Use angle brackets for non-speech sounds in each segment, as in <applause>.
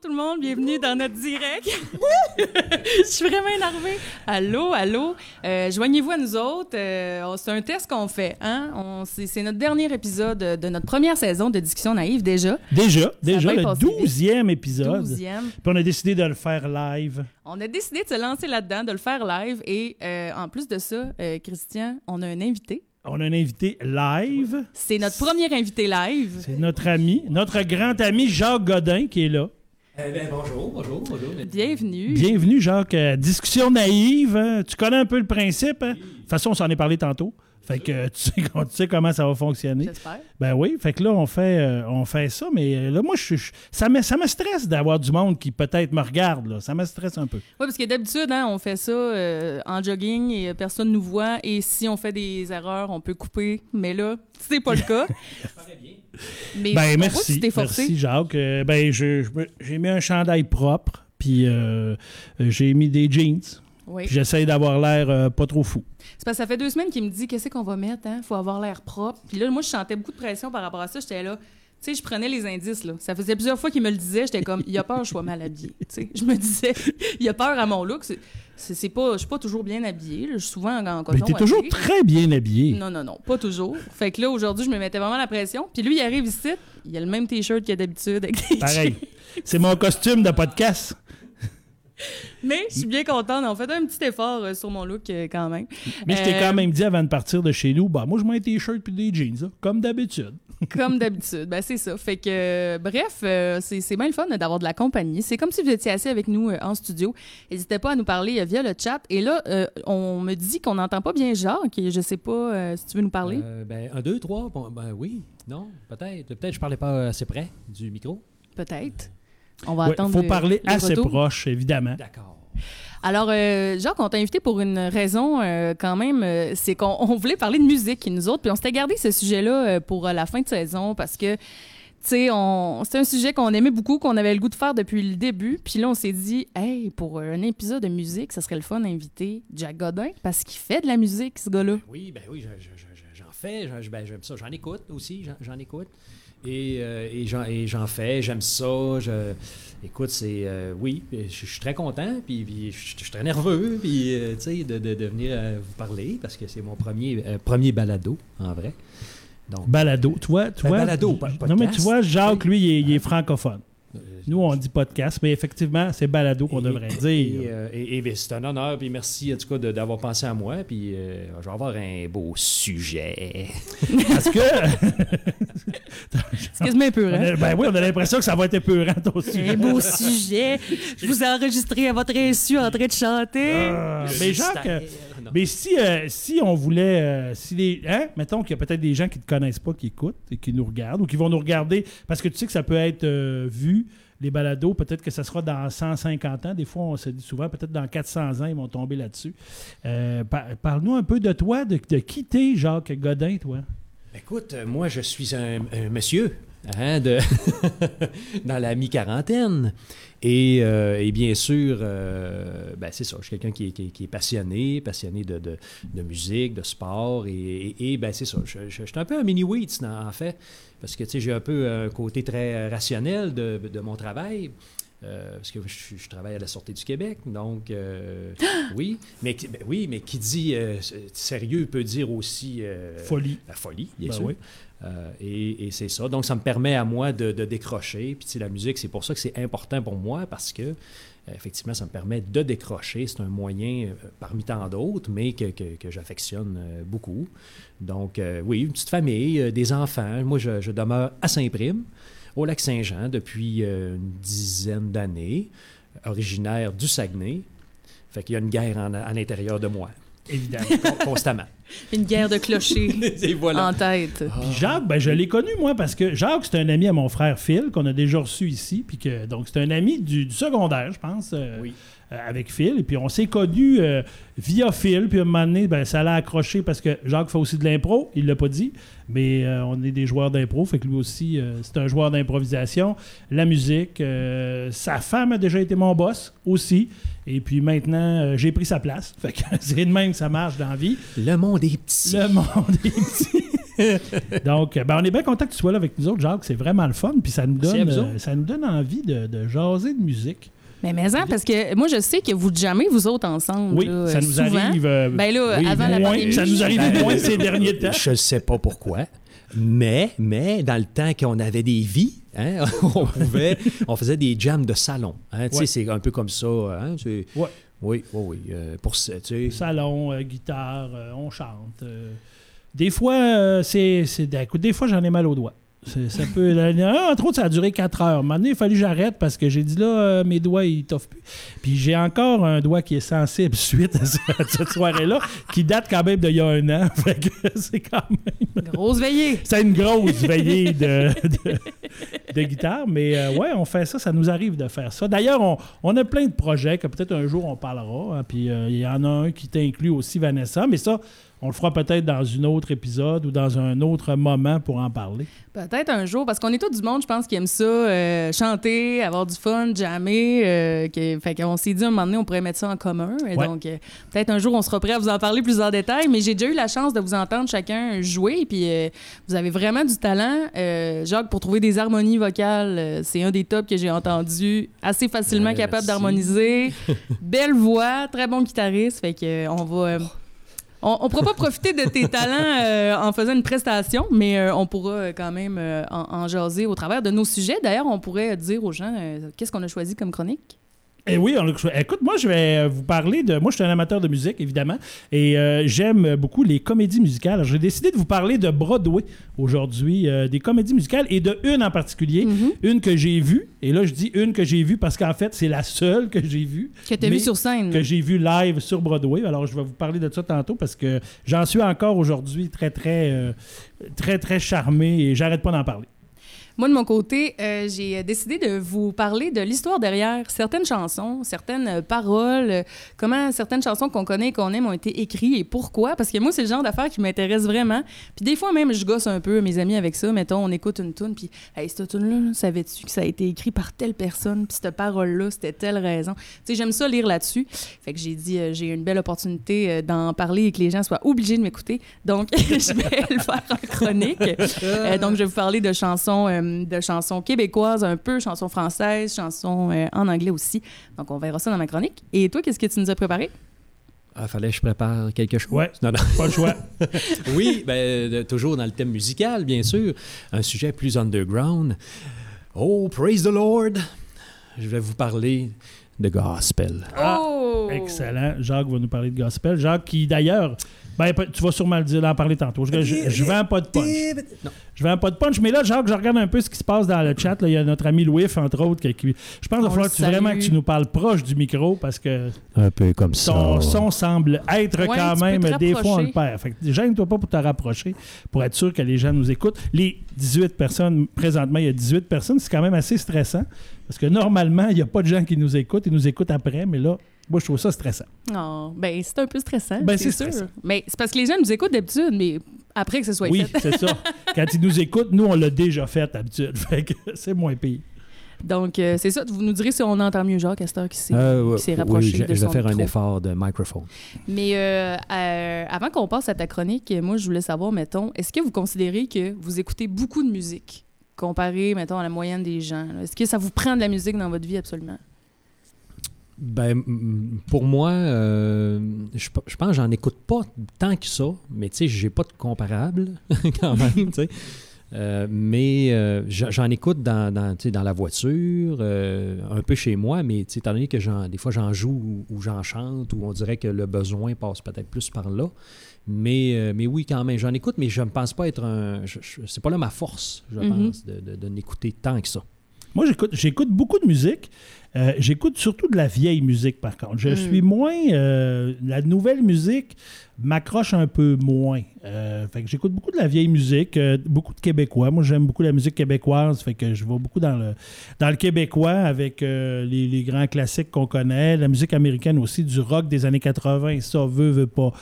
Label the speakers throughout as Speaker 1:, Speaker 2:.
Speaker 1: Bonjour tout le monde, bienvenue dans notre direct. <laughs> Je suis vraiment énervée. Allô, allô? Euh, joignez-vous à nous autres. Euh, c'est un test qu'on fait. Hein? c'est, notre dernier épisode de notre première saison de Discussion naïve déjà.
Speaker 2: Déjà, déjà, le douzième épisode. Douzième. Puis on a décidé de le faire live.
Speaker 1: On a décidé de se lancer là-dedans, de le faire live. Et euh, en plus de ça, Christian, on a un invité.
Speaker 2: On a un invité live.
Speaker 1: C'est notre premier invité live.
Speaker 2: C'est notre ami, notre grand ami Jacques Godin qui est là.
Speaker 3: Eh bien, bonjour, bonjour, bonjour.
Speaker 1: Bienvenue.
Speaker 2: Bienvenue, Jacques. discussion naïve. Hein? Tu connais un peu le principe. Hein? De toute façon, on s'en est parlé tantôt. Fait que tu sais, comment ça va fonctionner.
Speaker 1: J'espère.
Speaker 2: Ben oui. Fait que là, on fait, euh, on fait ça. Mais euh, là, moi, je, ça, me, ça me stresse d'avoir du monde qui peut-être me regarde. Là. Ça me stresse un peu. Oui,
Speaker 1: parce que d'habitude, hein, on fait ça euh, en jogging et personne ne nous voit. Et si on fait des erreurs, on peut couper. Mais là, c'est pas le cas. <laughs>
Speaker 2: mais ben, merci. Merci, Jacques. ben, j'ai mis un chandail propre. Puis j'ai mis des jeans. Oui. J'essaye d'avoir l'air pas trop fou.
Speaker 1: C'est parce que ça fait deux semaines qu'il me dit qu'est-ce qu'on va mettre, hein? Faut avoir l'air propre. Puis là, moi, je sentais beaucoup de pression par rapport à ça. J'étais là. Tu sais, je prenais les indices, là. Ça faisait plusieurs fois qu'il me le disait. J'étais comme, il a peur que je sois mal habillée. Tu sais, je me disais, <laughs> il a peur à mon look. C'est pas, je suis pas toujours bien habillée. Je suis souvent en, coton.
Speaker 2: Mais t'es toujours très bien habillée.
Speaker 1: Non, non, non, pas toujours. Fait que là, aujourd'hui, je me mettais vraiment la pression. Puis lui, il arrive ici, il a le même T-shirt qu'il a d'habitude.
Speaker 2: Pareil. C'est mon costume de podcast.
Speaker 1: Mais je suis bien contente. On fait un petit effort euh, sur mon look euh, quand même.
Speaker 2: Mais je t'ai quand euh, même dit avant de partir de chez nous, bah moi je mets un t-shirt puis des jeans, comme d'habitude. <laughs>
Speaker 1: comme d'habitude, ben c'est ça. Fait que bref, c'est bien le fun d'avoir de la compagnie. C'est comme si vous étiez assis avec nous en studio. N'hésitez pas à nous parler via le chat. Et là, on me dit qu'on n'entend pas bien Jacques. Et je sais pas si tu veux nous parler.
Speaker 3: ben un, deux, trois. ben oui, non, peut-être. Peut-être je parlais pas assez près du micro.
Speaker 1: Peut-être. On va attendre.
Speaker 2: Il faut parler assez proche, évidemment.
Speaker 3: D'accord.
Speaker 1: Alors, euh, Jacques, on t'a invité pour une raison euh, quand même, euh, c'est qu'on voulait parler de musique, nous autres, puis on s'était gardé ce sujet-là pour la fin de saison parce que, c'est un sujet qu'on aimait beaucoup, qu'on avait le goût de faire depuis le début, puis là, on s'est dit, hey, pour un épisode de musique, ça serait le fun d'inviter Jack Godin parce qu'il fait de la musique, ce gars-là.
Speaker 3: Oui, ben oui, j'en fais, ben, j'aime ça, j'en écoute aussi, j'en écoute. Et, euh, et j'en fais, j'aime ça. Je, écoute, c'est. Euh, oui, je, suis très content, puis, je, suis très nerveux, puis, euh, tu sais, de, de, venir vous parler, parce que c'est mon premier, premier balado, en vrai.
Speaker 2: Donc, balado, toi, toi.
Speaker 3: Ben, balado,
Speaker 2: Non, mais tu vois, Jacques, lui, il est francophone. Nous, on dit podcast, mais effectivement, c'est balado qu'on devrait dire.
Speaker 3: Euh, et, c'est un honneur, puis merci en tout cas d'avoir pensé à moi, puis euh, je vais avoir un beau sujet. <laughs>
Speaker 2: Parce que. <laughs>
Speaker 1: Excuse-moi un peu, hein?
Speaker 2: Ben oui, on a l'impression que ça va être épeurant, ton sujet.
Speaker 1: Un beau sujet. Je vous ai enregistré à votre insu en train de chanter.
Speaker 2: Ah, mais Jacques. Mais si, euh, si on voulait, si les, hein, mettons qu'il y a peut-être des gens qui ne te connaissent pas, qui écoutent et qui nous regardent ou qui vont nous regarder, parce que tu sais que ça peut être vu les balados, peut-être que ça sera dans 150 ans. Des fois, on se dit souvent, peut-être dans 400 ans, ils vont tomber là-dessus. Euh, parle-nous un peu de toi, de, de qui t'es, Jacques Godin, toi?
Speaker 3: Écoute, moi, je suis un, monsieur hein, de <laughs> dans la mi-quarantaine. Et, euh, bien sûr, euh, ben, c'est ça, je suis quelqu'un qui, est passionné, passionné de, musique, de sport. Et, ben, c'est ça, je, je, suis un peu un mini-Wheats, en fait. Parce que, j'ai un peu un côté très rationnel de, mon travail. Euh, parce que je, travaille à la Sûreté du Québec, donc euh, <gasps> oui, mais ben oui, mais qui dit euh, sérieux peut dire aussi
Speaker 2: folie,
Speaker 3: la folie, bien ben sûr. Et, c'est ça. Donc ça me permet à moi de, décrocher. Puis la musique, c'est pour ça que c'est important pour moi parce que effectivement, ça me permet de décrocher. C'est un moyen euh, parmi tant d'autres, mais que, j'affectionne euh, beaucoup. Donc, euh, oui, une petite famille, des enfants. Moi, je, demeure à Saint-Prime, au lac Saint-Jean, depuis une dizaine d'années, originaire du Saguenay. Fait qu'il y a une guerre à l'intérieur de moi.
Speaker 2: Évidemment. <laughs>
Speaker 3: Constamment.
Speaker 1: Une guerre de clochers <laughs>
Speaker 3: Et voilà.
Speaker 1: en tête.
Speaker 2: Puis Jacques, ben, je l'ai connu, moi, parce que Jacques, c'est un ami à mon frère Phil, qu'on a déjà reçu ici. Puis que, donc, c'est un ami du, du secondaire, je pense, euh,
Speaker 3: Oui.
Speaker 2: euh, avec Phil. Et puis, on s'est connus euh, via Phil. Puis, à un moment donné, ben, ça l'a accroché parce que Jacques fait aussi de l'impro. Il l'a pas dit, mais euh, on est des joueurs d'impro. Fait que lui aussi, euh, c'est un joueur d'improvisation. La musique. euh, sa femme a déjà été mon boss aussi. Et puis, maintenant, euh, j'ai pris sa place. Fait que <laughs> c'est de même que ça marche dans la vie.
Speaker 3: Le monde est petit.
Speaker 2: Le monde est petit. <laughs> Donc, ben, on est bien content que tu sois là avec nous autres, Jacques. C'est vraiment le fun. Puis ça nous donne, euh, ça nous donne envie de, de jaser de musique.
Speaker 1: Mais mais hein, parce que moi, je sais que vous jamais vous autres ensemble.
Speaker 2: Oui,
Speaker 1: là,
Speaker 2: ça nous
Speaker 1: souvent.
Speaker 2: arrive. euh,
Speaker 1: Ben là,
Speaker 2: oui,
Speaker 1: avant la pandémie.
Speaker 2: Ça nous arrive
Speaker 3: Ben,
Speaker 2: moins ces derniers temps.
Speaker 3: Je ne sais pas pourquoi. Mais, mais dans le temps qu'on avait des vies, hein, <laughs> on pouvait, on faisait des jams de salon. hein? Tu sais,
Speaker 2: Ouais.
Speaker 3: c'est un peu comme ça. hein,
Speaker 2: Ouais.
Speaker 3: Oui, oui, oui. euh, pour ça, tu sais.
Speaker 2: Salon, euh, guitare, euh, on chante. euh. Des fois, euh, c'est, des fois, j'en ai mal aux doigts. Ça peut, là, entre autres, ça a duré 4 heures. Donné, il a fallu que j'arrête parce que j'ai dit là, euh, mes doigts, ils toffent plus. Puis j'ai encore un doigt qui est sensible <laughs> suite à, ce- à cette soirée-là, qui date quand même d'il y a un an. <laughs> Fait que c'est quand même.
Speaker 1: Grosse veillée.
Speaker 2: C'est une grosse veillée de, de, de guitare, mais euh, ouais, on fait ça, ça nous arrive de faire ça. D'ailleurs, on, on a plein de projets que peut-être un jour on parlera. hein, puis euh, il y en a un qui t'inclut aussi, Vanessa, mais ça, on le fera peut-être dans un autre épisode ou dans un autre moment pour en parler.
Speaker 1: Peut-être un jour, parce qu'on est tout du monde, je pense, qui aime ça, euh, chanter, avoir du fun, jammer. euh, que- fait qu'on s'est dit, un moment donné, on pourrait mettre ça en commun. Et
Speaker 2: Ouais.
Speaker 1: Donc, euh, peut-être un jour, on sera prêt à vous en parler plus en détail. Mais j'ai déjà eu la chance de vous entendre chacun jouer. Puis, euh, vous avez vraiment du talent. Euh, Jacques, pour trouver des harmonies vocales, c'est un des tops que j'ai entendu. Assez facilement capable d'harmoniser. <laughs> Belle voix, très bon guitariste. Fait que, euh, on va. euh, on ne pourra pas profiter de tes talents euh, en faisant une prestation, mais euh, on pourra euh, quand même en, en jaser au travers de nos sujets. D'ailleurs, on pourrait dire aux gens qu'est-ce qu'on a choisi comme chronique?
Speaker 2: Eh oui, on écoute, moi, je vais vous parler de. Moi, je suis un amateur de musique, évidemment, et euh, j'aime beaucoup les comédies musicales. J'ai décidé de vous parler de Broadway aujourd'hui, euh, des comédies musicales, et de une en particulier,
Speaker 1: Mhm.
Speaker 2: une que j'ai vue. Et là, je dis une que j'ai vue parce qu'en fait, c'est la seule que j'ai vue.
Speaker 1: Que tu as
Speaker 2: Mais-
Speaker 1: vu sur scène.
Speaker 2: que j'ai vu live sur Broadway. Alors, je vais vous parler de ça tantôt parce que j'en suis encore aujourd'hui très, très, euh, très, très charmé et j'arrête pas d'en parler.
Speaker 1: Moi, de mon côté, euh, j'ai décidé de vous parler de l'histoire derrière certaines chansons, certaines euh, paroles, euh, comment certaines chansons qu'on connaît qu'on aime ont été écrites et pourquoi. Parce que moi, c'est le genre d'affaires qui m'intéresse vraiment. Puis des fois même, je gosse un peu mes amis avec ça. Mettons, on écoute une tune, puis hey, cette tune-là, là, savais-tu que ça a été écrit par telle personne, puis cette parole-là, c'était telle raison? Tu sais, j'aime ça lire là-dessus. Fait que j'ai dit, euh, j'ai une belle opportunité euh, d'en parler et que les gens soient obligés de m'écouter. Donc, <laughs> je vais le faire en chronique. Euh, donc, je vais vous parler de chansons, euh, de chansons québécoises un peu, chansons françaises, chansons euh, en anglais aussi. Donc, on verra ça dans ma chronique. Et toi, qu'est-ce que tu nous as préparé?
Speaker 3: Ah, fallait que je prépare quelque chose.
Speaker 2: Ouais.
Speaker 3: Non, non.
Speaker 2: Pas le choix. <laughs>
Speaker 3: Oui, ben, de- toujours dans le thème musical, bien sûr. Un sujet plus underground. Oh, praise the Lord! Je vais vous parler de gospel.
Speaker 2: Ah,
Speaker 1: oh!
Speaker 2: Excellent. Jacques va nous parler de gospel. Jacques, qui d'ailleurs, ben, tu vas sûrement le dire, en parler tantôt. Je, je, je vends pas de punch.
Speaker 3: Non.
Speaker 2: Je vends pas de punch, mais là, Jacques, je regarde un peu ce qui se passe dans le chat. là. Il y a notre ami Louis, entre autres, qui, qui- je pense qu'il va falloir que tu, vraiment que tu nous parles proche du micro parce que
Speaker 3: Un peu comme ça.
Speaker 2: ton son semble être
Speaker 1: Ouais,
Speaker 2: quand même, des fois on le perd. Fait que gêne-toi pas pour te rapprocher, pour être sûr que les gens nous écoutent. Les 18 personnes, présentement, il y a 18 personnes, c'est quand même assez stressant parce que normalement, il n'y a pas de gens qui nous écoutent, ils nous écoutent après, mais là, moi, je trouve ça stressant.
Speaker 1: Oh, ben, c'est un peu stressant.
Speaker 2: Ben,
Speaker 1: c'est sûr. Mais c'est parce que les gens nous écoutent d'habitude, mais après que ce soit
Speaker 2: Oui,
Speaker 1: fait.
Speaker 2: c'est ça. <laughs> Quand ils nous écoutent, nous, on l'a déjà fait d'habitude. <laughs> Fait que c'est moins pire.
Speaker 1: Donc, euh, c'est ça. Vous nous direz si on entend mieux Jacques heure qui s'est
Speaker 3: Euh,
Speaker 1: s'est
Speaker 3: oui,
Speaker 1: rapproché
Speaker 3: je,
Speaker 1: de
Speaker 3: je vais faire un effort de microphone.
Speaker 1: Mais euh, euh, avant qu'on passe à ta chronique, moi, je voulais savoir, mettons, est-ce que vous considérez que vous écoutez beaucoup de musique comparé, mettons, à la moyenne des gens? Est-ce que ça vous prend de la musique dans votre vie absolument?
Speaker 3: Ben, pour moi, euh, je, pe- je pense que j'en écoute pas tant que ça, mais tu sais, j'ai pas de comparable <laughs> quand même, tu sais. Euh, mais euh, j'en écoute dans, dans, tu sais, dans la voiture, euh, un peu chez moi, mais tu sais, étant donné que j'en- des fois j'en joue ou, ou j'en chante, ou on dirait que le besoin passe peut-être plus par là. Mais, euh, mais oui, quand même, j'en écoute, mais je ne pense pas être un. C'est pas là ma force, je
Speaker 1: Mhm.
Speaker 3: pense, de, de, de n'écouter tant que ça.
Speaker 2: Moi, j'écoute, j'écoute beaucoup de musique. Euh, j'écoute surtout de la vieille musique, par contre. Je
Speaker 1: Mm.
Speaker 2: suis moins. euh, la nouvelle musique m'accroche un peu moins. Euh, fait que j'écoute beaucoup de la vieille musique, beaucoup de québécois. Moi, j'aime beaucoup la musique québécoise, fait que je vais beaucoup dans le, dans le québécois avec les, les grands classiques qu'on connaît, la musique américaine aussi, du rock des années 80, ça veut, veut pas.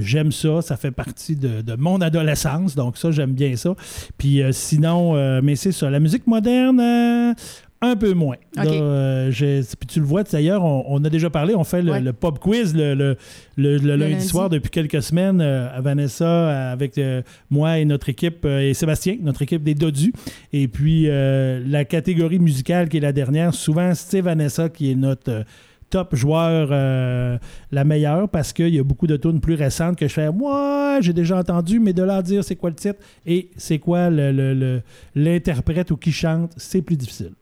Speaker 2: J'aime ça, ça fait partie de, de mon adolescence, donc ça, j'aime bien ça. Puis sinon, mais c'est ça, la musique moderne, un peu moins. Là, euh, puis tu le vois, d'ailleurs, on, on a déjà parlé, on fait le,
Speaker 1: Ouais.
Speaker 2: le pop quiz le, le- lundi,
Speaker 1: lundi.
Speaker 2: soir depuis quelques semaines euh, à Vanessa, avec euh, moi et notre équipe, et Sébastien, notre équipe des Dodus. Et puis la catégorie musicale qui est la dernière, souvent c'est Vanessa qui est notre top joueur, euh, la meilleure, parce qu'il y a beaucoup de tunes plus récentes que je fais, moi, j'ai déjà entendu, mais de là à dire c'est quoi le titre et c'est quoi le- le- l'interprète ou qui chante, c'est plus difficile.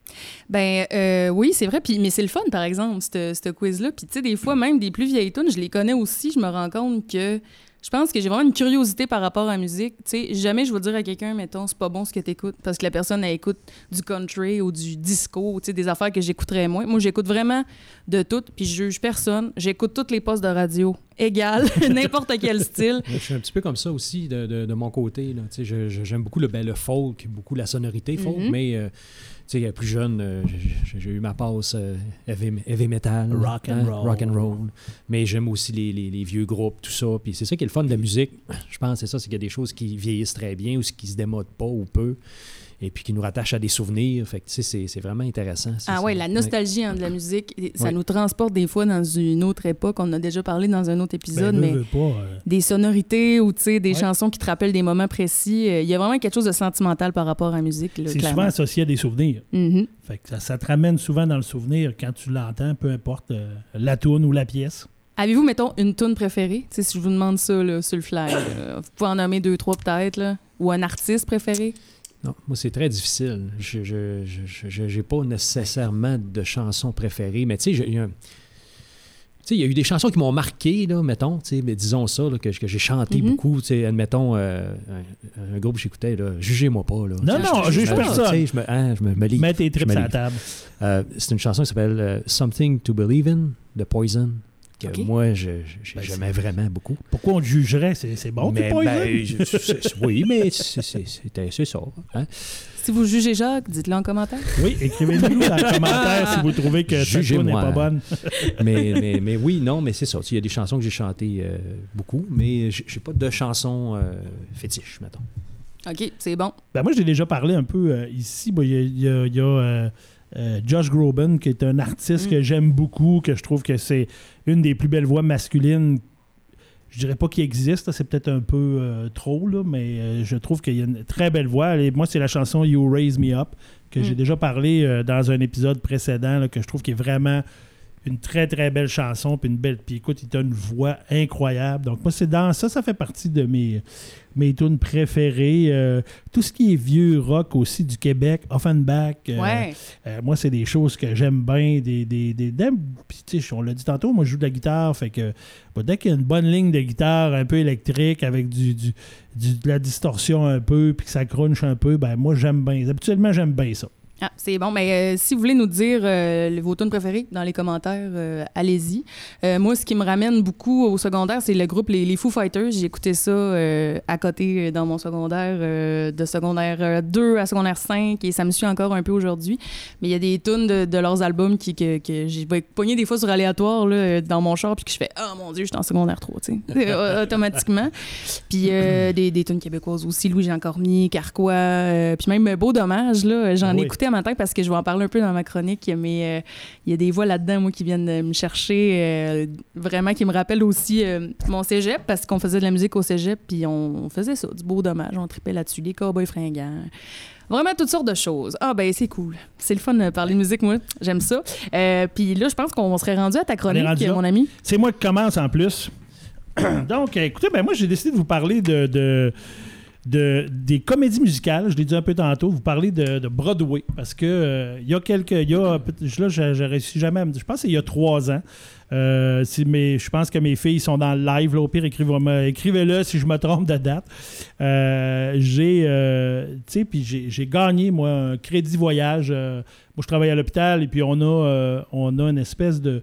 Speaker 1: Ben euh, oui, c'est vrai. Puis, mais c'est le fun, par exemple, ce ce quiz-là. Puis tu sais, des fois, même des plus vieilles tunes, je les connais aussi. Je me rends compte que je pense que j'ai vraiment une curiosité par rapport à la musique. Tu sais, jamais je vais dire à quelqu'un, mettons, c'est pas bon ce que t'écoutes, parce que la personne, elle écoute du country ou du disco, tu sais, des affaires que j'écouterais moins. Moi, j'écoute vraiment de tout, puis je juge personne. J'écoute toutes les postes de radio égales, <laughs> <laughs> n'importe quel style.
Speaker 3: Je suis un petit peu comme ça aussi de, de- de mon côté. Tu J'aime beaucoup le, ben, le folk, beaucoup la sonorité folk,
Speaker 1: Mhm.
Speaker 3: mais euh, tu sais, plus jeune, euh, j'ai- eu ma passe euh, heavy, heavy metal,
Speaker 2: Rock and roll.
Speaker 3: rock and roll. Mais j'aime aussi les, les- les vieux groupes, tout ça. Puis c'est ça qui est le fun de la musique. Je pense c'est ça, c'est qu'il y a des choses qui vieillissent très bien ou qui se démodent pas ou peu. Et puis qui nous rattachent à des souvenirs. Fait que tu sais, c'est- c'est vraiment intéressant.
Speaker 1: Ah ouais, la nostalgie hein, de la musique, ça
Speaker 3: Ouais.
Speaker 1: nous transporte des fois dans une autre époque. On en a déjà parlé dans un autre épisode,
Speaker 2: Ben,
Speaker 1: mais
Speaker 2: veux, veux pas, euh,
Speaker 1: des sonorités ou tu sais, des
Speaker 2: Ouais.
Speaker 1: chansons qui te rappellent des moments précis. Euh, Il y a vraiment quelque chose de sentimental par rapport à la musique.
Speaker 2: c'est souvent associé à des souvenirs.
Speaker 1: Mhm.
Speaker 2: Fait que ça, ça te ramène souvent dans le souvenir quand tu l'entends, peu importe euh, la toune ou la pièce.
Speaker 1: Avez-vous, mettons, une tune préférée? Tu sais, si je vous demande ça là, sur le fly, là, vous pouvez en nommer deux, trois peut-être, là. ou un artiste préféré?
Speaker 3: Non, moi, c'est très difficile. Je j'ai pas nécessairement de chansons préférées, mais tu sais, il y a il y a eu des chansons qui m'ont marqué, là, mettons, mais disons ça, là, que, que j'ai chanté
Speaker 1: Mhm.
Speaker 3: beaucoup, admettons, euh, un, un groupe que j'écoutais, jugez-moi pas, là.
Speaker 2: Non, non,
Speaker 3: je-
Speaker 2: juge personne.
Speaker 3: sais, Je me, hein, je me, me lis.
Speaker 2: Mets tes tripes à la table.
Speaker 3: Euh, c'est une chanson qui s'appelle euh, Something to Believe in, de Poison, que moi, je,
Speaker 2: Ben,
Speaker 3: j'aimais vraiment beaucoup.
Speaker 2: Pourquoi on te jugerait? C'est bon,
Speaker 3: mais,
Speaker 2: pas
Speaker 3: ben, je- oui, mais c'est, c'est, c'est- c'est ça. hein.
Speaker 1: Si vous jugez Jacques, dites-le en commentaire.
Speaker 2: Oui, écrivez-nous dans les commentaires si vous trouvez que tune n'est
Speaker 3: Jugez-moi.
Speaker 2: pas bonne.
Speaker 3: mais, mais, mais oui, non, mais c'est ça. Il y a des chansons que j'ai chantées euh, beaucoup, mais j'ai pas de chansons euh, fétiches, mettons.
Speaker 1: OK, c'est bon.
Speaker 2: Ben, moi, j'ai déjà parlé un peu euh, ici. Ben, Il y a, il y a- y a, euh, Josh Groban, qui est un artiste
Speaker 1: Mm.
Speaker 2: que j'aime beaucoup, que je trouve que c'est une des plus belles voix masculines. Je dirais pas qu'il existe, c'est peut-être un peu euh, trop, là, mais euh, je trouve qu'il y a une très belle voix. Et moi, c'est la chanson You Raise Me Up, que
Speaker 1: Mm.
Speaker 2: j'ai déjà parlé dans un épisode précédent, là, que je trouve qui est vraiment une très très belle chanson puis une belle puis écoute il a une voix incroyable. Donc moi c'est dans ça ça fait partie de mes mes tunes préférées. Euh, tout ce qui est vieux rock aussi du Québec Offenbach euh,
Speaker 1: ouais.
Speaker 2: euh, moi c'est des choses que j'aime bien des des, des, on l'a dit tantôt moi je joue de la guitare fait que bah, dès qu'il y a une bonne ligne de guitare un peu électrique avec du, du- du- de la distorsion un peu puis que ça crunche un peu ben moi j'aime bien habituellement j'aime bien ça
Speaker 1: Ah, c'est bon. Mais euh, si vous voulez nous dire euh, vos tunes préférées dans les commentaires, euh, allez-y. Moi, ce qui me ramène beaucoup au secondaire, c'est le groupe Les, les Foo Fighters. J'ai écouté ça à côté dans mon secondaire, de secondaire euh, 2 à secondaire 5, et ça me suit encore un peu aujourd'hui. Mais il y a des tunes de, de leurs albums qui, que, que j'ai pogné des fois sur aléatoire là, dans mon char, puis que je fais « Oh mon Dieu, je suis en secondaire 3 », tu sais, <laughs> automatiquement. Puis <clears throat> des, des tunes québécoises aussi, Louis-Jean Cormier, Carquois, puis même Beau Dommage, j'en
Speaker 2: Ah
Speaker 1: ai
Speaker 2: oui.
Speaker 1: écouté à matin parce que je vais en parler un peu dans ma chronique, mais euh, il y a des voix là-dedans, moi, qui viennent de me chercher, euh, vraiment, qui me rappellent aussi euh, mon cégep, parce qu'on faisait de la musique au cégep, puis on, on faisait ça, du beau dommage, on tripait là-dessus, les cowboys fringants. Vraiment toutes sortes de choses. Ah ben c'est cool. C'est le fun de parler de musique, moi. J'aime ça. Euh, puis là, je pense qu'on serait rendu à ta chronique, mon ami.
Speaker 2: C'est moi qui commence en plus. <coughs> Donc, euh, écoutez, ben moi, j'ai décidé de vous parler de, de, de, des comédies musicales. Je l'ai dit un peu tantôt. Vous parlez de, Broadway parce que euh, il y a quelques. Il y a, là, réussi jamais à me Je pense qu'il y a trois ans. Euh, je pense que mes filles sont dans le live. Là, au pire, écrivez-le si je me trompe de date. Euh, j'ai, puis j'ai, gagné, moi, un crédit voyage. moi, je travaille à l'hôpital et puis on a, on a une espèce de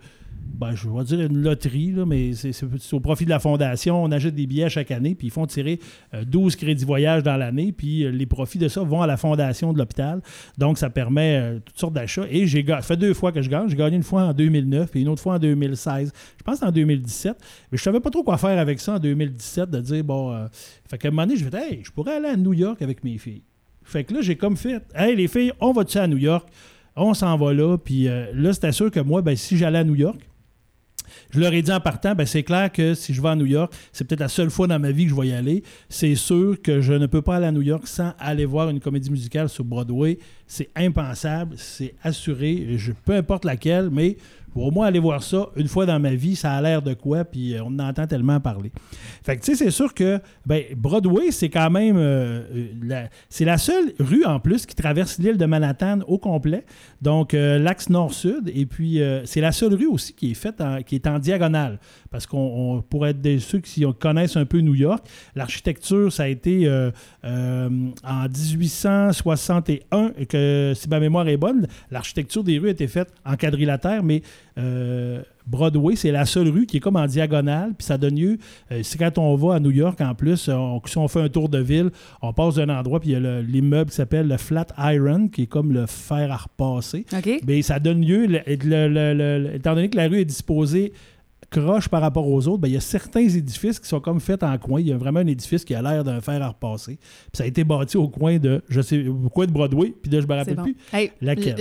Speaker 2: ben, je vais dire une loterie, mais c'est au profit de la fondation. On achète des billets chaque année, puis ils font tirer 12 euh, crédits voyage dans l'année, puis euh, les profits de ça vont à la fondation de l'hôpital. Donc, ça permet euh, toutes sortes d'achats. Et j'ai fait deux fois que je gagne. J'ai gagné une fois en 2009, puis une autre fois en 2016. Je pense en 2017. Mais je savais pas trop quoi faire avec ça en 2017, de dire, bon, fait qu'à un moment donné, je me hey, je pourrais aller à New York avec mes filles. Fait que là, j'ai comme fait, hey, les filles, on va-tu à New York? On s'en va là, puis là, c'était sûr que moi, ben, si j'allais à New York, je leur ai dit en partant, ben, c'est clair que si je vais à New York, c'est peut-être la seule fois dans ma vie que je vais y aller. C'est sûr que je ne peux pas aller à New York sans aller voir une comédie musicale sur Broadway. C'est impensable, c'est assuré, je, peu importe laquelle, mais pour au moins aller voir ça une fois dans ma vie, ça a l'air de quoi, puis euh, on en entend tellement parler. Fait que, tu sais, c'est sûr que ben, Broadway, c'est quand même. Euh, euh, c'est la seule rue en plus qui traverse l'île de Manhattan au complet. Donc, l'axe nord-sud. Et puis, c'est la seule rue aussi qui est faite qui est en diagonale. Parce qu'on pourrait être des ceux qui connaissent un peu New York. L'architecture, ça a été en 1861, et que si ma mémoire est bonne, l'architecture des rues été faite en quadrilatère, mais euh, Broadway, c'est la seule rue qui est comme en diagonale, puis ça donne lieu. Euh, c'est quand on va à New York, en plus, si on fait un tour de ville, on passe d'un endroit, puis il y a l'immeuble qui s'appelle le Flat Iron, qui est comme le fer à repasser. Mais ça donne lieu, étant donné que la rue est disposée croche par rapport aux autres, ben, il y a certains édifices qui sont comme faits en coin. Il y a vraiment un édifice qui a l'air d'un fer à repasser. Puis ça a été bâti au coin de, je sais, au coin de Broadway, puis là, je me rappelle plus.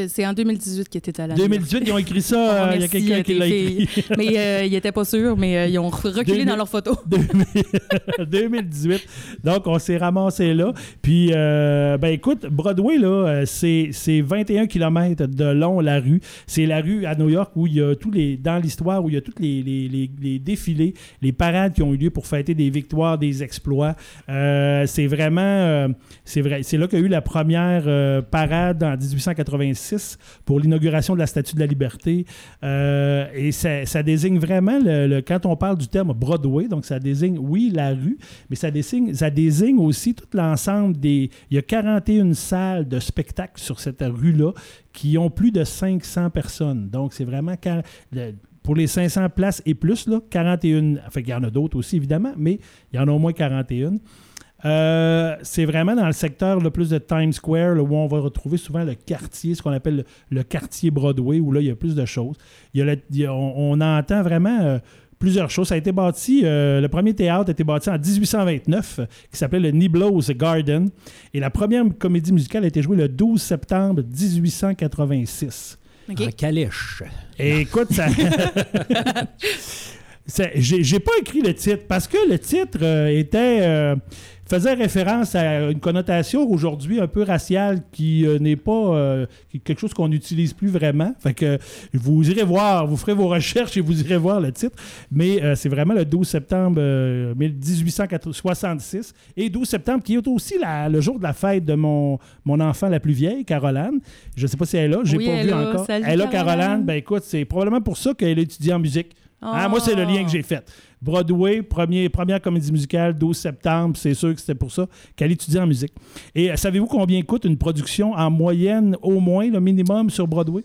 Speaker 1: C'est en 2018 qu'il était à la
Speaker 2: 2018, ils ont écrit ça. <laughs> Euh, il y a quelqu'un euh, qui l'a écrit. <laughs>
Speaker 1: mais euh, ils n'étaient pas sûrs, mais ils ont reculé dans leurs photos. <laughs>
Speaker 2: 2018. Donc, on s'est ramassé là. Puis, ben écoute, Broadway, là, c'est 21 km de long, la rue. C'est la rue à New York où il y a tous les, dans l'histoire, où il y a toutes les les, défilés, les parades qui ont eu lieu pour fêter des victoires, des exploits. Euh, c'est vraiment, euh, c'est vrai, c'est là qu'il y a eu la première euh, parade en 1886 pour l'inauguration de la Statue de la Liberté. et ça, désigne vraiment, le, quand on parle du terme Broadway, donc ça désigne, oui, la rue, mais ça désigne, ça désigne aussi tout l'ensemble des... Il y a 41 salles de spectacle sur cette rue-là qui ont plus de 500 personnes. Donc, c'est vraiment pour les 500 places et plus, là, 41. Enfin, il y en a d'autres aussi, évidemment, mais il y en a au moins 41. Euh, c'est vraiment dans le secteur le plus de Times Square où on va retrouver souvent le quartier, ce qu'on appelle le, quartier Broadway, où là, il y a plus de choses. On, entend vraiment euh, plusieurs choses. Ça a été bâti, euh, le premier théâtre a été bâti en 1829, qui s'appelait le Niblo's Garden. Et la première comédie musicale a été jouée le 12 septembre 1886.
Speaker 3: En calèche.
Speaker 2: écoute, ça. <laughs> J'ai pas écrit le titre parce que le titre euh, était. Euh, faisait référence à une connotation aujourd'hui un peu raciale qui euh, n'est pas quelque chose qu'on n'utilise plus vraiment. Fait que vous irez voir, vous ferez vos recherches et vous irez voir le titre. Mais c'est vraiment le 12 septembre 1866 et 12 septembre qui est aussi le jour de la fête de mon, mon enfant la plus vieille, Caroline. Je ne sais pas si elle est là, j'ai pas vu encore. elle est là, Caroline. Ben écoute, c'est probablement pour ça qu'elle étudie en musique. Hein, moi, c'est le lien que j'ai fait. Broadway, premier, première comédie musicale, 12 septembre, c'est sûr que c'était pour ça qu'elle étudie en musique. Et euh, savez-vous combien coûte une production en moyenne, au moins, le minimum sur Broadway?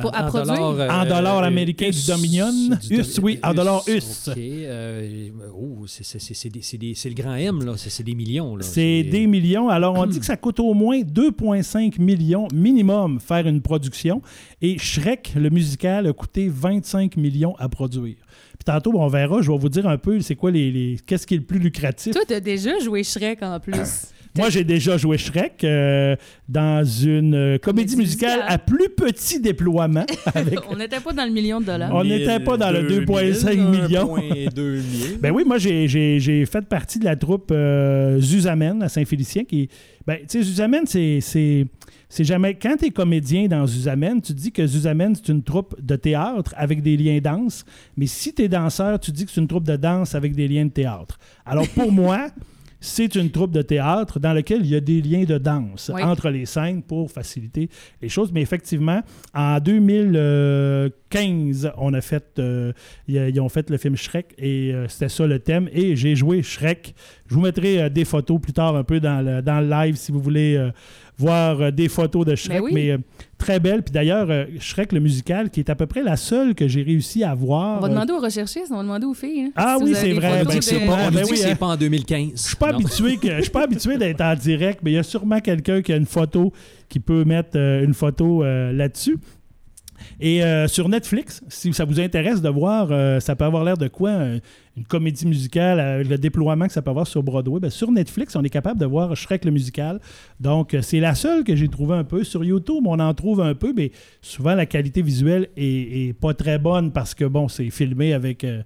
Speaker 1: Pour, en, dollars,
Speaker 2: euh, en dollars américains du Dominion. US, oui, en dollars US.
Speaker 3: OK. Euh, oh, c'est le grand M, là. C'est des millions.
Speaker 2: C'est des millions. Alors, on dit que ça coûte au moins 2,5 millions minimum faire une production. Et Shrek, le musical, a coûté 25 millions à produire. Puis tantôt, on verra, je vais vous dire un peu c'est quoi les, les qu'est-ce qui est le plus lucratif?
Speaker 1: Toi, tu as déjà joué Shrek en plus. <clears throat>
Speaker 2: Moi, j'ai déjà joué Shrek euh, dans une euh, comédie musicale à plus petit déploiement. <laughs>
Speaker 1: on n'était pas dans le million de dollars.
Speaker 2: On n'était pas dans le 2,5 millions. <laughs> ben oui, moi, j'ai fait partie de la troupe euh, Zuzamen à Saint-Félicien. Qui, ben, tu sais, Zuzamen, c'est c'est jamais. Quand tu es comédien dans Zuzamen, tu dis que Zuzamen, c'est une troupe de théâtre avec des liens danse. Mais si tu es danseur, tu dis que c'est une troupe de danse avec des liens de théâtre. Alors pour <laughs> moi, c'est une troupe de théâtre dans laquelle il y a des liens de danse entre les scènes pour faciliter les choses. Mais effectivement, en 2015, on a fait, euh, ils ont fait le film Shrek et euh, c'était ça le thème. Et j'ai joué Shrek. Je vous mettrai euh, des photos plus tard un peu dans le, dans le live si vous voulez voir euh, des photos de Shrek,
Speaker 1: ben
Speaker 2: mais, euh, très belle. Puis d'ailleurs, euh, Shrek le musical, qui est à peu près la seule que j'ai réussi à voir.
Speaker 1: On va demander aux recherchistes, on va demander aux filles. Hein,
Speaker 2: ah oui, c'est vrai.
Speaker 3: Ben, c'est pas, ben oui, hein. pas en 2015.
Speaker 2: Je suis pas habitué je suis pas habitué d'être en direct, mais il y a sûrement quelqu'un qui a une photo qui peut mettre une photo là-dessus. Et sur Netflix, si ça vous intéresse de voir, ça peut avoir l'air de quoi une comédie musicale, avec le déploiement que ça peut avoir sur Broadway, bien, sur Netflix, on est capable de voir Shrek le musical. Donc, euh, c'est la seule que j'ai trouvée un peu. Sur YouTube, on en trouve un peu, mais souvent la qualité visuelle est, pas très bonne parce que, bon, c'est filmé avec. Euh,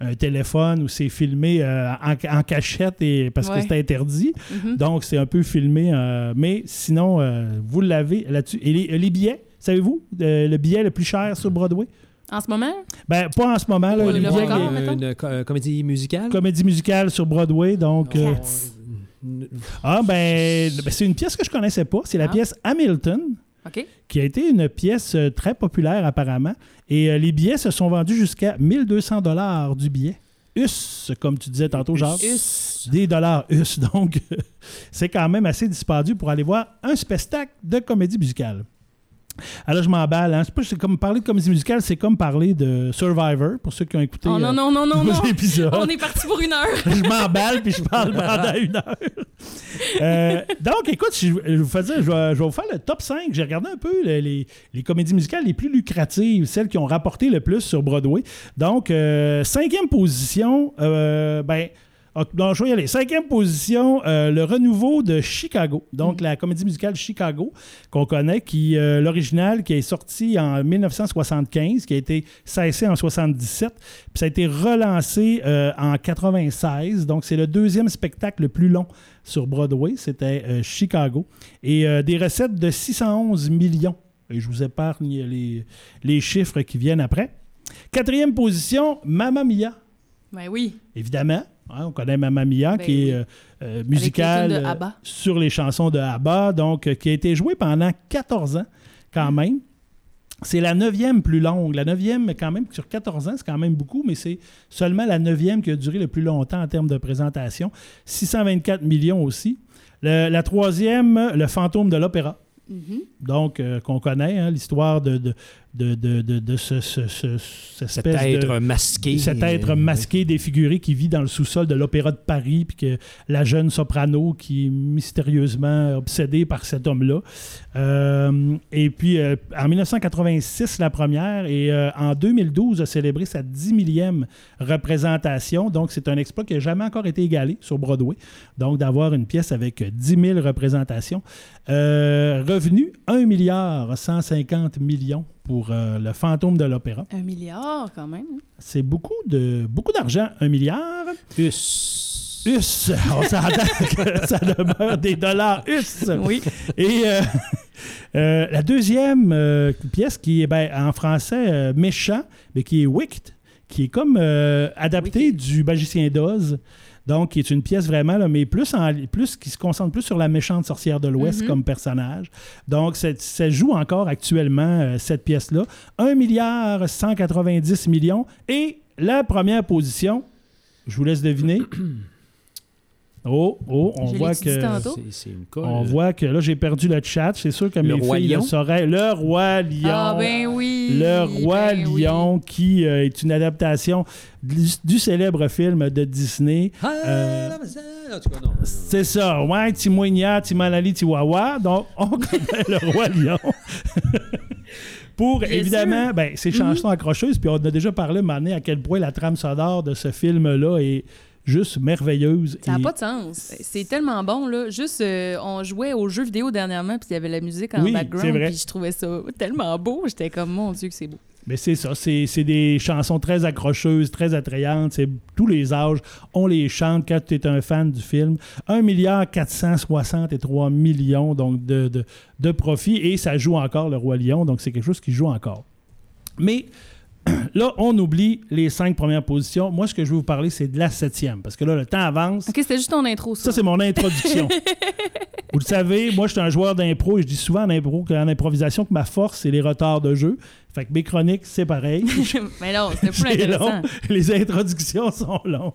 Speaker 2: un téléphone ou c'est filmé euh, en, cachette et parce que c'est interdit. Mm-hmm. Donc, c'est un peu filmé. mais sinon, vous l'avez là-dessus. Et les, les billets, savez-vous, le billet le plus cher sur Broadway?
Speaker 1: En ce moment?
Speaker 2: Ben, pas en ce moment. Là,
Speaker 3: une, une, euh, comédie musicale?
Speaker 2: Comédie musicale sur Broadway, donc... Euh, ah, ben, ben, c'est une pièce que je connaissais pas. C'est la ah. pièce Hamilton. qui a été une pièce euh, très populaire apparemment. Et les billets se sont vendus jusqu'à 1200 dollars du billet. US, comme tu disais tantôt, Jacques. US. Des dollars US. <laughs> Donc, c'est quand même assez dispendieux pour aller voir un spectacle de comédie musicale. Alors, je m'emballe. Hein. C'est comme parler de comédie musicale, c'est comme parler de Survivor, pour ceux qui ont écouté
Speaker 1: oh, non,
Speaker 2: euh,
Speaker 1: non, non, non, <laughs> non. épisodes. On est parti pour une heure. <laughs>
Speaker 2: je m'emballe puis je parle pendant <laughs> une heure. Euh, donc, écoute, je, vous fais dire, je, vais, vous faire le top 5. J'ai regardé un peu les, les, comédies musicales les plus lucratives, celles qui ont rapporté le plus sur Broadway. Donc, euh, cinquième position, ben ah, donc, je vais y aller. Cinquième position, euh, le renouveau de Chicago. Donc, la comédie musicale Chicago, qu'on connaît, qui euh, l'original, qui est sorti en 1975, qui a été cessé en 77, puis ça a été relancé euh, en 96. Donc, c'est le deuxième spectacle le plus long sur Broadway. C'était Chicago. Et des recettes de 611 millions. Et je vous épargne les, les chiffres qui viennent après. Quatrième position, Mamma Mia.
Speaker 1: Ben oui.
Speaker 2: Évidemment. Hein, on connaît Mamma Mia, ben qui est euh, euh, musicale euh, sur les chansons de ABBA, donc qui a été jouée pendant 14 ans quand même. C'est la neuvième plus longue. La neuvième, quand même, sur 14 ans, c'est quand même beaucoup, mais c'est seulement la neuvième qui a duré le plus longtemps en termes de présentation. 624 millions aussi. la troisième, Le fantôme de l'opéra. Mm-hmm. Donc, qu'on connaît, hein, l'histoire de, de, de, de, de ce, ce, ce,
Speaker 3: cet être masqué.
Speaker 2: Cet être masqué, défiguré, qui vit dans le sous-sol de l'Opéra de Paris, puis que la jeune soprano qui est mystérieusement obsédée par cet homme-là. Euh, et puis, euh, en 1986, la première, et euh, en 2012, a célébré sa 10 millième représentation. Donc, c'est un exploit qui n'a jamais encore été égalé sur Broadway. Donc, d'avoir une pièce avec 10 000 représentations. revenu 1 milliard 150 millions pour euh, le fantôme de l'opéra.
Speaker 1: Un milliard, quand même.
Speaker 2: C'est beaucoup de beaucoup d'argent, un milliard.
Speaker 3: Us.
Speaker 2: Us. On s'entend <laughs> que ça demeure des dollars us.
Speaker 1: Oui.
Speaker 2: Et euh, euh, la deuxième pièce qui est ben, en français méchant, mais qui est Wicked, qui est comme adapté du Magicien d'Oz. Donc, qui est une pièce vraiment, là, mais plus, en, plus qui se concentre plus sur la méchante sorcière de l'Ouest mhm. comme personnage. Donc, ça joue encore actuellement, euh, cette pièce-là. 1 milliard 190 millions. Et la première position, je vous laisse deviner. <clears throat> Oh, oh, on voit que. on voit que là, j'ai perdu le chat. C'est sûr que mes filles le sauraient. Le Roi Lion.
Speaker 1: Ah, ben oui.
Speaker 2: Le Roi ben Lion, qui euh, est une adaptation du, célèbre film de Disney. Ah, euh, c'est ça. Ouais, Timoigna, Timalali, Tiwawa. Donc, <laughs> on connaît le Roi Lion. <laughs> pour évidemment ben, ces chansons mm-hmm. accrocheuses. Puis on a déjà parlé, Mané, à quel point la trame sonore de ce film-là est juste merveilleuse.
Speaker 1: Ça n'a pas de sens. C'est tellement bon, là. Juste, euh, on jouait aux jeux vidéo dernièrement, puis il y avait la musique en background, puis je trouvais ça tellement beau. J'étais comme, mon Dieu, que c'est beau.
Speaker 2: Mais c'est ça, c'est des chansons très accrocheuses, très attrayantes. C'est tous les âges, on les chante quand tu es un fan du film. 1 milliard 463 millions donc de, de, de profit et ça joue encore le Roi Lion, donc c'est quelque chose qui joue encore. Mais là, on oublie les cinq premières positions. Moi, ce que je vais vous parler, c'est de la septième. Parce que là, le temps avance.
Speaker 1: OK, c'était juste ton intro, ça.
Speaker 2: Ça, c'est mon introduction. <laughs> vous le savez, moi, je suis un joueur d'impro et je dis souvent en, impro, en improvisation que ma force, c'est les retards de jeu. Fait que mes chroniques, c'est pareil. <laughs>
Speaker 1: mais non, c'était plus <laughs>
Speaker 2: C'est
Speaker 1: intéressant.
Speaker 2: long. Les introductions sont longues.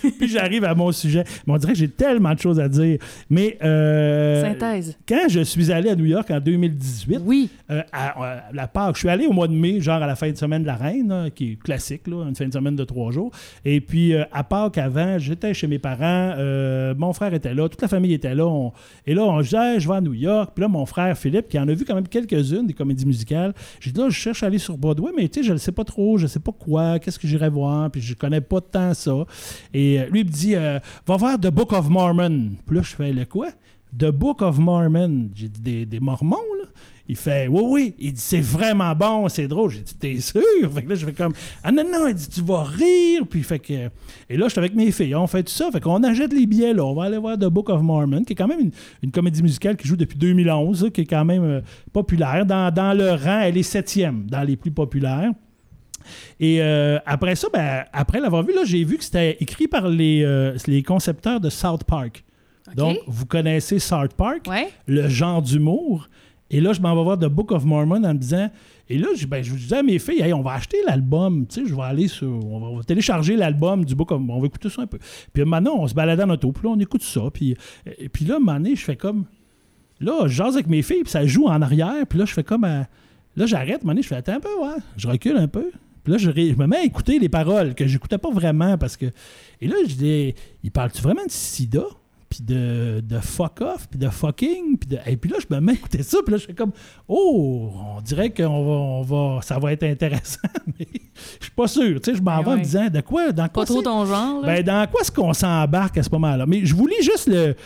Speaker 2: <laughs> Puis j'arrive à mon sujet. Mais on dirait que j'ai tellement de choses à dire. Mais euh,
Speaker 1: Synthèse.
Speaker 2: quand je suis allé à New York en 2018,
Speaker 1: Oui.
Speaker 2: euh, à, à la Pâques, je suis allé au mois de mai, genre à la fin de semaine de la Reine, qui est classique, là, une fin de semaine de trois jours. Et puis euh, à Pâques avant, j'étais chez mes parents, mon frère était là, toute la famille était là. on- et là, on Hey, je vais à New York. Puis là, mon frère Philippe, qui en a vu quand même quelques-unes des comédies musicales, dit là, je cherche à aller sur Broadway, mais tu sais, je ne sais pas trop, je ne sais pas quoi, qu'est-ce que j'irai voir, puis je connais pas tant ça. Et euh, lui, il me dit, euh, va voir The Book of Mormon. Puis là, je fais le quoi? The Book of Mormon. J'ai dit des, des Mormons, là. Il fait oui, oui. Il dit c'est vraiment bon, c'est drôle. J'ai dit t'es sûr? Fait que là, je fais comme ah non, non. Il dit tu vas rire. Puis fait que. Et là, je suis avec mes filles. On fait tout ça. Fait qu'on achète les billets, là. On va aller voir The Book of Mormon, qui est quand même une, une comédie musicale qui joue depuis 2011, là, qui est quand même euh, populaire. Dans, dans le rang, elle est septième dans les plus populaires. Et euh, après ça, ben, après l'avoir vu, là, j'ai vu que c'était écrit par les, euh, les concepteurs de South Park. Donc, vous connaissez South Park,
Speaker 1: Ouais.
Speaker 2: le genre d'humour? Et là, je m'en vais voir The Book of Mormon en me disant. Et là, je, ben, disais à mes filles, hey, on va acheter l'album. Tu sais, je vais aller sur. On va, télécharger l'album du Book of On va écouter ça un peu. Puis maintenant, on se baladait en auto. Puis là, on écoute ça. Puis, puis là, un je fais comme. Là, je avec mes filles, puis ça joue en arrière. Puis là, je fais comme. euh, Là, j'arrête. Un je fais attends un peu, ouais. Je recule un peu. Puis là, je me mets à écouter les paroles que j'écoutais pas vraiment parce que. Et là, je dis, il parle-tu vraiment de sida? Puis de, de fuck off, puis de fucking, puis de... Et puis là, je me mets à écouter ça, puis là, je fais comme, oh, on dirait qu'on va, on va, ça va être intéressant, <laughs> mais je suis pas sûr, tu sais, je m'en vais en me disant, de quoi, dans quoi
Speaker 1: Pas trop ton genre, là.
Speaker 2: ben, dans quoi est-ce qu'on s'embarque à ce moment-là? Mais je vous lis juste le,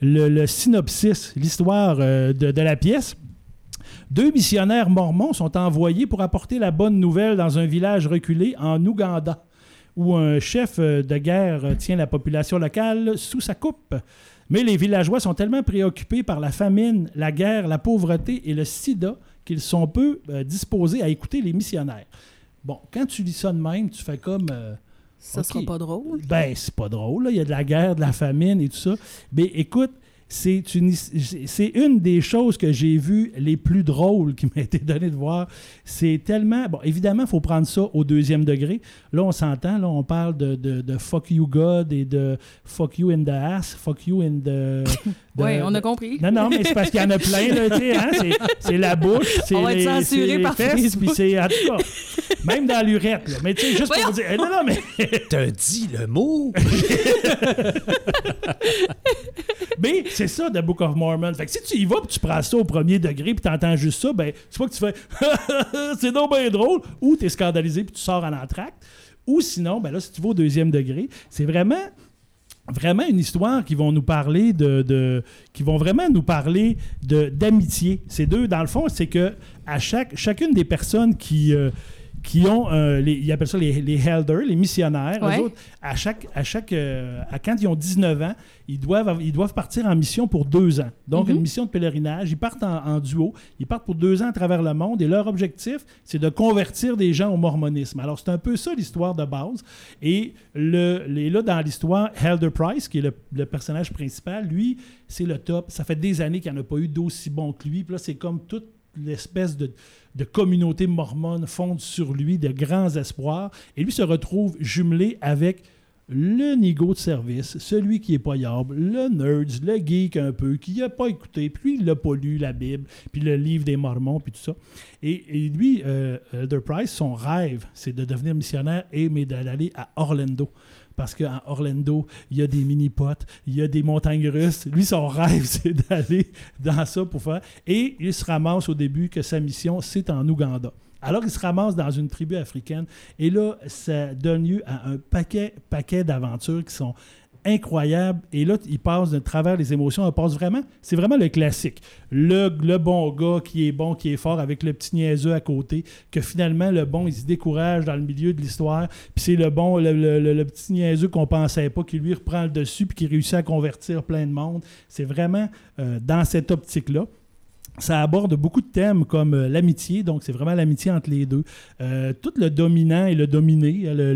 Speaker 2: le, le synopsis, l'histoire euh, de, de la pièce. Deux missionnaires mormons sont envoyés pour apporter la bonne nouvelle dans un village reculé en Ouganda, où un chef de guerre tient la population locale sous sa coupe. Mais les villageois sont tellement préoccupés par la famine, la guerre, la pauvreté et le sida qu'ils sont peu euh, disposés à écouter les missionnaires. Bon, quand tu lis ça de même, tu fais comme... euh,
Speaker 1: ça sera pas drôle.
Speaker 2: ben, c'est pas drôle, là. il y a de la guerre, de la famine et tout ça. Mais écoute, c'est une, c'est une des choses que j'ai vues les plus drôles qui m'a <laughs> été donné de voir. C'est tellement. Bon, évidemment, il faut prendre ça au deuxième degré. Là, on s'entend, là, on parle de, de, de fuck you God et de fuck you in the ass, fuck you in the. <laughs> de-
Speaker 1: Oui, on a compris.
Speaker 2: non, non, mais c'est parce qu'il y en a plein, là, tu sais, hein, c'est- c'est la bouche, <laughs> c'est
Speaker 1: On va être
Speaker 2: les,
Speaker 1: censuré
Speaker 2: c'est les
Speaker 1: par
Speaker 2: fesses,
Speaker 1: Facebook.
Speaker 2: puis c'est, en tout cas, même dans l'urette, là. Mais tu sais, juste pour
Speaker 1: Voyons.
Speaker 2: dire, eh, non, non, mais
Speaker 3: T'as dit le mot?
Speaker 2: Mais c'est ça, The Book of Mormon. Fait que si tu y vas puis tu prends ça au premier degré puis t'entends juste ça, ben, soit que tu fais <laughs> c'est donc bien drôle, ou t'es scandalisé puis tu sors en entracte. Ou sinon, ben là, si tu vas au deuxième degré, c'est vraiment vraiment une histoire qui vont nous parler de, de- qui vont vraiment nous parler de d'amitié. Ces deux, dans le fond, c'est que à chaque chacune des personnes qui euh, qui ont, euh, les, ils appellent ça les, les elders, les missionnaires. Eux
Speaker 1: Ouais.
Speaker 2: autres, à chaque, à chaque, euh, à quand ils ont 19 ans, ils doivent, ils doivent partir en mission pour deux ans. Donc,
Speaker 1: Mhm.
Speaker 2: une mission de pèlerinage. Ils partent en, en duo. Ils partent pour deux ans à travers le monde et leur objectif, c'est de convertir des gens au mormonisme. Alors, c'est un peu ça l'histoire de base. Et le, les, là, dans l'histoire, Helder Price, qui est le, le personnage principal, lui, c'est le top. Ça fait des années qu'il n'y en a pas eu d'aussi bon que lui. Puis là, c'est comme toute l'espèce de, de communauté mormone fonde sur lui, de grands espoirs. Et lui se retrouve jumelé avec le nigo de service, celui qui est payable, le nerd, le geek un peu, qui n'a pas écouté, puis il n'a pas lu la Bible, puis le livre des Mormons, puis tout ça. Et, lui, euh, Elder Price, son rêve, c'est de devenir missionnaire et d'aller à Orlando. Parce qu'à Orlando, il y a des mini-potes, il y a des montagnes russes. Lui, son <laughs> rêve, c'est d'aller dans ça pour faire. Et il se ramasse au début que sa mission, c'est en Ouganda. Alors, il se ramasse dans une tribu africaine. Et là, ça donne lieu à un paquet, paquet d'aventures qui sont incroyables. Et là, il passe de travers les émotions. On passe vraiment, c'est vraiment le classique. Le, le bon gars qui est bon, qui est fort, avec le petit niaiseux à côté, que finalement, le bon, il se décourage dans le milieu de l'histoire. Puis c'est le bon, le, le- le- le petit niaiseux qu'on pensait pas, qui lui reprend le dessus, puis qui réussit à convertir plein de monde. C'est vraiment euh, dans cette optique-là. Ça aborde beaucoup de thèmes comme euh, l'amitié, donc c'est vraiment l'amitié entre les deux. Euh, tout le dominant et le dominé, le,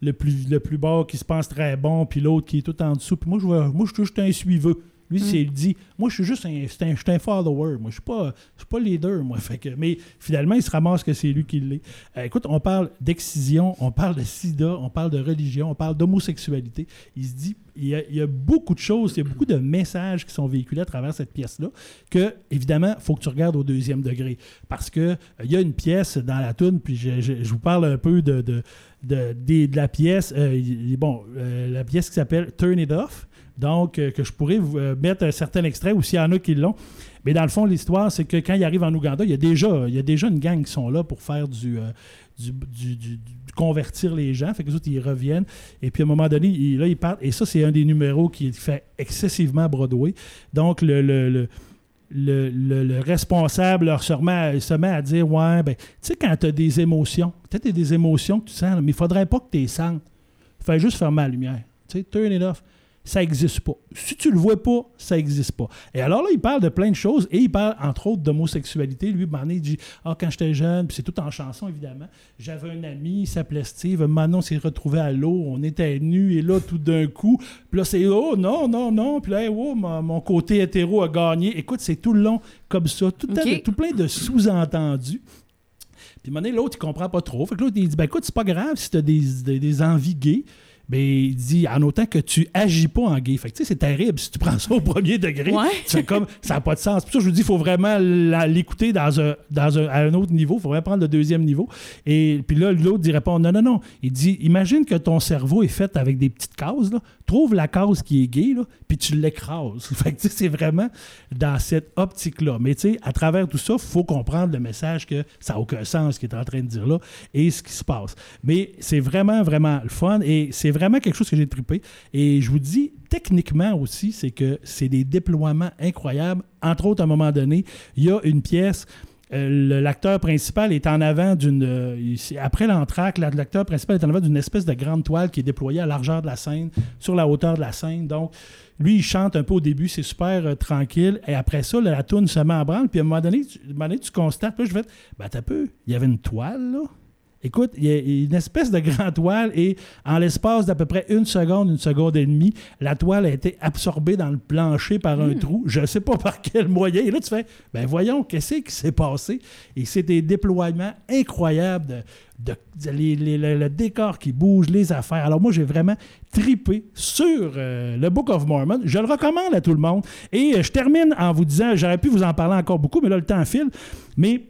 Speaker 2: le, plus, le bas qui se pense très bon, puis l'autre qui est tout en dessous. Puis moi, je, moi, je suis juste un suiveux. Lui, c'est mm. il dit Moi, je suis juste un, un, je un follower. Moi, je suis pas, je suis pas leader, moi. Fait que, mais finalement, il se ramasse que c'est lui qui l'est. Euh, écoute, on parle d'excision, on parle de sida, on parle de religion, on parle d'homosexualité. Il se dit il y, a, il y, a, beaucoup de choses, il y a beaucoup de messages qui sont véhiculés à travers cette pièce-là que, évidemment, il faut que tu regardes au deuxième degré. Parce que euh, il y a une pièce dans la toune, puis je, je, vous parle un peu de, de, de, de la pièce. Euh, bon, la pièce qui s'appelle Turn It Off. Donc, euh, que je pourrais vous euh, mettre un certain extrait ou s'il y en a qui l'ont. Mais dans le fond, l'histoire, c'est que quand il arrive en Ouganda, il y, a déjà, il y a déjà une gang qui sont là pour faire du, euh, du, convertir les gens. Fait que les autres, ils reviennent. Et puis, à un moment donné, là, ils partent. Et ça, c'est un des numéros qui fait excessivement Broadway. Donc, le, le, le responsable leur se met, se met à dire Ouais, ben, tu sais, quand tu as des émotions, peut-être des émotions que tu sens, mais il faudrait pas que tu les sentes. Fais juste fermer la lumière. Tu sais, turn it off ça n'existe pas. Si tu le vois pas, ça n'existe pas. Et alors là, il parle de plein de choses et il parle entre autres d'homosexualité. Lui, Mané, il dit Ah, quand j'étais jeune, puis c'est tout en chanson évidemment, j'avais un ami, il s'appelait Steve. Manon s'est retrouvé à l'eau, on était nus et là, tout d'un coup, puis là, c'est Oh, non, non, non. Puis là, oh, mon, côté hétéro a gagné. Écoute, c'est tout le long comme ça, tout, tout plein de sous-entendus. Puis, à l'autre, il comprend pas trop. Fait que l'autre, il dit ben, écoute, c'est pas grave si tu as des, des, des envies gays ben, il dit en autant que tu agis pas en gay. Fait que, c'est terrible si tu prends ça au premier degré. C'est comme, ça n'a pas de sens. Pour ça, je vous dis, il faut vraiment l'écouter dans un, dans un, à un autre niveau. Il faut vraiment prendre le deuxième niveau. Et puis là, l'autre dit répond non, non, non. Il dit, imagine que ton cerveau est fait avec des petites cases. Là. Trouve la case qui est gay, là, puis tu l'écrases. <laughs> Fait que, c'est vraiment dans cette optique-là. Mais tu sais, à travers tout ça, il faut comprendre le message que ça n'a aucun sens ce qu'il est en train de dire là et ce qui se passe. Mais c'est vraiment, vraiment le fun et c'est vraiment quelque chose que j'ai trippé. Et je vous dis, techniquement aussi, c'est que c'est des déploiements incroyables. Entre autres, à un moment donné, il y a une pièce. Euh, l'acteur principal est en avant d'une. Euh, après l'entraque, l'acteur principal est en avant d'une espèce de grande toile qui est déployée à largeur de la scène, sur la hauteur de la scène. Donc, lui, il chante un peu au début, c'est super euh, tranquille. Et après ça, la toune se met en branle. Puis à un moment donné, tu, tu constates, puis je vais ben, t'as peu, il y avait une toile, là. Écoute, il y a une espèce de grande toile et en l'espace d'à peu près une seconde, une seconde et demie, la toile a été absorbée dans le plancher par un hmm. trou. Je ne sais pas <laughs> par quel moyen. Et là, tu fais, ben voyons, qu'est-ce qui s'est passé? Et c'est des déploiements incroyables de, le décor qui bouge, les affaires. Alors moi, j'ai vraiment tripé sur euh, le Book of Mormon. Je le recommande à tout le monde. Et euh, je termine en vous disant, j'aurais pu vous en parler encore beaucoup, mais là, le temps file. Mais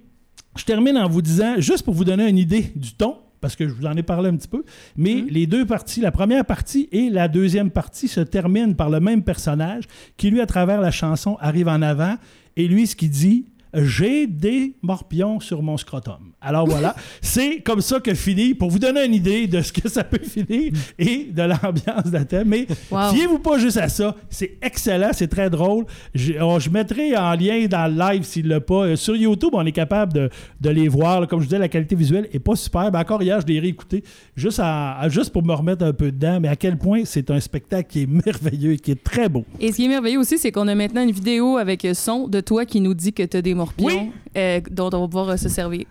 Speaker 2: je termine en vous disant, juste pour vous donner une idée du ton, parce que je vous en ai parlé un petit peu, mais mhm. les deux parties, la première partie et la deuxième partie se terminent par le même personnage qui, lui, à travers la chanson, arrive en avant. Et lui, ce qu'il dit, j'ai des morpions sur mon scrotum. Alors voilà, <laughs> c'est comme ça que finit, pour vous donner une idée de ce que ça peut finir et de l'ambiance de la thème. Mais fiez-vous pas juste à ça, c'est excellent, c'est très drôle. Je, oh, je, mettrai en lien dans le live s'il l'a pas. Euh, sur YouTube, on est capable de, de les voir. Comme je disais, la qualité visuelle est pas super. Ben, encore hier, je l'ai réécouté juste, juste pour me remettre un peu dedans. Mais à quel point c'est un spectacle qui est merveilleux et qui est très beau.
Speaker 1: Et ce qui est merveilleux aussi, c'est qu'on a maintenant une vidéo avec son de toi qui nous dit que tu as des morpions euh, dont on va pouvoir euh, se servir.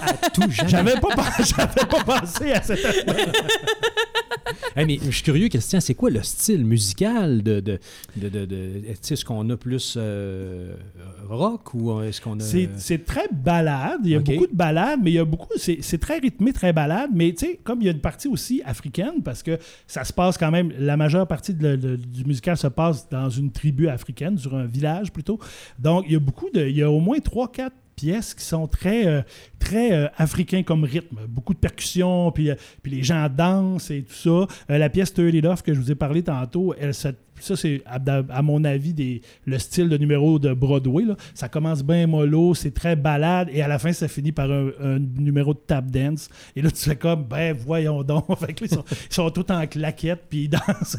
Speaker 2: à tout J'avais pas, <laughs> pas pensé à cette
Speaker 3: mais je suis curieux, Christian, c'est quoi le style musical de. de, de, de, est-ce qu'on a plus euh, rock ou est-ce qu'on a.
Speaker 2: C'est très balade. Il y a beaucoup de balades, mais il y a beaucoup. C'est très rythmé, très balade. Mais tu sais, comme il y a une partie aussi africaine, parce que ça se passe quand même. La majeure partie du musical se passe dans une tribu africaine, sur un village plutôt. Donc, il y a beaucoup de. Il y a au moins trois, quatre pièces qui sont très, euh, très euh, africains comme rythme. Beaucoup de percussions, puis, euh, puis les gens dansent et tout ça. la pièce Turtle Off que je vous ai parlé tantôt, elle se ça, c'est, à, mon avis, le style de numéro de Broadway. Ça commence bien mollo, c'est très balade, et à la fin, ça finit par un, numéro de tap dance. Et là, tu fais comme, ben, voyons donc. <laughs> ils, sont, ils, sont, tous en claquette, puis ils dansent.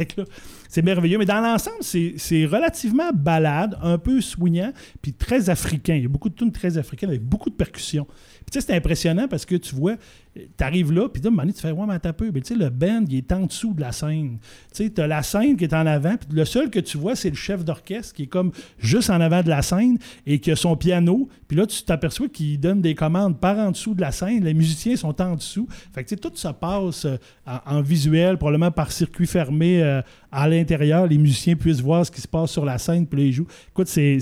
Speaker 2: c'est merveilleux. Mais dans l'ensemble, c'est, relativement balade, un peu swingant, puis très africain. Il y a beaucoup de tunes très africaines avec beaucoup de percussions. Tu c'est impressionnant parce que tu vois, tu arrives là, puis là, à un tu fais, ouais, mais t'as. Mais tu le band, il est en dessous de la scène. Tu sais, la scène qui est en avant, puis le seul que tu vois, c'est le chef d'orchestre qui est comme juste en avant de la scène et qui a son piano. Puis là, tu t'aperçois qu'il donne des commandes par en dessous de la scène. Les musiciens sont en dessous. Fait que, tu sais, tout ça passe euh, en, visuel, probablement par circuit fermé euh, à l'intérieur. Les musiciens puissent voir ce qui se passe sur la scène, puis là, ils jouent. Écoute, c'est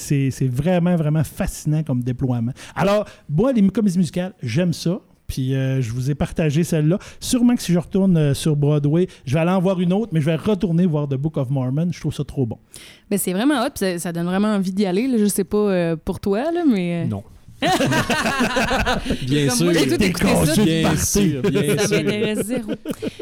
Speaker 2: vraiment, vraiment fascinant comme déploiement. Alors, moi, les comédies musicales, j'aime ça. Puis euh, je vous ai partagé celle-là. Sûrement que si je retourne euh, sur Broadway, je vais aller en voir une autre, mais je vais retourner voir The Book of Mormon. Je trouve ça trop bon.
Speaker 1: Mais c'est vraiment hot, ça, ça, donne vraiment envie d'y aller. Je sais pas euh, pour toi, là, mais.
Speaker 3: Non. <laughs> bien sûr.
Speaker 1: Moi, tout
Speaker 2: ça. Bien sûr,
Speaker 1: bien ça m'intéresse zéro.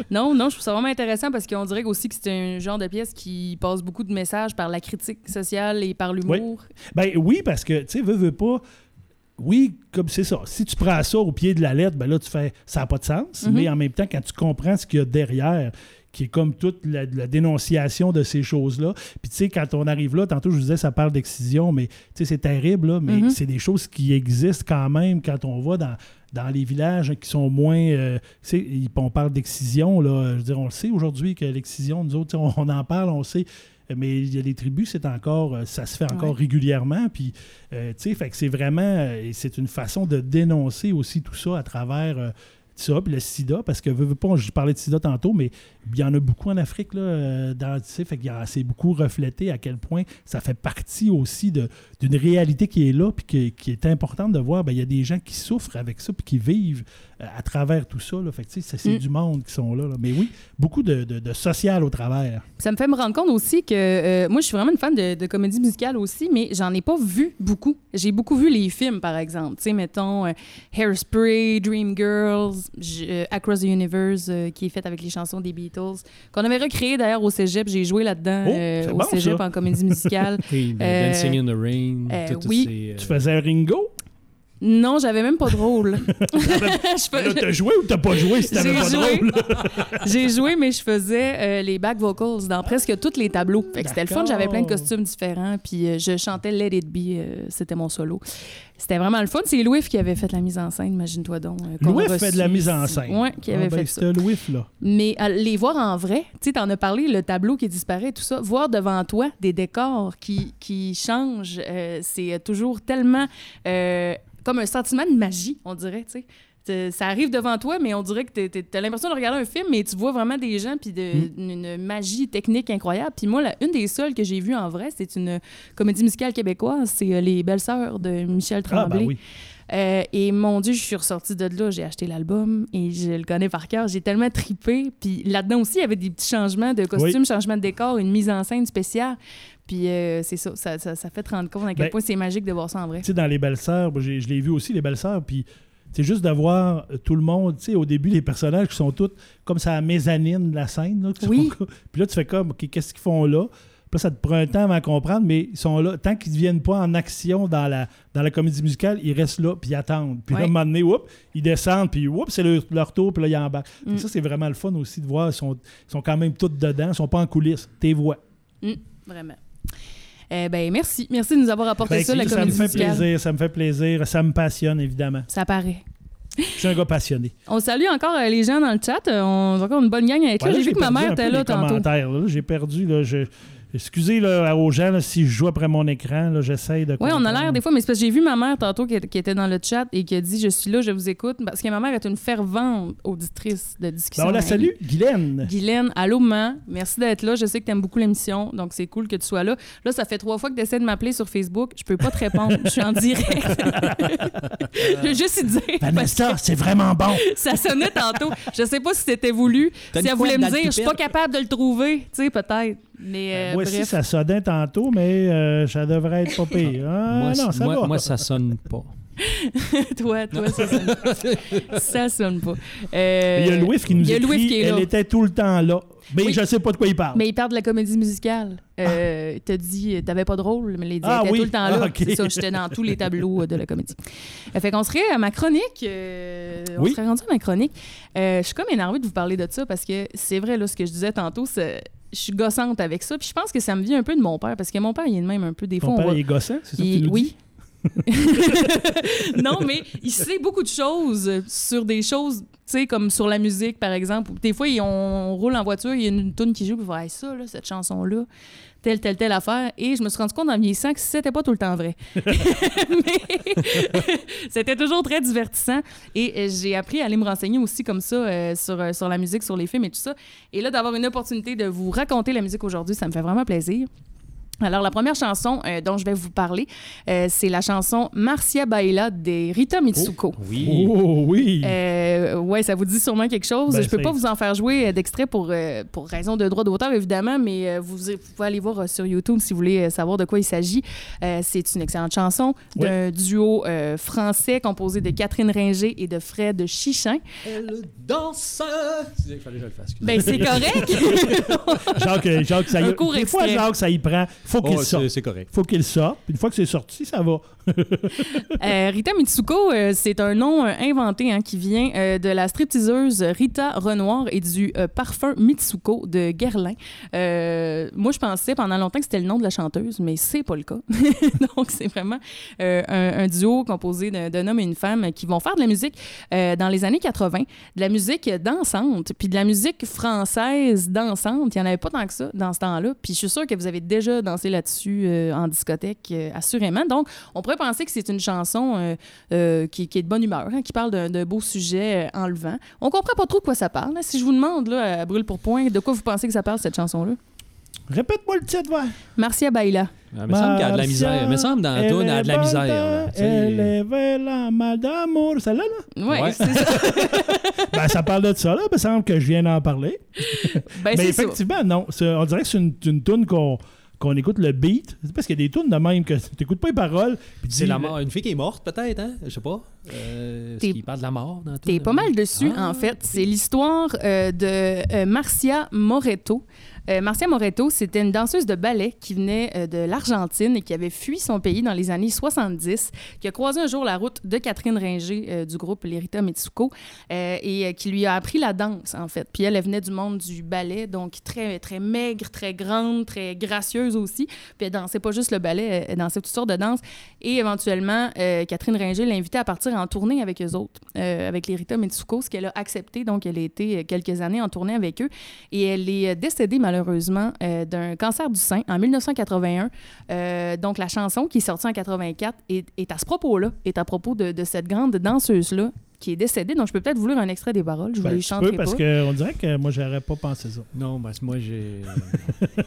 Speaker 1: Non, non, je trouve ça vraiment intéressant parce qu'on dirait aussi que c'est un genre de pièce qui passe beaucoup de messages par la critique sociale et par l'humour.
Speaker 2: Oui. Ben oui, parce que, tu sais, veux, veux pas oui, comme c'est ça. Si tu prends ça au pied de la lettre, ben là, tu fais ça n'a pas de sens. Mhm. Mais en même temps, quand tu comprends ce qu'il y a derrière, qui est comme toute la, dénonciation de ces choses-là. Puis tu sais, quand on arrive là, tantôt je vous disais, ça parle d'excision, mais tu sais, c'est terrible, là, mais mhm. c'est des choses qui existent quand même quand on va dans, dans les villages qui sont moins. Euh, tu sais, on parle d'excision, là. Je veux dire, on le sait aujourd'hui que l'excision, nous autres, on, en parle, on sait mais il y a des tribus, c'est encore, euh, ça se fait encore régulièrement. Puis, euh, tu sais, fait que c'est vraiment, euh, c'est une façon de dénoncer aussi tout ça à travers ça, puis le sida, parce que, je parlais de sida tantôt, mais il y en a beaucoup en Afrique, là, dans, fait que c'est beaucoup reflété à quel point ça fait partie aussi d'une réalité qui est là, puis qui, est importante de voir, ben, il y a des gens qui souffrent avec ça, puis qui vivent euh, à travers tout ça. Là. Fait c'est mm. du monde qui sont là, Mais oui, beaucoup de, de, social au travers.
Speaker 1: Ça me fait me rendre compte aussi que euh, moi, je suis vraiment une fan de, de comédie musicale aussi, mais j'en ai pas vu beaucoup. J'ai beaucoup vu les films, par exemple. Tu sais, mettons euh, Hairspray, Dreamgirls, Across the Universe, qui est fait avec les chansons des Beatles, qu'on avait recréé d'ailleurs au cégep. J'ai joué là-dedans oh, au cégep en comédie <laughs> musicale.
Speaker 3: Dancing in the Rain.
Speaker 2: oui. Tu faisais Ringo?
Speaker 1: Non, j'avais même pas de rôle. <laughs>
Speaker 2: T'as joué ou t'as pas joué si t'avais pas de rôle? <laughs>
Speaker 1: J'ai joué, mais je faisais euh, les back vocals dans presque tous les tableaux. c'était le fun, j'avais plein de costumes différents, puis euh, je chantais Let It Be, euh, c'était mon solo. C'était vraiment le fun. C'est Louis qui avait fait la mise en scène, imagine-toi donc.
Speaker 2: Louis fait de la mise en scène.
Speaker 1: Oui, qui avait ah, ben, fait
Speaker 2: ça. Louis, là.
Speaker 1: Mais les voir en vrai, tu sais, t'en as parlé, le tableau qui disparaît, tout ça, voir devant toi des décors qui, qui changent, c'est toujours tellement comme un sentiment de magie, on dirait, tu sais. Ça arrive devant toi, mais on dirait que tu as l'impression de regarder un film, mais tu vois vraiment des gens, puis de, mm. une magie technique incroyable. Puis moi, une des seules que j'ai vues en vrai, c'est une comédie musicale québécoise, c'est euh, Les Belles-Sœurs de Michel ah, ben Tremblay. Euh, et mon Dieu, je suis ressortie de là, j'ai acheté l'album et je le connais par cœur. J'ai tellement tripé. Puis là-dedans aussi, il y avait des petits changements de costumes, changements de décor, une mise en scène spéciale. Puis euh, c'est ça ça, ça, fait te rendre compte à quel ben, point c'est magique de voir ça en vrai.
Speaker 2: Tu sais, dans Les Belles-Sœurs, je l'ai vu aussi, Les Belles-Sœurs, puis c'est juste de voir euh, tout le monde, tu sais, au début, les personnages qui sont tous comme ça à la mezzanine de la scène. Là,
Speaker 1: oui. <laughs>
Speaker 2: puis là, tu fais comme, OK, qu'est-ce qu'ils font là? Puis là, ça te prend un temps à comprendre, mais ils sont là. Tant qu'ils ne viennent pas en action dans la, dans la comédie musicale, ils restent là, puis ils attendent. Puis là, à un moment donné, ils descendent, puis c'est leur, tour, puis là, ils embarquent. Mm. Ça, c'est vraiment le fun aussi de voir. Ils sont, sont quand même tous dedans, ils sont pas en coulisses. Tes voix.
Speaker 1: Mm, vraiment. Eh ben, merci. Merci de nous avoir apporté ben, ça, la comédie
Speaker 2: Ça me fait plaisir, ça me fait plaisir. Ça me passionne, évidemment.
Speaker 1: Ça paraît.
Speaker 2: Je suis un gars passionné.
Speaker 1: On salue encore euh, les gens dans le chat. On a encore une bonne gang avec eux. J'ai vu que ma mère était là tantôt.
Speaker 2: J'ai perdu. Là, je, Excusez là, aux gens, si je joue après mon écran, j'essaye de.
Speaker 1: Oui, on a l'air des fois, mais c'est parce que j'ai vu ma mère tantôt qui, était dans le chat et qui a dit Je suis là, je vous écoute. Parce que ma mère est une fervente auditrice de discussion.
Speaker 2: Ben, on la salue, Guylaine.
Speaker 1: Guylaine, allô, maman. Merci d'être là. Je sais que tu aimes beaucoup l'émission, donc c'est cool que tu sois là. Là, ça fait trois fois que tu essaies de m'appeler sur Facebook. Je peux pas te répondre. je suis en direct. <laughs> je veux juste y dire.
Speaker 2: Vanessa, c'est vraiment bon.
Speaker 1: ça sonnait tantôt. Je sais pas si c'était voulu. Si elle voulait me dire Je suis pas capable de le trouver, tu sais, peut-être. Mais, ben,
Speaker 2: euh, moi
Speaker 1: aussi,
Speaker 2: ça sonnait tantôt, mais euh, ça devrait être pas <laughs> pire. Ah,
Speaker 3: moi,
Speaker 2: non, ça
Speaker 3: moi, moi, ça sonne pas. <laughs>
Speaker 1: toi, toi, ça sonne pas. <laughs> ça sonne pas.
Speaker 2: Euh, il y a Louis qui nous écrit, qui elle était tout le temps là. Mais je ne sais pas de quoi il parle.
Speaker 1: Mais il parle de la comédie musicale. Euh, Il t'a dit, t'avais pas de rôle, mais il était ah tout le temps là. Ah, c'est ça, j'étais dans tous les tableaux de la comédie. fait qu'on serait à ma chronique. Euh, on serait rendu à ma chronique. Euh, je suis comme énervée de vous parler de ça parce que c'est vrai, là, ce que je disais tantôt, je suis gossante avec ça. Puis je pense que ça me vient un peu de mon père, parce que mon père, il est de même un peu. Des
Speaker 2: Ton
Speaker 1: fois,
Speaker 2: père, il est gossant, c'est ça que tu
Speaker 1: Oui. <laughs> non, mais il sait beaucoup de choses sur des choses, tu sais, comme sur la musique, par exemple. Des fois, on roule en voiture, il y a une tune qui joue, puis il ça, là, cette chanson-là telle, telle, telle affaire. Et je me suis rendu compte en vieillissant que c'était pas tout le temps vrai. <laughs> Mais c'était toujours très divertissant. Et euh, j'ai appris à aller me renseigner aussi comme ça euh, sur, euh, sur la musique, sur les films et tout ça. Et là, d'avoir une opportunité de vous raconter la musique aujourd'hui, ça me fait vraiment plaisir. Alors, la première chanson euh, dont je vais vous parler, euh, c'est la chanson Marcia Baila de Rita Mitsuko.
Speaker 2: Oh, oui. Oh, oui.
Speaker 1: Euh, ouais, ça vous dit sûrement quelque chose. Ben, je peux pas vous en faire jouer d'extrait pour, pour raison de droit d'auteur, évidemment, mais vous, pouvez aller voir sur YouTube si vous voulez savoir de quoi il s'agit. c'est une excellente chanson d'un duo français composé de Catherine Ringer et de Fred Chichin.
Speaker 3: Elle danse! Il fallait que je le fasse.
Speaker 1: Ben, c'est correct. <laughs>
Speaker 2: Jacques, Jacques, ça y... Des fois, Jacques, ça y prend faut qu'il oh, sorte.
Speaker 3: C'est correct.
Speaker 2: faut qu'il sorte. Une fois que c'est sorti, ça va.
Speaker 1: Euh, Rita Mitsuko, euh, c'est un nom euh, inventé hein, qui vient de la stripteaseuse Rita Renoir et du parfum Mitsuko de Guerlain. moi, je pensais pendant longtemps que c'était le nom de la chanteuse, mais c'est pas le cas. <laughs> Donc, c'est vraiment un, duo composé d'un homme et une femme qui vont faire de la musique dans les années 80, de la musique dansante, puis de la musique française dansante. Il n'y en avait pas tant que ça dans ce temps-là. Puis je suis sûre que vous avez déjà dansé là-dessus en discothèque, assurément. Donc, on pourrait penser que c'est une chanson euh, euh, qui, est de bonne humeur, hein, qui parle d'un beau sujet euh, enlevant. On comprend pas trop de quoi ça parle. Hein. Si je vous demande, là, à brûle pour point, de quoi vous pensez que ça parle, cette chanson-là?
Speaker 2: Répète-moi le titre, ouais.
Speaker 1: Marcia Baila.
Speaker 3: Il me semble qu'il y a de la misère. Il me semble dans la a de la misère.
Speaker 2: Elle est la mal d'amour. Celle-là,
Speaker 1: là? Oui, ouais. c'est ça. <laughs>
Speaker 2: ben, ça parle de ça, là. Il me semble que je viens d'en parler.
Speaker 1: Ben,
Speaker 2: Mais effectivement, non. On dirait que c'est une, une tune qu'on qu'on écoute le beat. C'est parce qu'il y a des tunes de même que tu n'écoutes pas les paroles.
Speaker 3: C'est la mort. Une fille qui est morte, peut-être, hein? Je sais pas. Euh, qui parle de la mort dans
Speaker 1: T'es pas mal dessus, ah. en fait. C'est l'histoire euh, de euh, Marcia Moreto. Euh, Marcia Moreto, c'était une danseuse de ballet qui venait euh, de l'Argentine et qui avait fui son pays dans les années 70, qui a croisé un jour la route de Catherine Ringer euh, du groupe Lerita Mitsuko et qui lui a appris la danse, en fait. Puis elle, elle venait du monde du ballet, donc très, très maigre, très grande, très gracieuse aussi. Puis elle dansait pas juste le ballet, elle dansait toutes sortes de danses. Et éventuellement, Catherine Ringer l'a invitée à partir en tournée avec eux autres, avec Lerita Mitsuko, ce qu'elle a accepté. Donc, elle a été quelques années en tournée avec eux. Et elle est décédée malheureusement malheureusement, euh, d'un cancer du sein en 1981. Euh, donc, la chanson qui est sortie en 84 est, est à ce propos-là, est à propos de, de cette grande danseuse-là qui est décédée. Donc, je peux peut-être vous lire un extrait des paroles. Je vous ben, les chanterai
Speaker 2: parce qu'on dirait que moi, j'aurais pas pensé ça.
Speaker 3: Non, parce que moi, j'ai...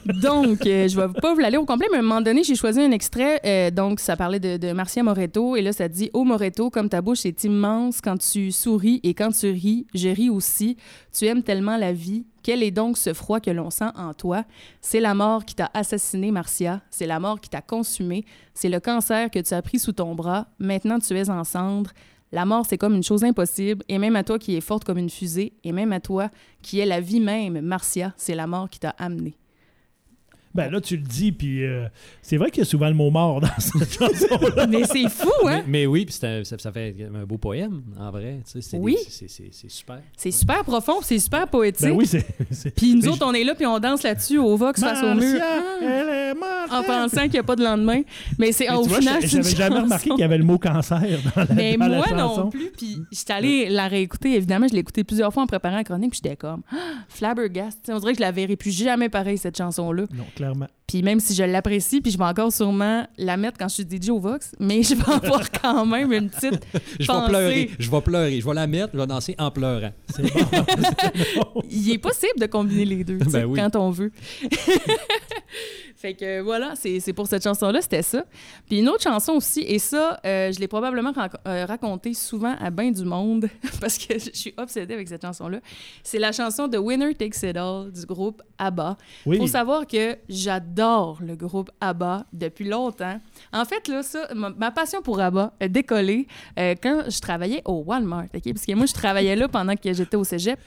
Speaker 3: <laughs>
Speaker 1: donc, euh, je vais pas vous l'aller au complet, mais à un moment donné, j'ai choisi un extrait. Euh, donc, ça parlait de, de, Marcia Moreto. Et là, ça dit « Oh, Moreto, comme ta bouche est immense quand tu souris et quand tu ris, je ris aussi. Tu aimes tellement la vie. Quel est donc ce froid que l'on sent en toi? C'est la mort qui t'a assassiné, Marcia. C'est la mort qui t'a consumé. C'est le cancer que tu as pris sous ton bras. Maintenant, tu es en cendres. La mort, c'est comme une chose impossible, et même à toi qui es forte comme une fusée, et même à toi qui es la vie même, Marcia, c'est la mort qui t'a amené.
Speaker 2: Ben là, tu le dis, puis euh, c'est vrai qu'il y a souvent le mot mort dans cette <laughs> chanson-là.
Speaker 1: mais c'est fou, hein?
Speaker 3: Mais, oui, puis ça, ça, fait un beau poème, en vrai.
Speaker 1: oui.
Speaker 3: C'est super.
Speaker 1: C'est super profond, c'est super poétique.
Speaker 2: Ben oui, c'est.
Speaker 1: Puis nous autres, on est là, puis on danse là-dessus au Vox face au mur.
Speaker 2: Ah,
Speaker 1: en pensant qu'il n'y a pas de lendemain. Mais c'est au final.
Speaker 2: J'avais jamais remarqué qu'il y avait le mot cancer dans la,
Speaker 1: mais
Speaker 2: moi
Speaker 1: non plus. Puis j'étais allée la réécouter, évidemment. Je l'ai écoutée plusieurs fois en préparant la chronique, puis j'étais comme ah, <gasps> Flabbergast. On dirait que je la verrai plus jamais pareil, cette chanson-là.
Speaker 2: Clairement.
Speaker 1: Puis même si je l'apprécie, puis je vais encore sûrement la mettre quand je suis DJ au Vox, mais je vais avoir <laughs> quand même une petite
Speaker 3: Je vais pleurer, je vais pleurer, je vais la mettre, je vais danser en pleurant. C'est
Speaker 1: bon. <laughs> Il est possible de combiner les deux, ben quand on veut. <laughs> Fait que voilà, c'est pour cette chanson-là, c'était ça. Puis une autre chanson aussi, et ça, euh, je l'ai probablement euh, raconté souvent à bien du monde <laughs> parce que je suis obsédée avec cette chanson-là. C'est la chanson de Winner Takes It All du groupe ABBA. Il faut savoir que j'adore le groupe ABBA depuis longtemps. En fait, là, ça, ma, passion pour ABBA a décollé euh, quand je travaillais au Walmart, OK? Parce que moi, je travaillais là pendant que j'étais au cégep.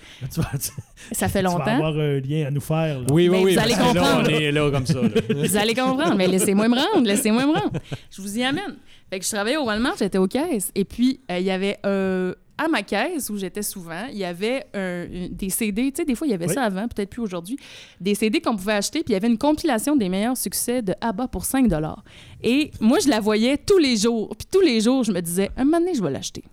Speaker 1: ça fait longtemps. Tu vas
Speaker 2: avoir un lien à nous faire.
Speaker 3: Oui, oui, oui.
Speaker 1: Vous allez comprendre.
Speaker 3: on est là comme ça.
Speaker 1: Vous allez comprendre, mais laissez-moi me rendre, laissez-moi me rendre. Je vous y amène. Fait que je travaillais au Walmart, j'étais aux caisses, et puis euh, il y avait à ma caisse où j'étais souvent, il y avait des CD. Tu sais, des fois, il y avait
Speaker 2: Oui.
Speaker 1: ça avant, peut-être plus aujourd'hui. Des CD qu'on pouvait acheter, puis il y avait une compilation des meilleurs succès de ABBA pour 5 Et moi, je la voyais tous les jours. Puis tous les jours, je me disais, un moment donné, je vais l'acheter.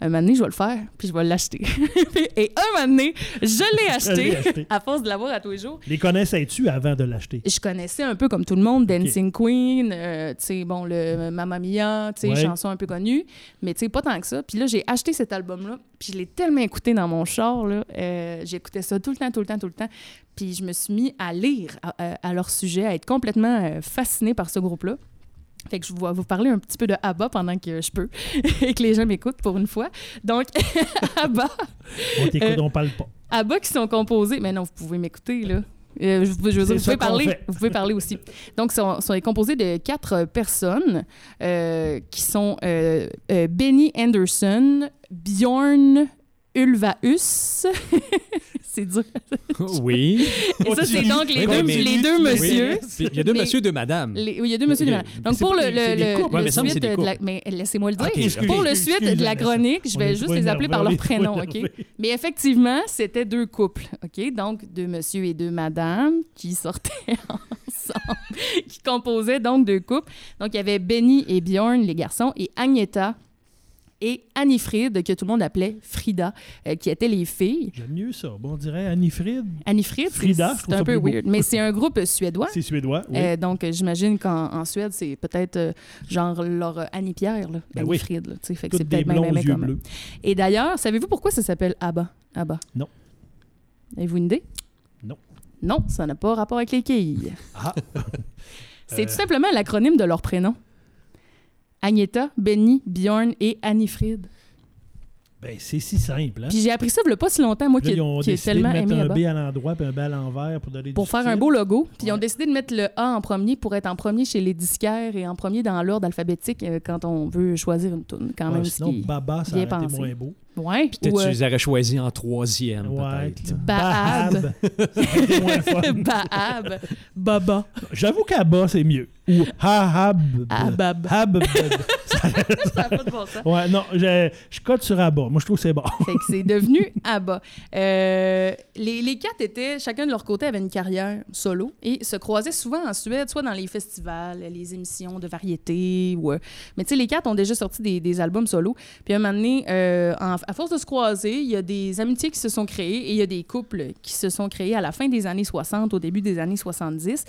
Speaker 1: Un moment donné, je vais le faire, puis je vais l'acheter. <laughs> Et un moment donné, <laughs> je l'ai acheté,
Speaker 2: acheté.
Speaker 1: à force de l'avoir à tous les jours.
Speaker 2: Les connaissais-tu avant de l'acheter?
Speaker 1: Je connaissais un peu comme tout le monde Dancing Queen, euh, tu sais, bon, le Mamma Mia, tu sais,
Speaker 2: Ouais.
Speaker 1: chanson un peu connue, mais tu sais, pas tant que ça. Puis là, j'ai acheté cet album-là, puis je l'ai tellement écouté dans mon char, là. euh, J'écoutais ça tout le temps, tout le temps, tout le temps. Puis je me suis mis à lire à, à- à leur sujet, à être complètement euh, fascinée par ce groupe-là. Fait que je vais vous parler un petit peu de ABBA pendant que je peux <laughs> et que les gens m'écoutent pour une fois. Donc, <laughs> ABBA,
Speaker 2: On t'écoute,
Speaker 1: Euh,
Speaker 2: on parle pas.
Speaker 1: ABBA qui sont composés. Mais non, vous pouvez m'écouter, là. Euh, je, je veux dire, vous pouvez parler. Vous pouvez parler aussi. Donc, ils sont, sont composés de quatre personnes euh, qui sont Benny Anderson, Bjorn Ulvaeus. <laughs> c'est dur. <laughs>
Speaker 3: Oui.
Speaker 1: Et ça, c'est donc les,
Speaker 3: Oui,
Speaker 1: deux,
Speaker 3: mais-
Speaker 1: les deux
Speaker 3: Oui. Il y a deux
Speaker 1: Mais-
Speaker 3: monsieur, deux madame.
Speaker 1: Les- oui, il y a deux et
Speaker 3: a-
Speaker 1: deux madame. Donc, pour le, le, suite de la... Mais laissez-moi le dire. Pour le
Speaker 2: excuse-
Speaker 1: suite de la chronique, je vais juste les appeler par leur <laughs> prénom, OK? Mais effectivement, c'était deux couples, OK? Donc, deux monsieur et deux madame qui sortaient <laughs> ensemble, qui composaient donc deux couples. Donc, il y avait Benny et Bjorn, les garçons, et Agneta et Annifrid, que tout le monde appelait Frida, euh, qui étaient les filles.
Speaker 2: J'aime mieux ça. Bon, on dirait Annifrid.
Speaker 1: Annifrid, c'est
Speaker 2: Frida,
Speaker 1: c'est un peu
Speaker 2: beau.
Speaker 1: weird, mais c'est un groupe suédois.
Speaker 2: C'est suédois, oui.
Speaker 1: Euh, donc, j'imagine qu'en en Suède, c'est peut-être euh, genre leur Annie Pierre, là,
Speaker 2: Ben
Speaker 1: là, fait que
Speaker 2: Toutes
Speaker 1: c'est
Speaker 2: des
Speaker 1: peut-être même aimé
Speaker 2: yeux bleus.
Speaker 1: Et d'ailleurs, savez-vous pourquoi ça s'appelle ABBA? ABBA?
Speaker 2: Non.
Speaker 1: Avez-vous une idée?
Speaker 2: Non.
Speaker 1: Non, ça n'a pas rapport avec les quilles.
Speaker 2: Ah. <laughs>
Speaker 1: C'est tout simplement l'acronyme de leur prénom. Agneta, Benny, Bjorn et Annie Fried.
Speaker 2: Ben, c'est si simple. Hein?
Speaker 1: Puis j'ai appris ça il y a pas si longtemps, moi,
Speaker 2: Là,
Speaker 1: qui,
Speaker 2: ils ont
Speaker 1: qui
Speaker 2: de mettre
Speaker 1: aimé
Speaker 2: un. B à l'endroit puis un B à l'envers pour donner
Speaker 1: Pour
Speaker 2: du
Speaker 1: faire un beau logo. Puis ils ont décidé de mettre le A en premier pour être en premier chez les disquaires et en premier dans l'ordre alphabétique euh, quand on veut choisir une tune. Quand
Speaker 2: Ouais,
Speaker 1: même, ce
Speaker 2: sinon,
Speaker 1: qui-
Speaker 2: Baba, ça aurait été
Speaker 1: pensé.
Speaker 2: moins beau.
Speaker 1: Ouais.
Speaker 3: Peut-être
Speaker 1: ou,
Speaker 3: tu
Speaker 1: euh,
Speaker 3: les aurais choisis en troisième,
Speaker 2: Ouais.
Speaker 3: peut-être. <laughs>
Speaker 2: été.
Speaker 1: Baba.
Speaker 2: J'avoue qu'Abba, c'est mieux. Ou Hahab.
Speaker 1: Abab.
Speaker 2: Hab.
Speaker 1: Ça n'a <laughs> pas de bon sens.
Speaker 2: Ouais, non, je, je cote sur Abba. Moi, je trouve que c'est bon.
Speaker 1: Fait que c'est devenu <laughs> ABBA. Euh, les, les quatre étaient, chacun de leur côté, avait une carrière solo et se croisaient souvent en Suède, soit dans les festivals, les émissions de variété. Ou, euh, mais tu sais, les quatre ont déjà sorti des, des albums solo. Puis à un moment donné, euh, en- à force de se croiser, il y a des amitiés qui se sont créées et il y a des couples qui se sont créés à la fin des années 60, au début des années 70.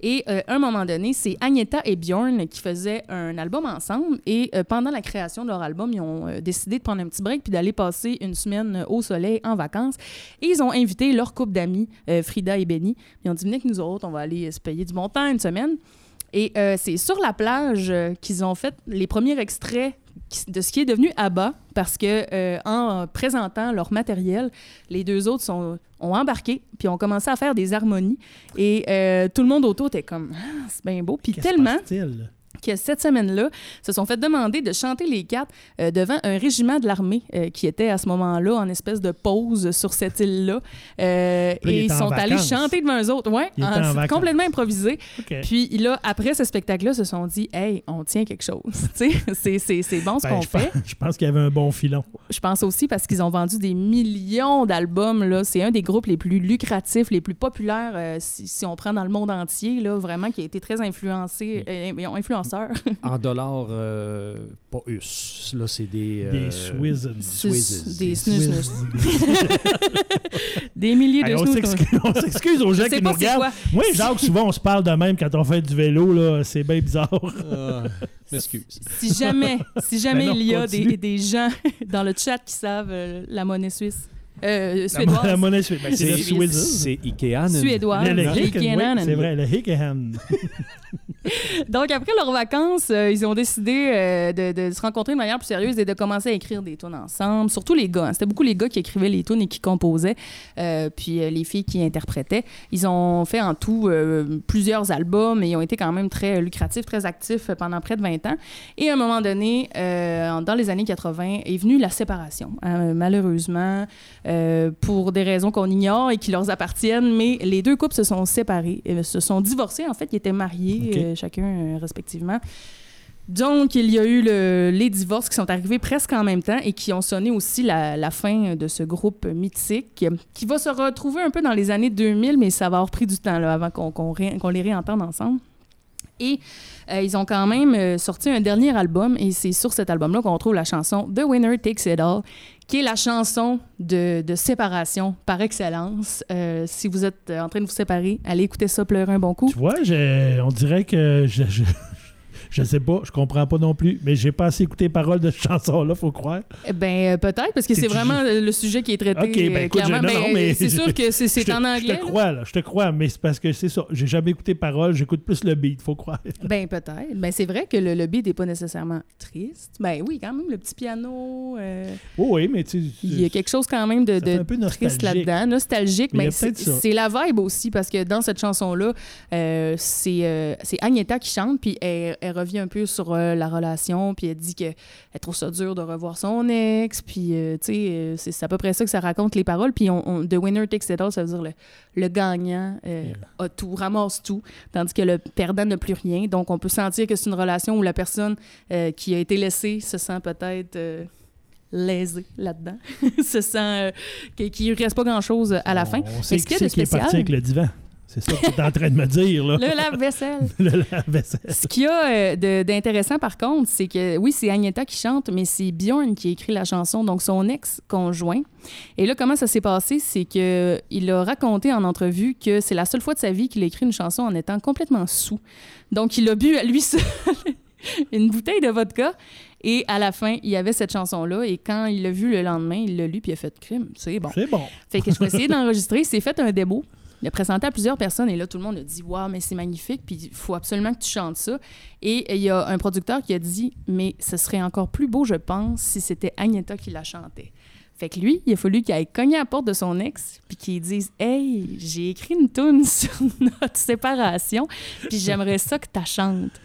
Speaker 1: Et euh, à un moment donné, c'est Agneta et Bjorn qui faisaient un album ensemble. Et euh, pendant la création de leur album, ils ont euh, décidé de prendre un petit break puis d'aller passer une semaine euh, au soleil en vacances. Et ils ont invité leur couple d'amis, Frida et Benny. Ils ont dit Venez avec nous autres, on va aller se payer du bon temps une semaine. Et c'est sur la plage qu'ils ont fait les premiers extraits de ce qui est devenu ABBA, parce que euh, en présentant leur matériel, les deux autres sont, ont embarqué, puis ont commencé à faire des harmonies. Et euh, tout le monde autour était comme Ah, c'est bien beau. Puis tellement? Que cette semaine-là, se sont fait demander de chanter les quatre euh, devant un régiment de l'armée euh, qui était à ce moment-là en espèce de pause sur cette île-là. Euh,
Speaker 2: il
Speaker 1: et ils sont allés chanter devant eux autres. Ouais, en-
Speaker 2: en
Speaker 1: complètement improvisé.
Speaker 2: OK.
Speaker 1: Puis là, après ce spectacle-là, se sont dit, hey, on tient quelque chose. <laughs> C'est- c'est c'est bon ce
Speaker 2: Ben,
Speaker 1: qu'on fait.
Speaker 2: pense, je pense qu'il y avait un bon filon.
Speaker 1: Je pense aussi parce qu'ils ont vendu des millions d'albums. là. C'est un des groupes les plus lucratifs, les plus populaires, si, si on prend dans le monde entier, là, vraiment, qui a été très influencé, euh, euh, <laughs>
Speaker 3: En dollars, euh, pas US. Là, c'est des...
Speaker 2: Des
Speaker 3: euh,
Speaker 2: Swizzes.
Speaker 3: Swizzes.
Speaker 1: Des snus <laughs> Des milliers de snus.
Speaker 2: s'excuse- on s'excuse aux gens qui nous
Speaker 1: c'est
Speaker 2: regardent. Moi Jacques, souvent, on se parle de même quand on fait du vélo. là. C'est bien bizarre. <laughs>
Speaker 3: Ah, m'excuse.
Speaker 1: Si jamais, si jamais
Speaker 2: Ben non,
Speaker 1: il y a des, des gens dans le chat qui savent euh, la monnaie suisse, euh,
Speaker 2: La,
Speaker 1: suédoise,
Speaker 2: la monnaie. Ben, c'est le
Speaker 1: C'est-
Speaker 2: Swizzes.
Speaker 3: C'est Ikea.
Speaker 1: suédoise,
Speaker 2: Le- le Hicken-
Speaker 1: Ikenan.
Speaker 2: oui, C'est vrai, le Hickenham. <laughs>
Speaker 1: Donc, après leurs vacances, euh, ils ont décidé euh, de, de se rencontrer de manière plus sérieuse et de commencer à écrire des tunes ensemble. Surtout les gars. hein. C'était beaucoup les gars qui écrivaient les tunes et qui composaient, euh, puis euh, les filles qui interprétaient. Ils ont fait en tout euh, plusieurs albums et ils ont été quand même très lucratifs, très actifs pendant près de 20 ans. Et à un moment donné, euh, dans les années 80, est venue la séparation. hein, malheureusement, euh, pour des raisons qu'on ignore et qui leur appartiennent, mais les deux couples se sont séparés, euh, se sont divorcés. En fait, ils étaient mariés, euh, chacun respectivement. Donc, il y a eu le- les divorces qui sont arrivés presque en même temps et qui ont sonné aussi la, la fin de ce groupe mythique qui va se retrouver un peu dans les années 2000, mais ça va avoir pris du temps là, avant qu'on ré- les réentende ensemble. Et euh, ils ont quand même sorti un dernier album et c'est sur cet album-là qu'on retrouve la chanson The Winner Takes It All, qui est la chanson de, séparation par excellence. Euh, si vous êtes en train de vous séparer, allez écouter ça, pleurer un bon coup.
Speaker 2: Tu vois, on dirait que je, je sais pas, je comprends pas non plus, mais j'ai pas assez écouté les paroles de cette chanson-là, faut croire.
Speaker 1: Eh Ben euh, peut-être parce que c'est vraiment le sujet qui est traité
Speaker 2: Ok, ben,
Speaker 1: euh,
Speaker 2: écoute,
Speaker 1: clairement.
Speaker 2: je- non,
Speaker 1: Ben,
Speaker 2: mais
Speaker 1: c'est
Speaker 2: je-
Speaker 1: sûr que c'est <laughs>
Speaker 2: Je
Speaker 1: en
Speaker 2: Je
Speaker 1: anglais.
Speaker 2: te crois, là, je te crois, mais c'est parce que c'est ça. J'ai jamais écouté paroles, j'écoute plus le beat, faut croire. <laughs>
Speaker 1: Ben peut-être. Ben c'est vrai que le, le beat n'est pas nécessairement triste. Ben oui, quand même le petit piano. euh,
Speaker 2: Oh oui, mais tu
Speaker 1: il y a quelque chose quand même de, de
Speaker 2: un peu
Speaker 1: triste là-dedans, nostalgique.
Speaker 2: Mais
Speaker 1: c'est la vibe aussi parce que dans cette chanson-là, euh, c'est euh, c'est Agneta qui chante puis elle, elle revient un peu sur euh, la relation puis elle dit que elle trouve ça dur de revoir son ex puis euh, tu sais euh, c'est à peu près ça que ça raconte les paroles. Puis on, on- the winner takes it all ça veut dire le, le gagnant a tout ramasse tout tandis que le perdant n'a plus rien. Donc on peut sentir que c'est une relation où la personne qui a été laissée se sent peut-être lésée là-dedans <laughs> se sent euh, qu'il ne reste pas grand-chose à la fin.
Speaker 2: On sait
Speaker 1: ce qu'il y a de
Speaker 2: c'est qui est parti
Speaker 1: spécial-
Speaker 2: avec le divan. C'est ça que tu es en train de me dire, là.
Speaker 1: le lave-vaisselle <laughs>
Speaker 2: Le lave-vaisselle.
Speaker 1: Ce qu'il y a euh, d'intéressant, par contre, c'est que oui, c'est Agneta qui chante, mais c'est Bjorn qui écrit la chanson, donc son ex-conjoint. Et là, comment ça s'est passé? C'est que il a raconté en entrevue que c'est la seule fois de sa vie qu'il a écrit une chanson en étant complètement sous. Donc, il a bu à lui <laughs> seul une bouteille de vodka. Et à la fin, il y avait cette chanson-là. Et quand il l'a vu le lendemain, il l'a lu puis il a fait crime. C'est bon.
Speaker 2: C'est bon.
Speaker 1: Fait que je vais essayer d'enregistrer. Il s'est fait un démo. Il a présenté à plusieurs personnes et là, tout le monde a dit Waouh, mais c'est magnifique, puis il faut absolument que tu chantes ça. Et il y a un producteur qui a dit Mais ce serait encore plus beau, je pense, si c'était Agneta qui la chantait. Fait que lui, il a fallu qu'il aille cogner à la porte de son ex, puis qu'il dise Hey, j'ai écrit une tune <laughs> sur notre séparation, puis j'aimerais ça que tu chantes.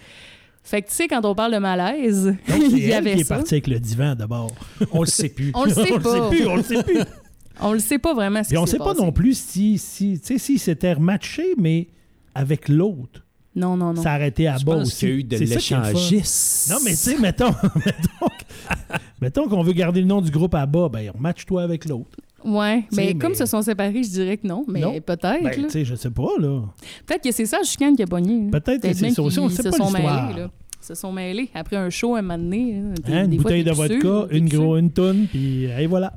Speaker 1: Fait que tu sais, quand on parle de malaise,
Speaker 2: Donc, <laughs>
Speaker 1: il y
Speaker 2: elle
Speaker 1: avait
Speaker 2: qui est
Speaker 1: ça.
Speaker 2: partie avec le divan d'abord.
Speaker 3: On le sait plus.
Speaker 1: On le sait <laughs>
Speaker 2: on le sait plus, on le sait plus.
Speaker 1: On le sait pas vraiment ce
Speaker 2: Et
Speaker 1: qui
Speaker 2: on sait pas non plus si, si tu sais, s'il s'était rematché, mais avec l'autre.
Speaker 1: Non, non, non.
Speaker 2: Ça a arrêté à bas aussi.
Speaker 3: qu'il y a eu de l'échangisme.
Speaker 2: Non, mais tu sais, mettons, <laughs> mettons, qu'on veut garder le nom du groupe à bas, ben, match-toi avec l'autre. Sais,
Speaker 1: mais comme
Speaker 2: mais-
Speaker 1: se sont séparés, je dirais que non, mais peut-être.
Speaker 2: Ben, tu sais, je sais pas, là.
Speaker 1: peut-être que c'est ça, chicane qui a pogné.
Speaker 2: Peut-être que c'est ça aussi, on sait
Speaker 1: se
Speaker 2: pas
Speaker 1: sont
Speaker 2: l'histoire.
Speaker 1: mêlés. là. Ils se sont mêlés après un show un moment donné. Des-
Speaker 2: Hein, une
Speaker 1: des
Speaker 2: bouteille de vodka, une, gros, une tonne, puis et voilà.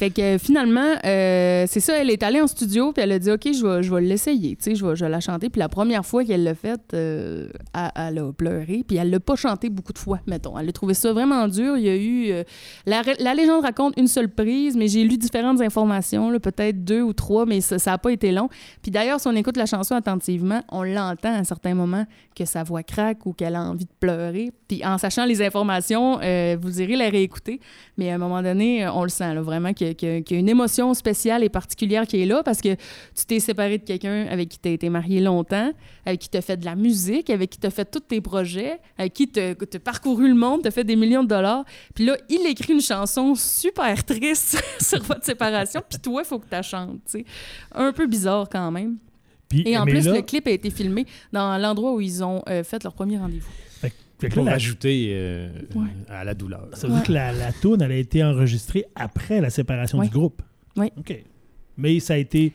Speaker 1: Fait que finalement, euh, c'est ça, elle est allée en studio, puis elle a dit OK, je vais, je vais l'essayer, tu sais, je vais, je vais la chanter. Puis la première fois qu'elle l'a faite, euh, elle, a pleuré, puis elle l'a pas chanté beaucoup de fois, mettons. Elle a trouvé ça vraiment dur. Il y a eu. euh, la, légende raconte une seule prise, mais j'ai lu différentes informations, peut-être deux ou trois, mais ça n'a pas été long. Puis d'ailleurs, si on écoute la chanson attentivement, on l'entend à un certain moment que sa voix craque ou qu'elle a envie de pleurer. Puis en sachant les informations, vous irez la réécouter. Mais à un moment donné, on le sent vraiment a- qu'il y a- qu'il y a une émotion spéciale et particulière qui est là parce que tu t'es séparé de quelqu'un avec qui tu as été marié longtemps, avec qui tu as fait de la musique, avec qui tu as fait tous tes projets, avec qui tu as parcouru le monde, tu as fait des millions de dollars. Puis là, il écrit une chanson super triste <laughs> sur votre séparation, puis toi, il faut que tu la chantes. Un peu bizarre quand même. Et en plus,
Speaker 2: là,
Speaker 1: le clip a été filmé dans l'endroit où ils ont euh, fait leur premier rendez-vous.
Speaker 2: Fait que
Speaker 3: Pour
Speaker 2: la-
Speaker 3: ajouter euh,
Speaker 1: Ouais.
Speaker 3: à la douleur.
Speaker 2: ça veut dire que la, la toune, elle a été enregistrée après la séparation du groupe.
Speaker 1: Oui.
Speaker 2: OK. Mais ça a été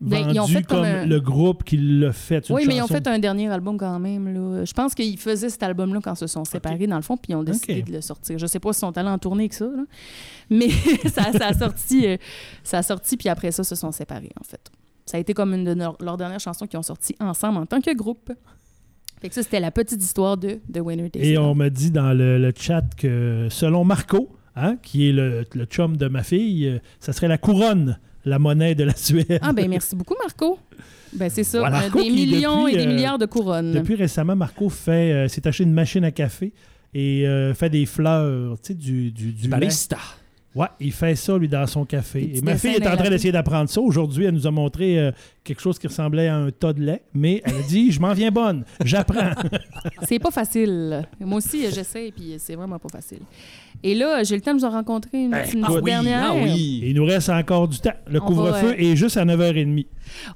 Speaker 1: Ben,
Speaker 2: vendu
Speaker 1: ils ont fait
Speaker 2: comme,
Speaker 1: comme un-
Speaker 2: le groupe qui l'a fait. une
Speaker 1: Oui, mais ils ont fait un dernier album quand même. Là. Je pense qu'ils faisaient cet album-là quand ils se sont séparés, dans le fond, puis ils ont décidé de le sortir. Je sais pas s'ils sont allés en tournée que ça, là. mais <laughs> ça, ça a sorti, euh, ça a sorti, puis après ça, ils se sont séparés, en fait. Ça a été comme une de leur- leurs dernières chansons qu'ils ont sorties ensemble en tant que groupe. Fait que ça, c'était la petite histoire de The Winner Takes
Speaker 2: Et
Speaker 1: It All.
Speaker 2: on me dit dans le, le chat que selon Marco, hein, qui est le, le chum de ma fille, euh, ça serait la couronne, la monnaie de la Suède.
Speaker 1: Ah, ben merci beaucoup, Marco. Ben c'est ça,
Speaker 2: Voilà.
Speaker 1: euh,
Speaker 2: Marco
Speaker 1: des millions
Speaker 2: depuis,
Speaker 1: et des
Speaker 2: euh,
Speaker 1: milliards de couronnes.
Speaker 2: Depuis récemment, Marco fait, euh, s'est acheté une machine à café et euh, fait des fleurs, tu sais, du, du, du.
Speaker 3: Barista.
Speaker 2: Ouais, il fait ça, lui, dans son café. Et ma fille est en train d'essayer d'apprendre ça. Aujourd'hui, elle nous a montré euh, quelque chose qui ressemblait à un tas de lait, mais elle a dit Je m'en viens bonne, j'apprends. <laughs>
Speaker 1: C'est pas facile. Moi aussi, j'essaie, puis c'est vraiment pas facile. Et là, j'ai le temps de vous en rencontrer une,
Speaker 2: Ben,
Speaker 1: une
Speaker 2: ah oui,
Speaker 1: dernière.
Speaker 3: Ah oui.
Speaker 2: il nous reste encore du temps. Le couvre-feu
Speaker 1: va, euh,
Speaker 2: est juste à 9h30.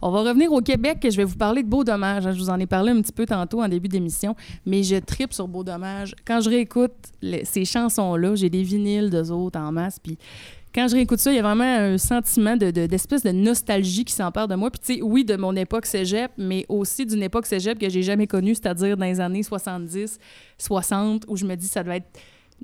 Speaker 1: On va revenir au Québec. Je vais vous parler de Beau Dommage. Je vous en ai parlé un petit peu tantôt en début d'émission, mais je tripe sur Beau Dommage. Quand je réécoute ces chansons-là, j'ai des vinyles d'eux autres en masse, puis quand je réécoute ça, il y a vraiment un sentiment de, d'espèce de, nostalgie qui s'empare de moi. Puis, tu sais, oui, de mon époque cégep, mais aussi d'une époque cégep que j'ai jamais connue, c'est-à-dire dans les années 70, 60, où je me dis, ça doit être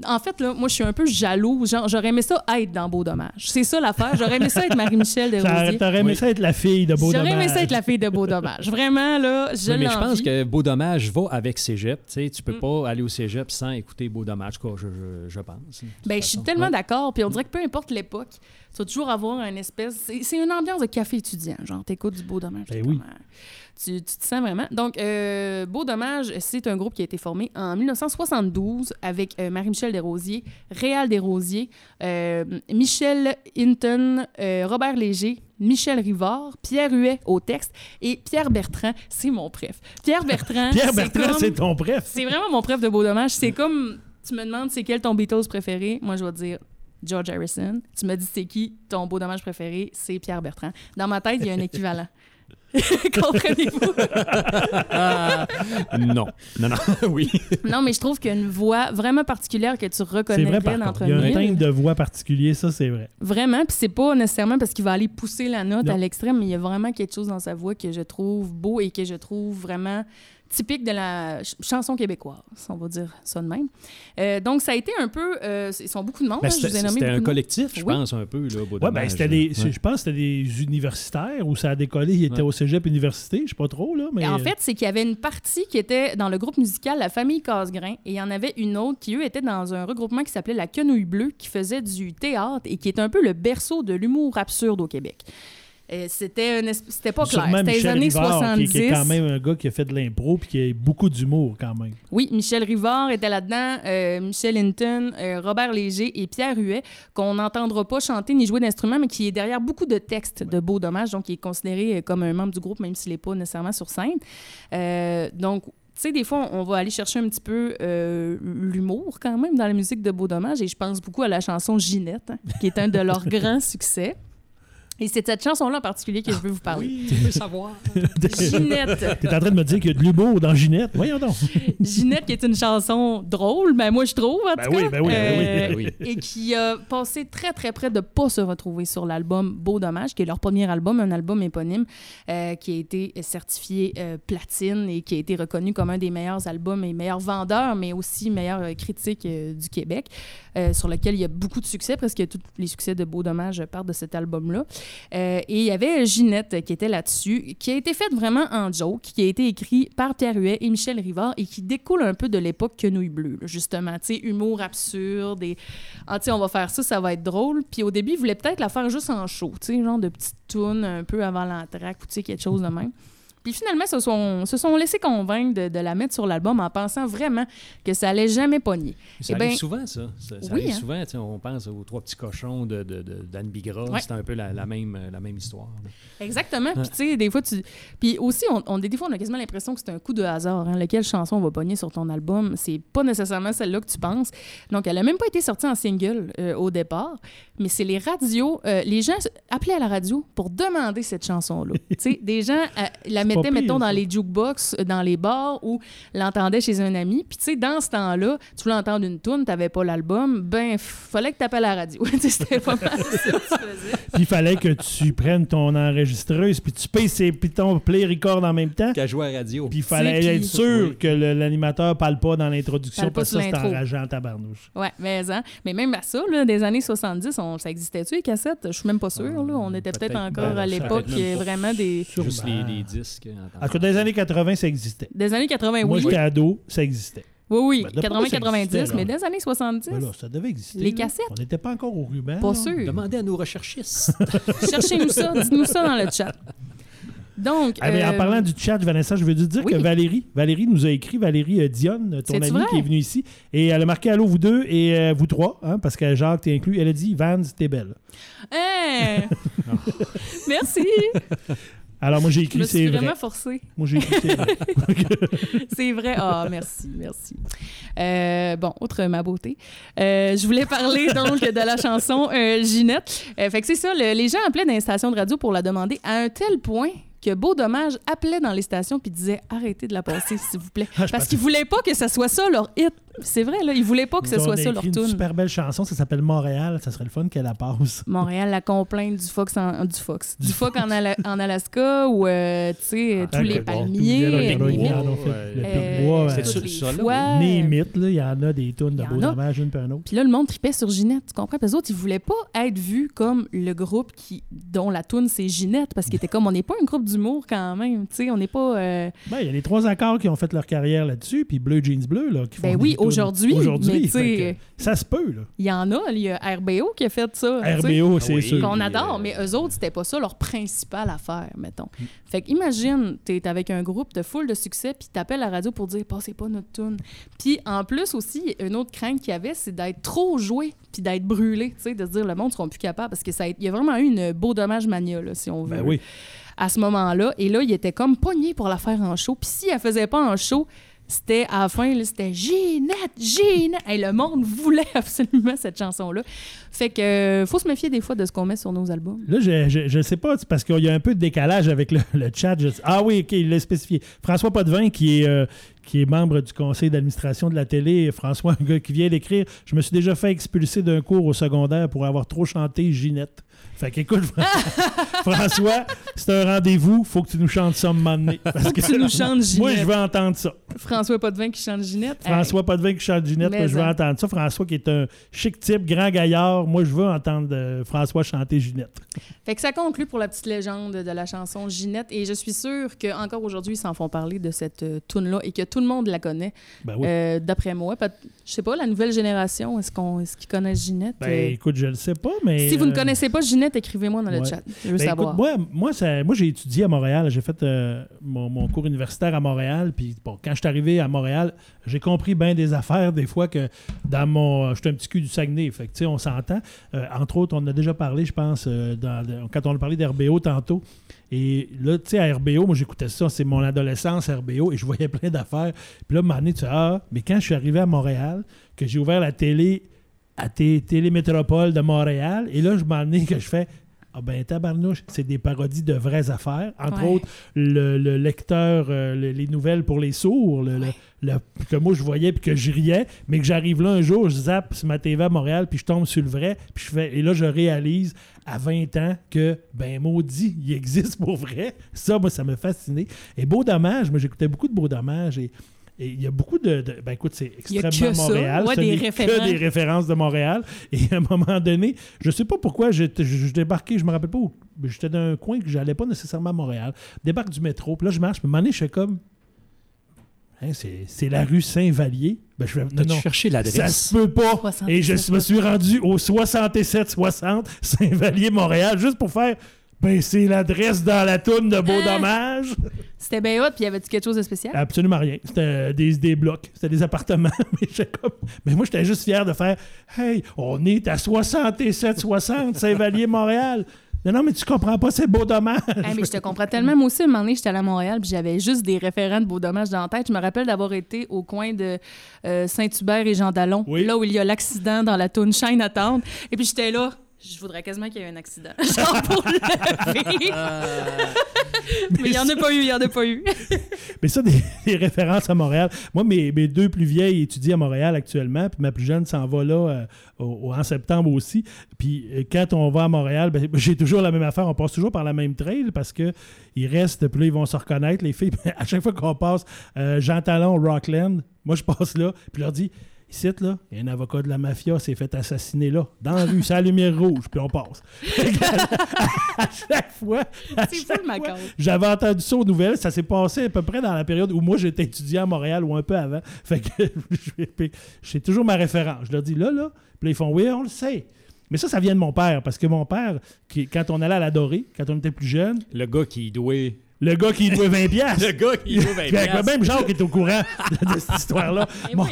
Speaker 1: en fait, là, moi, je suis un peu jaloux. j'aurais aimé ça être dans Beau Dommage. C'est ça l'affaire. J'aurais aimé ça être Marie-Michel de <laughs> Rosier.
Speaker 2: T'aurais aimé ça être la fille de Beau
Speaker 1: Dommage.
Speaker 2: J'aurais
Speaker 1: aimé ça être la fille de Beau Dommage. Vraiment, là, je
Speaker 3: Mais je pense que Beau Dommage va avec Cégep. Tu sais, tu peux mm. pas aller au Cégep sans écouter Beau Dommage, quoi, je, je, pense.
Speaker 1: Ben, je suis tellement d'accord. Puis on dirait que peu importe l'époque, tu vas toujours avoir un espèce... C'est une ambiance de café étudiant. Genre, t'écoutes du Beau Dommage.
Speaker 2: Ben oui.
Speaker 1: Tu, te sens vraiment. Donc, euh, Beau Dommage, c'est un groupe qui a été formé en 1972 avec euh, Marie-Michel Desrosiers, Réal Desrosiers, euh, Michel Hinton, Robert Léger, Michel Rivard, Pierre Huet au texte et Pierre Bertrand, c'est mon préf. Pierre Bertrand. <laughs>
Speaker 2: Pierre Bertrand, c'est ton préf.
Speaker 1: C'est vraiment mon préf de Beau Dommage. C'est comme. Tu me demandes c'est quel ton Beatles préféré. Moi, je vais te dire George Harrison. Tu me dis c'est qui ton beau dommage préféré, c'est Pierre Bertrand. Dans ma tête, il y a un équivalent. <laughs> Comprenez-vous? <laughs>
Speaker 3: non. Non, non, <laughs> oui.
Speaker 1: Non, mais je trouve qu'il y a une voix vraiment particulière que tu reconnais
Speaker 2: vrai, bien entre Il y a un timbre de voix particulier, ça, c'est vrai.
Speaker 1: Vraiment, puis c'est pas nécessairement parce qu'il va aller pousser la note à l'extrême, mais il y a vraiment quelque chose dans sa voix que je trouve beau et que je trouve vraiment typique de la chanson québécoise, on va dire ça de même. Euh, donc, ça a été un peu... Euh, ils sont beaucoup de monde.
Speaker 3: Ben, c'était un collectif, je pense, un peu. Là,
Speaker 2: ouais, ben, c'était des, Je pense que c'était des universitaires où ça a décollé. Ils étaient au cégep université, je sais pas trop. Là, mais...
Speaker 1: En fait, c'est qu'il y avait une partie qui était dans le groupe musical La Famille Casgrain et il y en avait une autre qui, eux, était dans un regroupement qui s'appelait La Quenouille Bleue qui faisait du théâtre et qui est un peu le berceau de l'humour absurde au Québec. C'était c'était pas clair. C'était les années 70.
Speaker 2: Qui, est quand même un gars qui a fait de l'impro puis qui a beaucoup d'humour quand même.
Speaker 1: Oui, Michel Rivard était là-dedans, euh, Michel Hinton, euh, Robert Léger et Pierre Huet, qu'on n'entendra pas chanter ni jouer d'instruments, mais qui est derrière beaucoup de textes de Beau Dommage, donc qui est considéré comme un membre du groupe, même s'il n'est pas nécessairement sur scène. Euh, donc, tu sais, des fois, on va aller chercher un petit peu l'humour quand même dans la musique de Beau Dommage, et je pense beaucoup à la chanson Ginette, hein, qui est un de leurs <laughs> grands succès. Et c'est cette chanson-là en particulier que je veux vous parler.
Speaker 3: Oui, tu veux savoir.
Speaker 1: Ginette.
Speaker 2: Tu es en train de me dire qu'il y a de l'humour dans Ginette? Voyons donc.
Speaker 1: Ginette, qui est une chanson drôle, ben moi je trouve, en
Speaker 2: ben
Speaker 1: tout
Speaker 2: oui,
Speaker 1: cas.
Speaker 2: Ben oui, ben
Speaker 1: oui. Et qui a passé très, très près de ne pas se retrouver sur l'album Beau Dommage, qui est leur premier album, un album éponyme, euh, qui a été certifié euh, platine et qui a été reconnu comme un des meilleurs albums et meilleurs vendeurs, mais aussi meilleur euh, critique du Québec, sur lequel il y a beaucoup de succès. Presque tous les succès de Beau Dommage partent de cet album-là. Euh, et il y avait Ginette qui était là-dessus, qui a été faite vraiment en joke, qui a été écrit par Pierre Huet et Michel Rivard et qui découle un peu de l'époque Quenouille Bleue, justement. Tu sais, humour absurde et ah, on va faire ça, ça va être drôle. Puis au début, il voulait peut-être la faire juste en show, tu sais, genre de petites tunes un peu avant l'entraque ou tu sais, quelque chose de même. Puis finalement, se sont, se sont laissés convaincre de, de, la mettre sur l'album en pensant vraiment que ça allait jamais pogner.
Speaker 3: Ça eh arrive souvent, ça. Ça, arrive hein? souvent. On pense aux trois petits cochons d'Anne de, de, Bigra. C'est un peu la, la, même, la même histoire.
Speaker 1: Exactement. Puis tu sais, des fois, tu... Puis aussi, on, on, des fois, on a quasiment l'impression que c'est un coup de hasard. Hein. Lequel chanson va pogner sur ton album? C'est pas nécessairement celle-là que tu penses. Donc, elle a même pas été sortie en single euh, au départ, mais c'est les radios... Euh, les gens appelaient à la radio pour demander cette chanson-là. <laughs> tu sais, des gens euh, la mettait, mettons, dans les jukebox, euh, dans les bars, ou l'entendait chez un ami. Puis, tu sais, dans ce temps-là, tu voulais entendre une tune, t'avais pas l'album, ben, fallait que t'appelles à la radio. <laughs> C'était pas mal ça que tu faisais.
Speaker 2: Puis, il fallait que tu prennes ton enregistreuse, puis tu payes ses, puis ton play record en même temps.
Speaker 3: Qu'à jouer à radio.
Speaker 2: Puis, il fallait être sûr que l'animateur parle pas dans l'introduction, parce que ça, c'est enrageant tabarnouche.
Speaker 1: Ouais, mais, hein, mais même à ça, là, des années 70, on, ça existait-tu, les cassettes? Je suis même pas sûr. Là. On était peut-être encore à l'époque vraiment des...
Speaker 3: Juste les, les disques.
Speaker 2: En tout cas, dans les années 80, ça existait.
Speaker 1: Des années 80, oui.
Speaker 2: Moi, j'étais ado, ça existait.
Speaker 1: Oui, oui, 80-90, ben, mais des années 70.
Speaker 2: Ben là, ça devait exister.
Speaker 1: Les cassettes.
Speaker 2: On n'était pas encore au ruban.
Speaker 1: Pas sûr.
Speaker 3: Demandez à nos recherchistes. <laughs>
Speaker 1: Cherchez-nous ça, dites-nous ça dans le chat. Donc,
Speaker 2: ah, en parlant du chat, Vanessa, je veux juste dire que Valérie, Valérie nous a écrit, Valérie euh, Dionne, ton amie qui est venue ici, et elle a marqué Allô, vous deux et euh, vous trois, hein, parce que Jacques t'es inclus. Elle a dit Vans, t'es belle.
Speaker 1: Hey! <laughs> Merci! <laughs>
Speaker 2: Alors, moi, j'ai écrit c'est vrai.
Speaker 1: vraiment forcée.
Speaker 2: Moi, j'ai écrit c'est vrai. <laughs>
Speaker 1: C'est vrai. Ah, merci, merci. Euh, bon, outre ma beauté, euh, je voulais parler donc de la chanson euh, Ginette. Fait que c'est ça, le- les gens appelaient dans les stations de radio pour la demander à un tel point que Beau Dommage appelait dans les stations puis disait arrêtez de la passer s'il vous plaît
Speaker 2: Ah,
Speaker 1: parce qu'ils voulaient pas que ça soit ça leur hit. C'est vrai là, ils voulaient pas que ce soit ça leur
Speaker 2: écrit une
Speaker 1: tune.
Speaker 2: super belle chanson, ça s'appelle Montréal. Ça serait le fun qu'elle la passe. <laughs>
Speaker 1: Montréal, la complainte du Fox en, du Fox, du Fox en, Ala- en Alaska ou euh, tu sais
Speaker 3: Ah,
Speaker 1: tous les
Speaker 3: bon,
Speaker 1: palmiers,
Speaker 2: le. Le
Speaker 1: euh,
Speaker 2: Pic-Bois,
Speaker 3: c'est
Speaker 2: euh,
Speaker 3: là,
Speaker 1: euh,
Speaker 2: mythes, là, il y en a des tunes de
Speaker 1: Il y en
Speaker 2: beau
Speaker 1: a.
Speaker 2: dommage, une par une autre.
Speaker 1: Puis là, le monde tripait sur Ginette, tu comprends? Puis les autres, ils voulaient pas être vus comme le groupe qui, dont la toune c'est Ginette, parce qu'ils étaient comme, on n'est pas un groupe d'humour quand même, tu sais, on n'est pas... euh,
Speaker 2: Ben, il y a les trois accords qui ont fait leur carrière là-dessus, puis Bleu Jeans Bleu, là, qui font
Speaker 1: Ben oui, aujourd'hui, mais
Speaker 2: ça se peut, là.
Speaker 1: il y en a, il y a RBO qui a fait ça.
Speaker 2: RBO, c'est
Speaker 3: oui.
Speaker 2: sûr.
Speaker 1: qu'on adore, mais eux autres, c'était pas ça leur principale affaire, mettons.
Speaker 2: Mm.
Speaker 1: Fait que imagine, t'es avec un groupe de full de succès, puis t'appelles la radio pour dire « passez pas notre tune ». Puis en plus aussi, une autre crainte qu'il y avait, c'est d'être trop joué, puis d'être brûlé, tu sais, de se dire « le monde seront plus capables », parce que ça a- il y a vraiment eu une beau dommage mania, là, si on veut,
Speaker 2: Ben oui.
Speaker 1: à ce moment-là. Et là, il était comme pogné pour la faire en show. Puis si elle faisait pas en show, c'était à la fin, c'était Ginette, Ginette. Et le monde voulait <laughs> absolument cette chanson-là. Fait que euh, faut se méfier des fois de ce qu'on met sur nos albums.
Speaker 2: Là, je, je, sais pas, parce qu'il y a un peu de décalage avec le, le chat. Ah oui, OK, il l'a spécifié. François Potvin, qui est, euh, qui est membre du conseil d'administration de la télé, François, un gars qui vient d'écrire Je me suis déjà fait expulser d'un cours au secondaire pour avoir trop chanté Ginette. Fait qu'écoute, <laughs> François, c'est un rendez-vous, faut que tu nous chantes ça un moment donné. Parce que
Speaker 1: tu nous chantes Ginette. <laughs>
Speaker 2: Moi, je veux entendre ça.
Speaker 1: François Potvin qui chante Ginette.
Speaker 2: François Potvin qui chante Ginette, moi, je veux
Speaker 1: en.
Speaker 2: entendre ça. François qui est un chic type, grand gaillard. Moi, je veux entendre euh, François chanter Ginette.
Speaker 1: Fait que ça conclut pour la petite légende de la chanson Ginette. Et je suis sûre qu'encore aujourd'hui, ils s'en font parler de cette euh, tune-là et que tout le monde la connaît,
Speaker 2: Ben oui.
Speaker 1: euh, d'après moi. Je sais pas, la nouvelle génération, est-ce qu'on, est-ce qu'ils connaissent Ginette?
Speaker 2: Ben, écoute, je le sais pas, mais.
Speaker 1: si vous ne
Speaker 2: euh,
Speaker 1: connaissez pas Ginette, écrivez-moi dans le
Speaker 2: ouais.
Speaker 1: chat. Je veux
Speaker 2: ben,
Speaker 1: savoir.
Speaker 2: écoute, moi, moi, ça- moi j'ai étudié à Montréal. J'ai fait euh, mon, mon cours universitaire à Montréal. Puis, bon, quand je suis arrivé à Montréal, j'ai compris bien des affaires, des fois, que dans mon. Je suis un petit cul du Saguenay. Fait que, on s'entend. Euh, entre autres, on a déjà parlé, je pense, euh, dans- quand on a parlé d'RBO tantôt. Et là, tu sais, à RBO, moi, j'écoutais ça, c'est mon adolescence, RBO, et je voyais plein d'affaires. Puis là, à un moment donné, tu sais, ah, mais quand je suis arrivé à Montréal, que j'ai ouvert la télé à Té- Télémétropole de Montréal, et là, je m'en ai que je fais. Ah ben tabarnouche, c'est des parodies de vraies affaires. Entre
Speaker 1: Ouais.
Speaker 2: autres, le, le lecteur, euh, le- les nouvelles pour les sourds, le, que moi je voyais puis que je riais, mais que j'arrive là un jour, je zappe sur ma TV à Montréal, puis je tombe sur le vrai, puis je fais, et là je réalise à 20 ans que, ben maudit, il existe pour vrai. Ça, moi, ça m'a fasciné. Et Beau Dommage, moi j'écoutais beaucoup de Beau Dommage et et il y a beaucoup de. de- ben écoute, c'est
Speaker 1: Il y a
Speaker 2: extrêmement
Speaker 1: que ça.
Speaker 2: Montréal.
Speaker 1: Ouais,
Speaker 2: Ce
Speaker 1: des
Speaker 2: que des références de Montréal. Et à un moment donné, je sais pas pourquoi, je, je, je débarquais, je me rappelle pas où. mais J'étais dans un coin que j'allais pas nécessairement à Montréal. Débarque du métro, puis là, je marche, puis à un moment donné, je fais comme. Hein, c'est c'est la rue Saint-Vallier. Ben, je fais. Non, non.
Speaker 3: cherché
Speaker 2: Ça
Speaker 3: l'adresse?
Speaker 2: se peut pas.
Speaker 1: 67.
Speaker 2: Et je me suis rendu au 6760 Saint-Vallier, Montréal, juste pour faire. Ben, c'est l'adresse dans la toune de Beau
Speaker 1: Ah.
Speaker 2: Dommage.
Speaker 1: C'était bien hot, puis y avait-tu quelque chose de spécial?
Speaker 2: Absolument rien. C'était des, des blocs. C'était des appartements. <laughs> mais, j'étais comme... mais moi, j'étais juste fier de faire Hey, on est à 67-60 Saint-Vallier, Montréal. Non, non, mais tu comprends pas, c'est beau dommage.
Speaker 1: Hey, mais je te comprends tellement. Moi aussi, un moment donné, j'étais à Montréal, puis j'avais juste des référents de Beau Dommage dans la tête. Je me rappelle d'avoir été au coin de euh, Saint-Hubert et Jean Dallon,
Speaker 2: Oui.
Speaker 1: là où il y a l'accident dans la toune Shine Attendre. Et puis j'étais là. Je voudrais quasiment qu'il y ait un accident. <laughs> Genre pour vivre. Mais il n'y en a pas eu, il n'y en a pas eu. <laughs>
Speaker 2: Mais ça, des, des références à Montréal. Moi, mes, mes deux plus vieilles étudient à Montréal actuellement, puis ma plus jeune s'en va là euh, au- en septembre aussi. Puis euh, quand on va à Montréal, ben, <laughs> j'ai toujours la même affaire. On passe toujours par la même trail parce que ils restent, puis là, ils vont se reconnaître, les filles. à chaque fois qu'on passe euh, Jean Talon, Rockland, moi, je passe là, puis je leur dis Ici, là, il y a un avocat de la mafia s'est fait assassiner là, dans la rue, la lumière rouge, puis on passe. <laughs> à chaque fois, à chaque fois, j'avais entendu ça aux nouvelles. Ça s'est passé à peu près dans la période où moi j'étais étudiant à Montréal ou un peu avant. <laughs> Fait que j'ai toujours ma référence. Je leur dis là, là. Puis là, ils font oui, on le sait. Mais ça, ça vient de mon père. Parce que mon père, qui, quand on allait à l'adoré, quand on était plus jeune,
Speaker 3: Le gars qui douait.
Speaker 2: Le gars qui louait 20 <laughs> piastres.
Speaker 3: Le gars qui louait 20 piastres.
Speaker 2: Même Jacques est au courant de, <laughs> cette histoire-là. Bon,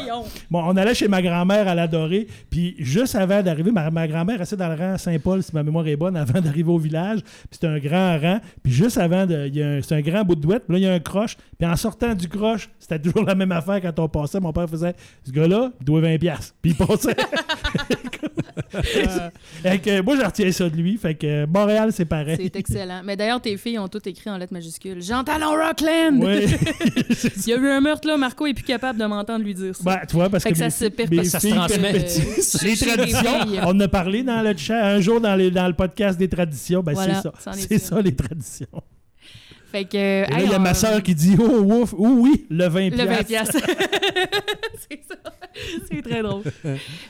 Speaker 2: bon, on allait chez ma grand-mère à l'adorer, puis juste avant d'arriver, ma, ma grand-mère restait dans le rang Saint-Paul, si ma mémoire est bonne, avant d'arriver au village. Puis c'était un grand rang. Puis juste avant, c'est un grand bout de douette. Puis là, il y a un croche. Puis en sortant du croche, c'était toujours la même affaire quand on passait. Mon père faisait Ce gars-là, il doit 20 piastres. Puis il passait. <laughs> euh, moi, je retiens ça de lui. Fait que Montréal, c'est pareil.
Speaker 1: C'est excellent. Mais d'ailleurs, tes filles ont toutes écrit en lettres majuscules. J'entends Rockland!
Speaker 2: Oui. <laughs>
Speaker 1: il y a eu un meurtre là, Marco est plus capable de m'entendre lui dire ça.
Speaker 2: Ben, tu vois, parce que,
Speaker 1: ça, se perpétue.
Speaker 3: ça se transmet. <laughs>
Speaker 2: les traditions, on a parlé dans le chat un jour dans, les, dans le podcast des traditions. Ben, c'est ça. C'est ça, les traditions.
Speaker 1: Fait que, Et
Speaker 2: là, il y a ma soeur qui dit Oh, ouf, oh oui, le 20
Speaker 1: Le 20 <laughs> C'est ça. C'est très drôle.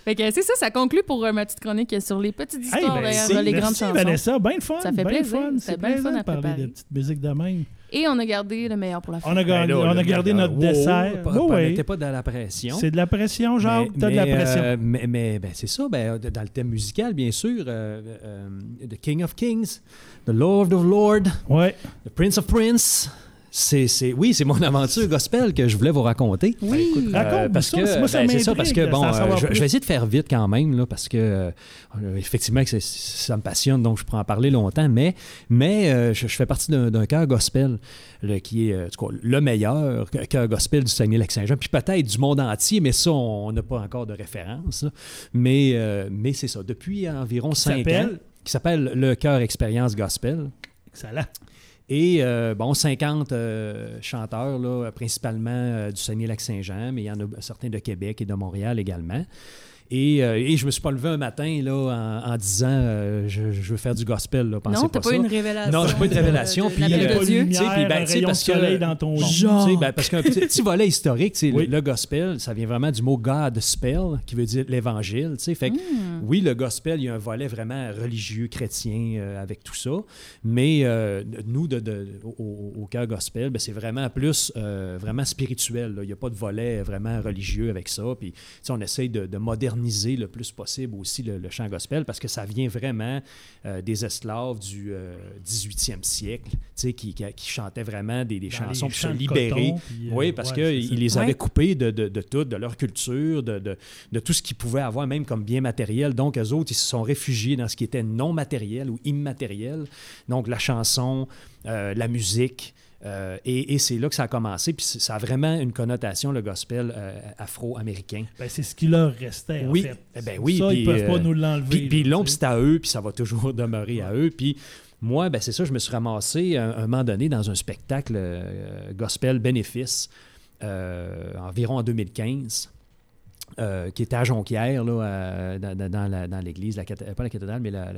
Speaker 1: fait que c'est ça, ça conclut pour euh, ma petite chronique sur les petites histoires hey, ben, derrière les grandes chansons.
Speaker 2: Vanessa, bien fun.
Speaker 1: Ça fait plaisir.
Speaker 2: C'est bien fun à parler de petites musiques de même.
Speaker 1: Et on a gardé le meilleur pour la fin.
Speaker 2: On a, gardé, ben on a gardé notre dessert.
Speaker 3: Pas, oh, pas, pas dans la pression.
Speaker 2: C'est de la pression, genre, t'as de la pression.
Speaker 3: Euh, mais, mais ben, c'est ça, ben, dans le thème musical, bien sûr, euh, euh, The King of Kings, The Lord of Lords,
Speaker 2: ouais.
Speaker 3: The Prince of Prince. C'est, oui, c'est mon <laughs> aventure gospel que je voulais vous raconter.
Speaker 2: Oui, ben, raconte parce que
Speaker 3: moi, ça ben, c'est ça parce que bon, je, vais essayer de faire vite quand même là, parce que effectivement que ça me passionne donc je pourrais en parler longtemps, mais mais je, fais partie d'un, d'un chœur gospel qui est le meilleur chœur gospel du Saguenay-Lac-Saint-Jean, puis peut-être du monde entier, mais ça on n'a pas encore de référence. Mais mais c'est ça. Depuis environ cinq ans, qui s'appelle le chœur expérience gospel.
Speaker 2: Excellent.
Speaker 3: Et euh, bon, 50 euh, chanteurs, là, principalement euh, du Saguenay-Lac-Saint-Jean, mais il y en a certains de Québec et de Montréal également. Et, euh, et, je me suis pas levé un matin là, en, disant euh, je, veux faire du gospel. Là,
Speaker 1: non, t'as pas, pas une révélation.
Speaker 3: Non, j'ai pas une révélation.
Speaker 2: puis, euh, de Dieu. Puis, ben, un parce que, dans ton
Speaker 3: genre. Ben, parce qu'un petit, volet historique, oui. le, gospel, ça vient vraiment du mot God spell, qui veut dire l'évangile. Fait que, hmm. oui, le gospel, il y a un volet vraiment religieux, chrétien euh, avec tout ça. Mais nous, de, de, au, au cœur gospel, ben, c'est vraiment plus vraiment spirituel. Il n'y a pas de volet vraiment religieux avec ça. Puis, on essaye de, de moderniser le plus possible aussi le, chant gospel parce que ça vient vraiment euh, des esclaves du 18e euh, siècle qui, qui, qui, chantaient vraiment des, chansons pour se libérer. Euh, oui, parce qu'ils les avaient coupés de, de, de, tout, de leur culture, de, de, tout ce qu'ils pouvaient avoir, même comme bien matériel. Donc, eux autres, ils se sont réfugiés dans ce qui était non matériel ou immatériel. Donc, la chanson, la musique. Euh, et, c'est là que ça a commencé. Puis ça a vraiment une connotation, le gospel euh, afro-américain.
Speaker 2: Ben, c'est ce qui leur restait,
Speaker 3: oui.
Speaker 2: en fait.
Speaker 3: Eh ben oui.
Speaker 2: Ça,
Speaker 3: puis,
Speaker 2: ils peuvent pas euh, nous l'enlever.
Speaker 3: Puis, long, c'est à eux, puis ça va toujours <laughs> demeurer à eux. Puis moi, ben, c'est ça, je me suis ramassé un, un moment donné dans un spectacle gospel bénéfice, environ en 2015. Euh, qui était à Jonquière, là, dans, l'église, la, pas la cathédrale, mais la,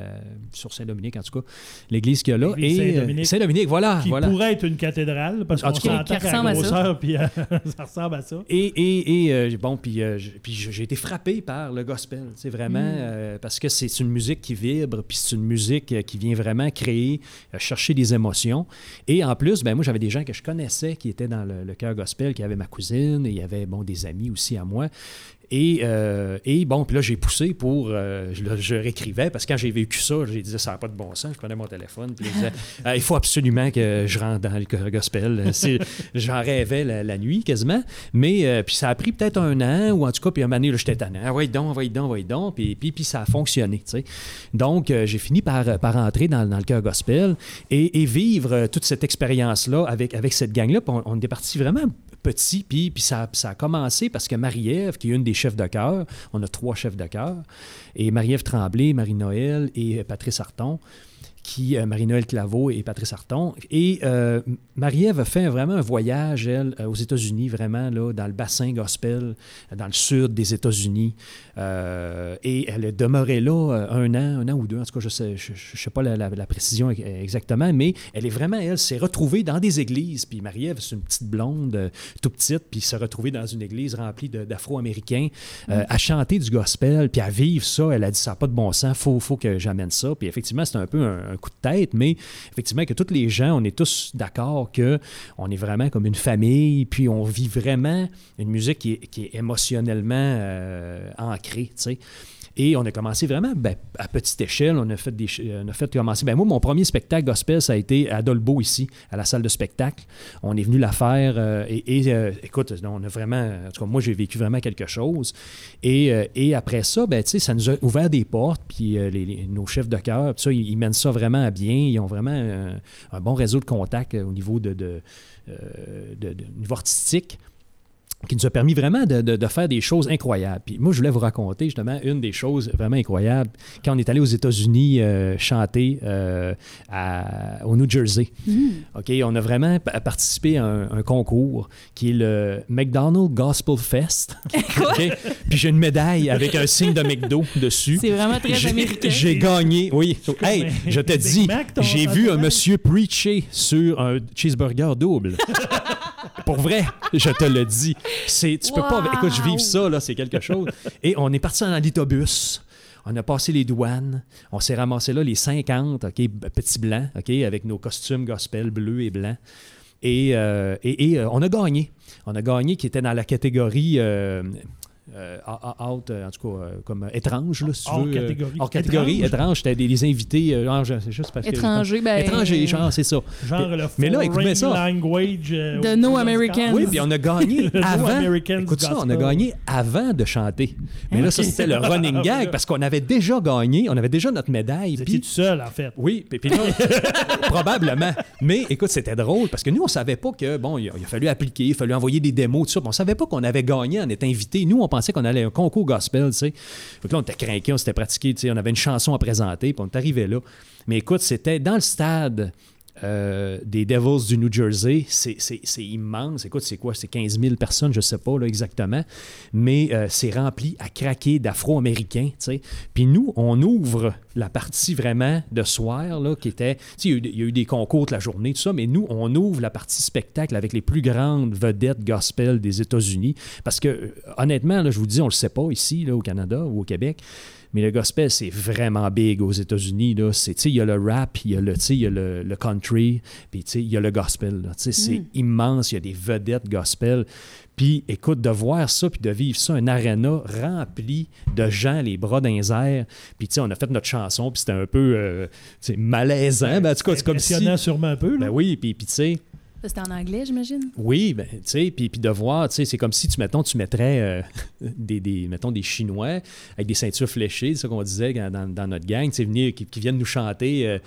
Speaker 3: sur Saint-Dominique, en tout cas, l'église qu'il y a là. Et Saint-Dominique, Saint-Dominique, voilà.
Speaker 2: Qui pourrait être une cathédrale, parce qu'on s'entend qu'à la grosseur, puis euh, <laughs> ça ressemble à ça.
Speaker 3: Et, et, et euh, bon, puis, puis j'ai été frappé par le gospel, c'est vraiment, mm. parce que c'est une musique qui vibre, puis c'est une musique qui vient vraiment créer, chercher des émotions. Et en plus, ben moi, j'avais des gens que je connaissais qui étaient dans le, le cœur gospel, qui avaient ma cousine, et il y avait, bon, des amis aussi à moi. Et, euh, et, bon, puis là, j'ai poussé pour. Euh, je, réécrivais parce que quand j'ai vécu ça, j'ai dit ça n'a pas de bon sens. Je prenais mon téléphone, puis je disais <laughs> ah, il faut absolument que je rentre dans le gospel. J'en rêvais la, nuit quasiment. Mais euh, puis ça a pris peut-être un an, ou en tout cas, puis un moment donné, j'étais tannant. Ah, ouais, donc, ouais, donc, ouais, donc. Puis, puis, puis ça a fonctionné. Donc, j'ai fini par, par entrer dans, dans le cœur gospel et, et, vivre toute cette expérience-là avec, avec cette gang-là. On, on était parti vraiment petit, puis, ça, ça, a commencé parce que Marie-Ève, qui est une des chefs de chœur, on a trois chefs de chœur, et Marie-Ève Tremblay, Marie-Noël et Patrice Arton, qui, euh, Marie-Noël Claveau et Patrice Arton. Et euh, Marie-Ève a fait vraiment un voyage, elle, euh, aux États-Unis, vraiment, là, dans le bassin gospel, dans le sud des États-Unis. et elle est demeurée là un an, un an ou deux, en tout cas, je ne sais, je, sais pas la, précision exactement, mais elle est vraiment, elle, s'est retrouvée dans des églises. Puis Marie-Ève, c'est une petite blonde, tout petite, puis s'est retrouvée dans une église remplie d'Afro-Américains, mm. à chanter du gospel, puis à vivre ça. Elle a dit, ça n'a pas de bon sens, il faut, faut que j'amène ça. Puis effectivement, c'est un peu un coup de tête, mais effectivement que tous les gens, on est tous d'accord que on est vraiment comme une famille, puis on vit vraiment une musique qui est, émotionnellement euh, ancrée, tu sais. Et on a commencé vraiment ben, à petite échelle. On a fait, des, on a fait commencer. Ben, moi, mon premier spectacle gospel, ça a été à Dolbeau, ici, à la salle de spectacle. On est venu la faire. Euh, et, euh, écoute, on a vraiment. En tout cas, moi, j'ai vécu vraiment quelque chose. Et, euh, et après ça, ben, ça nous a ouvert des portes. Puis nos chefs de cœur, ça, ils, mènent ça vraiment à bien. Ils ont vraiment un, bon réseau de contacts au niveau de, de niveau artistique qui nous a permis vraiment de, faire des choses incroyables. Puis moi, je voulais vous raconter justement une des choses vraiment incroyables quand on est allé aux États-Unis euh, chanter euh, au New Jersey. Mm. OK, on a vraiment participé à un, concours qui est le McDonald's Gospel Fest. <laughs> Puis j'ai une médaille avec un signe de McDo dessus.
Speaker 1: C'est vraiment très américain.
Speaker 3: J'ai gagné, oui. Hey, je te dis, j'ai vu un monsieur preacher sur un cheeseburger double. <laughs> Pour vrai, je te le dis. C'est, tu peux pas. Écoute, je vive ça, là, c'est quelque chose. Et on est parti en litobus. On a passé les douanes. On s'est ramassé là, les 50, OK, petits blancs, OK, avec nos costumes gospel bleus et blancs. Et, euh, et, euh, on a gagné. On a gagné qui était dans la catégorie euh, euh, out, euh, en tout cas, euh, comme étrange, là, si tu
Speaker 2: hors Catégorie.
Speaker 3: Hors catégorie. Étrange, c'était des, invités. genre, c'est juste parce
Speaker 1: Étranger, ben.
Speaker 3: Étranger, genre, c'est ça.
Speaker 2: Genre le mais là, écoutez ça. language.
Speaker 1: de No Americans.
Speaker 3: Oui, puis on a gagné <laughs> avant. Écoute ça, on a gagné avant de chanter. Mais là, ça, c'était le running <laughs> gag parce qu'on avait déjà gagné, on avait déjà notre médaille.
Speaker 2: Puis tout seul, en fait.
Speaker 3: Oui, puis là, <laughs> probablement. Mais écoute, c'était drôle parce que nous, on savait pas que, bon, il a, fallu appliquer, il a fallu envoyer des démos, tout ça. On savait pas qu'on avait gagné en étant invité. Nous, on pensait qu'on allait à un concours gospel, tu sais. Là, on était craqués, on s'était pratiqué, tu sais, on avait une chanson à présenter, puis on est arrivé là. Mais écoute, c'était dans le stade euh, des Devils du New Jersey, c'est immense. Écoute, c'est quoi? C'est 15 000 personnes, je ne sais pas là, exactement. Mais euh, c'est rempli à craquer d'Afro-Américains. Puis nous, on ouvre la partie vraiment de soir, là, qui était... Il y, a eu des concours toute la journée, tout ça, mais nous, on ouvre la partie spectacle avec les plus grandes vedettes gospel des États-Unis. Parce que, euh, honnêtement, là, je vous dis, on ne le sait pas ici, là, au Canada ou au Québec. Mais le gospel, c'est vraiment big aux États-Unis. Il y a le rap, il y a le, y a le, country, puis il y a le gospel. C'est mm. immense, il y a des vedettes gospel. Puis écoute, de voir ça, puis de vivre ça, un aréna rempli de gens, les bras dans les airs. Puis tu sais, on a fait notre chanson, puis c'était un peu euh, malaisant. Ben, en tout cas, c'est comme si...
Speaker 2: sûrement un peu.
Speaker 3: Ben oui, puis tu sais
Speaker 1: c'était en anglais, j'imagine?
Speaker 3: Oui, ben, tu sais, puis, puis de voir, tu sais, c'est comme si, tu, mettons, tu mettrais euh, <laughs> des, des, mettons, des Chinois avec des ceintures fléchées, c'est ça qu'on disait dans, dans, notre gang, tu sais, qui, viennent nous chanter, euh,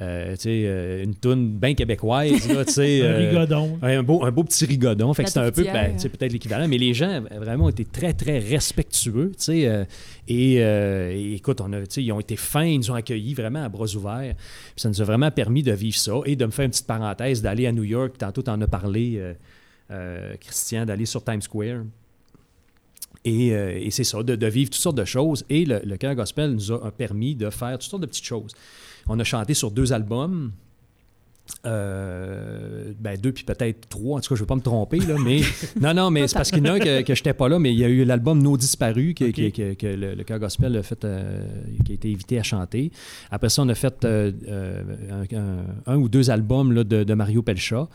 Speaker 3: euh, tu sais, une toune bien québécoise, tu sais. <laughs>
Speaker 2: un rigodon.
Speaker 3: Un beau, un beau petit rigodon, fait que c'était un peu, ben, tu sais, peut-être l'équivalent, mais les gens, vraiment, ont été très, très respectueux, tu sais, euh, et, écoute, on a, ils ont été fins, ils nous ont accueillis vraiment à bras ouverts. ça nous a vraiment permis de vivre ça et de me faire une petite parenthèse, d'aller à New York. Tantôt, tu en as parlé, euh, euh, Christian, d'aller sur Times Square. Et, c'est ça, de, vivre toutes sortes de choses. Et le, le Cœur Gospel nous a permis de faire toutes sortes de petites choses. On a chanté sur deux albums. Euh, ben deux puis peut-être trois. En tout cas, je ne veux pas me tromper, là, mais <laughs> non, non, mais c'est parce qu'il y en a un que, je n'étais pas là, mais il y a eu l'album Nos disparus que, que, le, le gospel a fait, euh, qui a été invité à chanter. Après ça, on a fait euh, un, ou deux albums là, de, Mario Pelcha.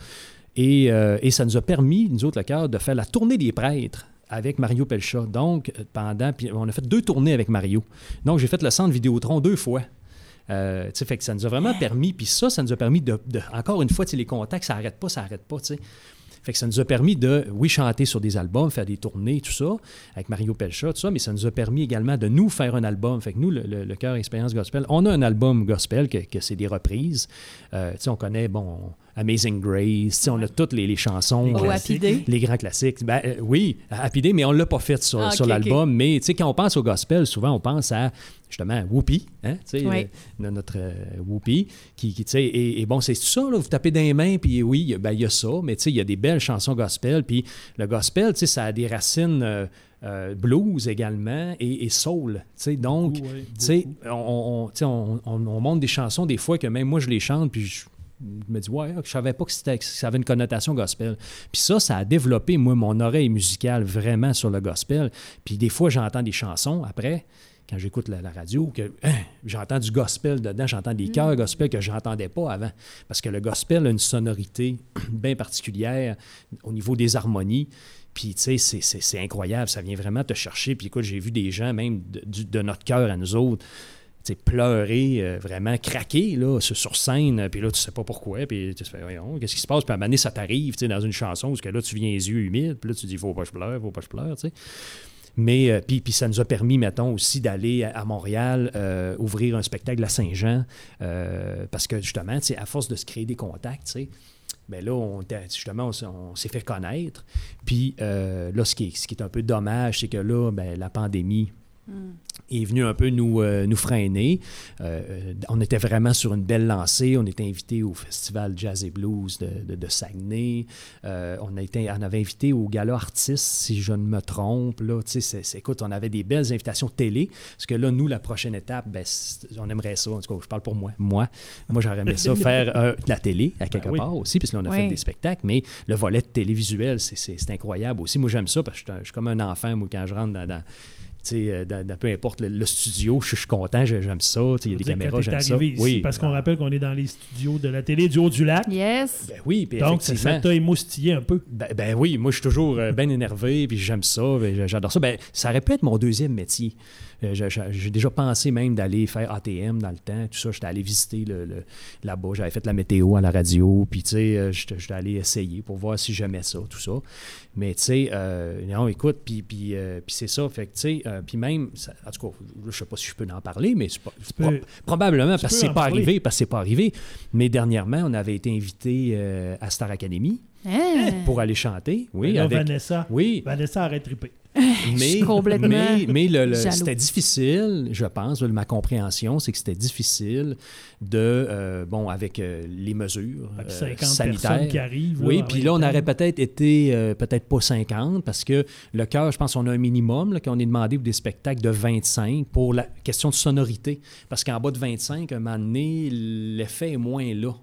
Speaker 3: Et, et, ça nous a permis, nous autres, le cœur, de faire la tournée des prêtres avec Mario Pelcha. Donc, pendant, puis on a fait deux tournées avec Mario. Donc, j'ai fait le centre Vidéotron deux fois. Euh, fait que ça nous a vraiment permis, puis ça, ça nous a permis de, encore une fois, les contacts, ça n'arrête pas, ça n'arrête pas. Fait que ça nous a permis de, oui, chanter sur des albums, faire des tournées, tout ça, avec Mario Pelcha, tout ça, mais ça nous a permis également de nous faire un album. Fait que nous, le, le, Cœur Expérience Gospel, on a un album gospel que, que c'est des reprises. Euh, on connaît, bon, Amazing Grace, on a toutes les, les chansons.
Speaker 1: Oh, Happy
Speaker 3: Les grands classiques. Ben, euh, oui, Happy Day, mais on ne l'a pas fait sur, ah, sur l'album. Mais quand on pense au gospel, souvent on pense à justement Whoopi, hein, euh, notre euh, Whoopi, qui, qui et, et, bon, c'est tout ça, là, vous tapez dans les mains, puis oui, ben, il y a ça, mais il y a des belles chansons gospel, puis le gospel, ça a des racines blues également et, et soul. Donc, on, on, on, monte des chansons des fois que même moi je les chante, puis je me dis, ouais, je savais pas que, ça avait une connotation gospel. Puis ça, ça a développé, moi, mon oreille musicale vraiment sur le gospel. Puis des fois, j'entends des chansons après, quand j'écoute la, radio, que hein, j'entends du gospel dedans, j'entends des chœurs gospel que je n'entendais pas avant. Parce que le gospel a une sonorité <clears throat> bien particulière au niveau des harmonies. Puis, tu sais, c'est incroyable. Ça vient vraiment te chercher. Puis, écoute, j'ai vu des gens, même de, notre cœur à nous autres, pleurer, euh, vraiment craquer là, sur scène, puis là, tu sais pas pourquoi, puis tu te fais, voyons, qu'est-ce qui se passe? Puis à un moment donné, ça t'arrive, dans une chanson, parce que là, tu viens les yeux humides, puis là, tu dis, faut pas que je pleure, faut pas que je pleure, tu sais. Mais euh, puis, ça nous a permis, mettons, aussi d'aller à, Montréal euh, ouvrir un spectacle à Saint-Jean, parce que justement, à force de se créer des contacts, tu sais, bien là, on, justement, on, s'est fait connaître. Puis là, ce qui, est, ce qui est un peu dommage, c'est que là, ben, la pandémie est venu un peu nous, euh, nous freiner. Euh, on était vraiment sur une belle lancée. On était invité au Festival Jazz et Blues de, de, Saguenay. Euh, on, a été, on avait invité au Gala Artiste, si je ne me trompe. Là, c'est, écoute, on avait des belles invitations télé. Parce que là, nous, la prochaine étape, ben, on aimerait ça. En tout cas, je parle pour moi. Moi, moi j'aurais aimé ça <laughs> faire de la télé à quelque ben part aussi, puisque là, on a fait des spectacles. Mais le volet télévisuel, c'est, incroyable aussi. Moi, j'aime ça parce que je suis, comme un enfant, moi, quand je rentre dans euh, peu importe le, studio, je, suis content, j'aime ça. Il y a des caméras, j'aime ça.
Speaker 2: oui. Parce qu'on rappelle qu'on est dans les studios de la télé du Haut-du-Lac.
Speaker 1: Yes.
Speaker 3: Ben oui,
Speaker 2: Donc, ça t'a émoustillé un peu.
Speaker 3: Ben, ben, oui, moi, je suis toujours euh, bien énervé, puis j'aime ça, j'adore ça. Ben, ça aurait pu être mon deuxième métier. Euh, j'ai déjà pensé même d'aller faire ATM dans le temps, tout ça. J'étais allé visiter le, là-bas, j'avais fait la météo à la radio, puis tu sais, j'étais allé essayer pour voir si j'aimais ça, tout ça. Mais tu sais, euh, non, écoute, puis, puis, euh, puis c'est ça. Fait que tu sais, euh, puis même, en tout cas, je sais pas si je peux en parler, mais c'est probablement parce que c'est pas arrivé, parce que c'est pas arrivé. Mais dernièrement, on avait été invité à Star Academy. Hein? Pour aller chanter, oui.
Speaker 2: avec, Vanessa. Oui. Vanessa aurait trippé.
Speaker 3: Mais, mais, c'était difficile, je pense, ma compréhension, c'est que c'était difficile de, euh, bon, avec euh, les mesures euh, sanitaires.
Speaker 2: qui arrivent.
Speaker 3: oui, puis là, on aurait peut-être été, peut-être pas 50, parce que le cœur, je pense qu'on a un minimum, qu'on est demandé pour des spectacles de 25 pour la question de sonorité. Parce qu'en bas de 25, à un moment donné, l'effet est moins là.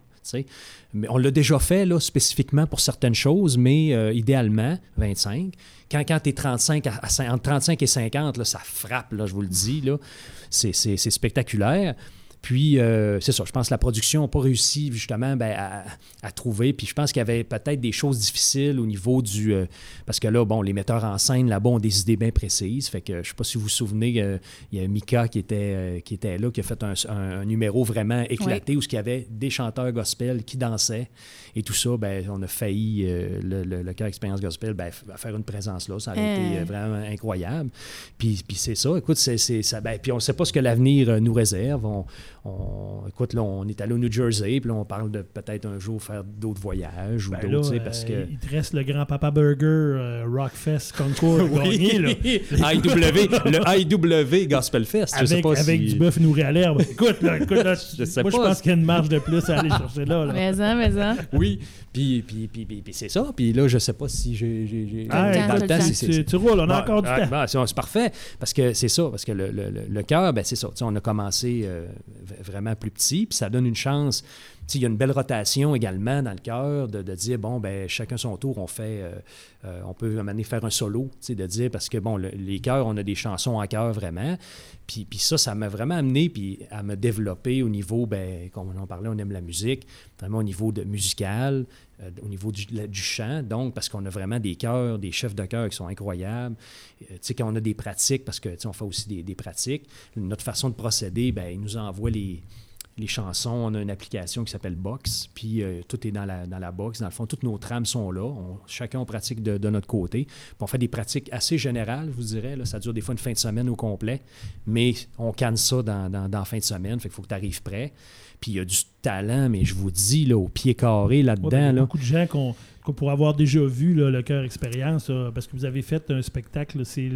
Speaker 3: Mais on l'a déjà fait là, spécifiquement pour certaines choses, mais idéalement, 25. Quand, quand tu es 35 à, entre 35 et 50, là, ça frappe, là, je vous le dis. C'est spectaculaire. Puis, euh, c'est ça, je pense que la production n'a pas réussi justement ben, à, trouver. Puis, je pense qu'il y avait peut-être des choses difficiles au niveau du. Euh, parce que là, bon, les metteurs en scène là-bas ont des idées bien précises. Fait que je ne sais pas si vous vous souvenez, euh, il y a Mika qui était, qui était là, qui a fait un, numéro vraiment éclaté où il y avait des chanteurs gospel qui dansaient et tout ça. Ben, on a failli, le, le, cœur Expérience Gospel, ben, faire une présence là. Ça a été vraiment incroyable. Puis, puis c'est ça. Écoute, c'est, ça. Ben, puis, on ne sait pas ce que l'avenir nous réserve. On, on, écoute, là, on est allé au New Jersey, puis là, on parle de peut-être un jour faire d'autres voyages ou ben d'autres, parce que...
Speaker 2: Il te reste le Grand Papa Burger euh, Rockfest Concours <laughs> oui.
Speaker 3: là. <laughs> IW, le IW Gospel Fest,
Speaker 2: avec,
Speaker 3: je sais pas
Speaker 2: Avec du bœuf nourri à l'herbe. <laughs> Écoute, là, écoute, là, je sais moi, je pense qu'il y a une marge de plus à aller chercher là. là.
Speaker 1: Mais ça, mais ça.
Speaker 3: Oui, puis, puis, puis, puis, c'est ça. Puis là, je sais pas si j'ai...
Speaker 2: Ah, dans le temps, c'est... Tu roules, on a encore du temps.
Speaker 3: c'est parfait, parce que c'est ça, parce que le, le, le cœur, ben, c'est ça. On a commencé euh, vraiment plus petit, puis ça donne une chance. Il y a une belle rotation également dans le cœur de, dire, bon, ben chacun son tour, on fait, euh, euh, on peut amener faire un solo, de dire, parce que, bon, les chœurs, on a des chansons en chœur vraiment. Puis, puis ça, ça m'a vraiment amené puis à me développer au niveau, ben, comme on en parlait, on aime la musique, vraiment au niveau musical, euh, au niveau du, chant, donc, parce qu'on a vraiment des chœurs, des chefs de chœur qui sont incroyables. tu quand on a des pratiques, parce que, fait aussi des, des, pratiques, notre façon de procéder, ben, ils nous envoient les les chansons. On a une application qui s'appelle Box, puis euh, tout est dans la, dans la box. Dans le fond, toutes nos trames sont là. chacun on pratique de, notre côté. Puis on fait des pratiques assez générales, je vous dirais. Là. Ça dure des fois une fin de semaine au complet, mais on canne ça dans, dans, dans fin de semaine. Fait qu'il faut que tu arrives prêt. Puis il y a du talent, mais je vous dis, là, au pied carré là-dedans. il y a
Speaker 2: beaucoup de gens qu'on pour avoir déjà vu le cœur expérience, parce que vous avez fait un spectacle, c'est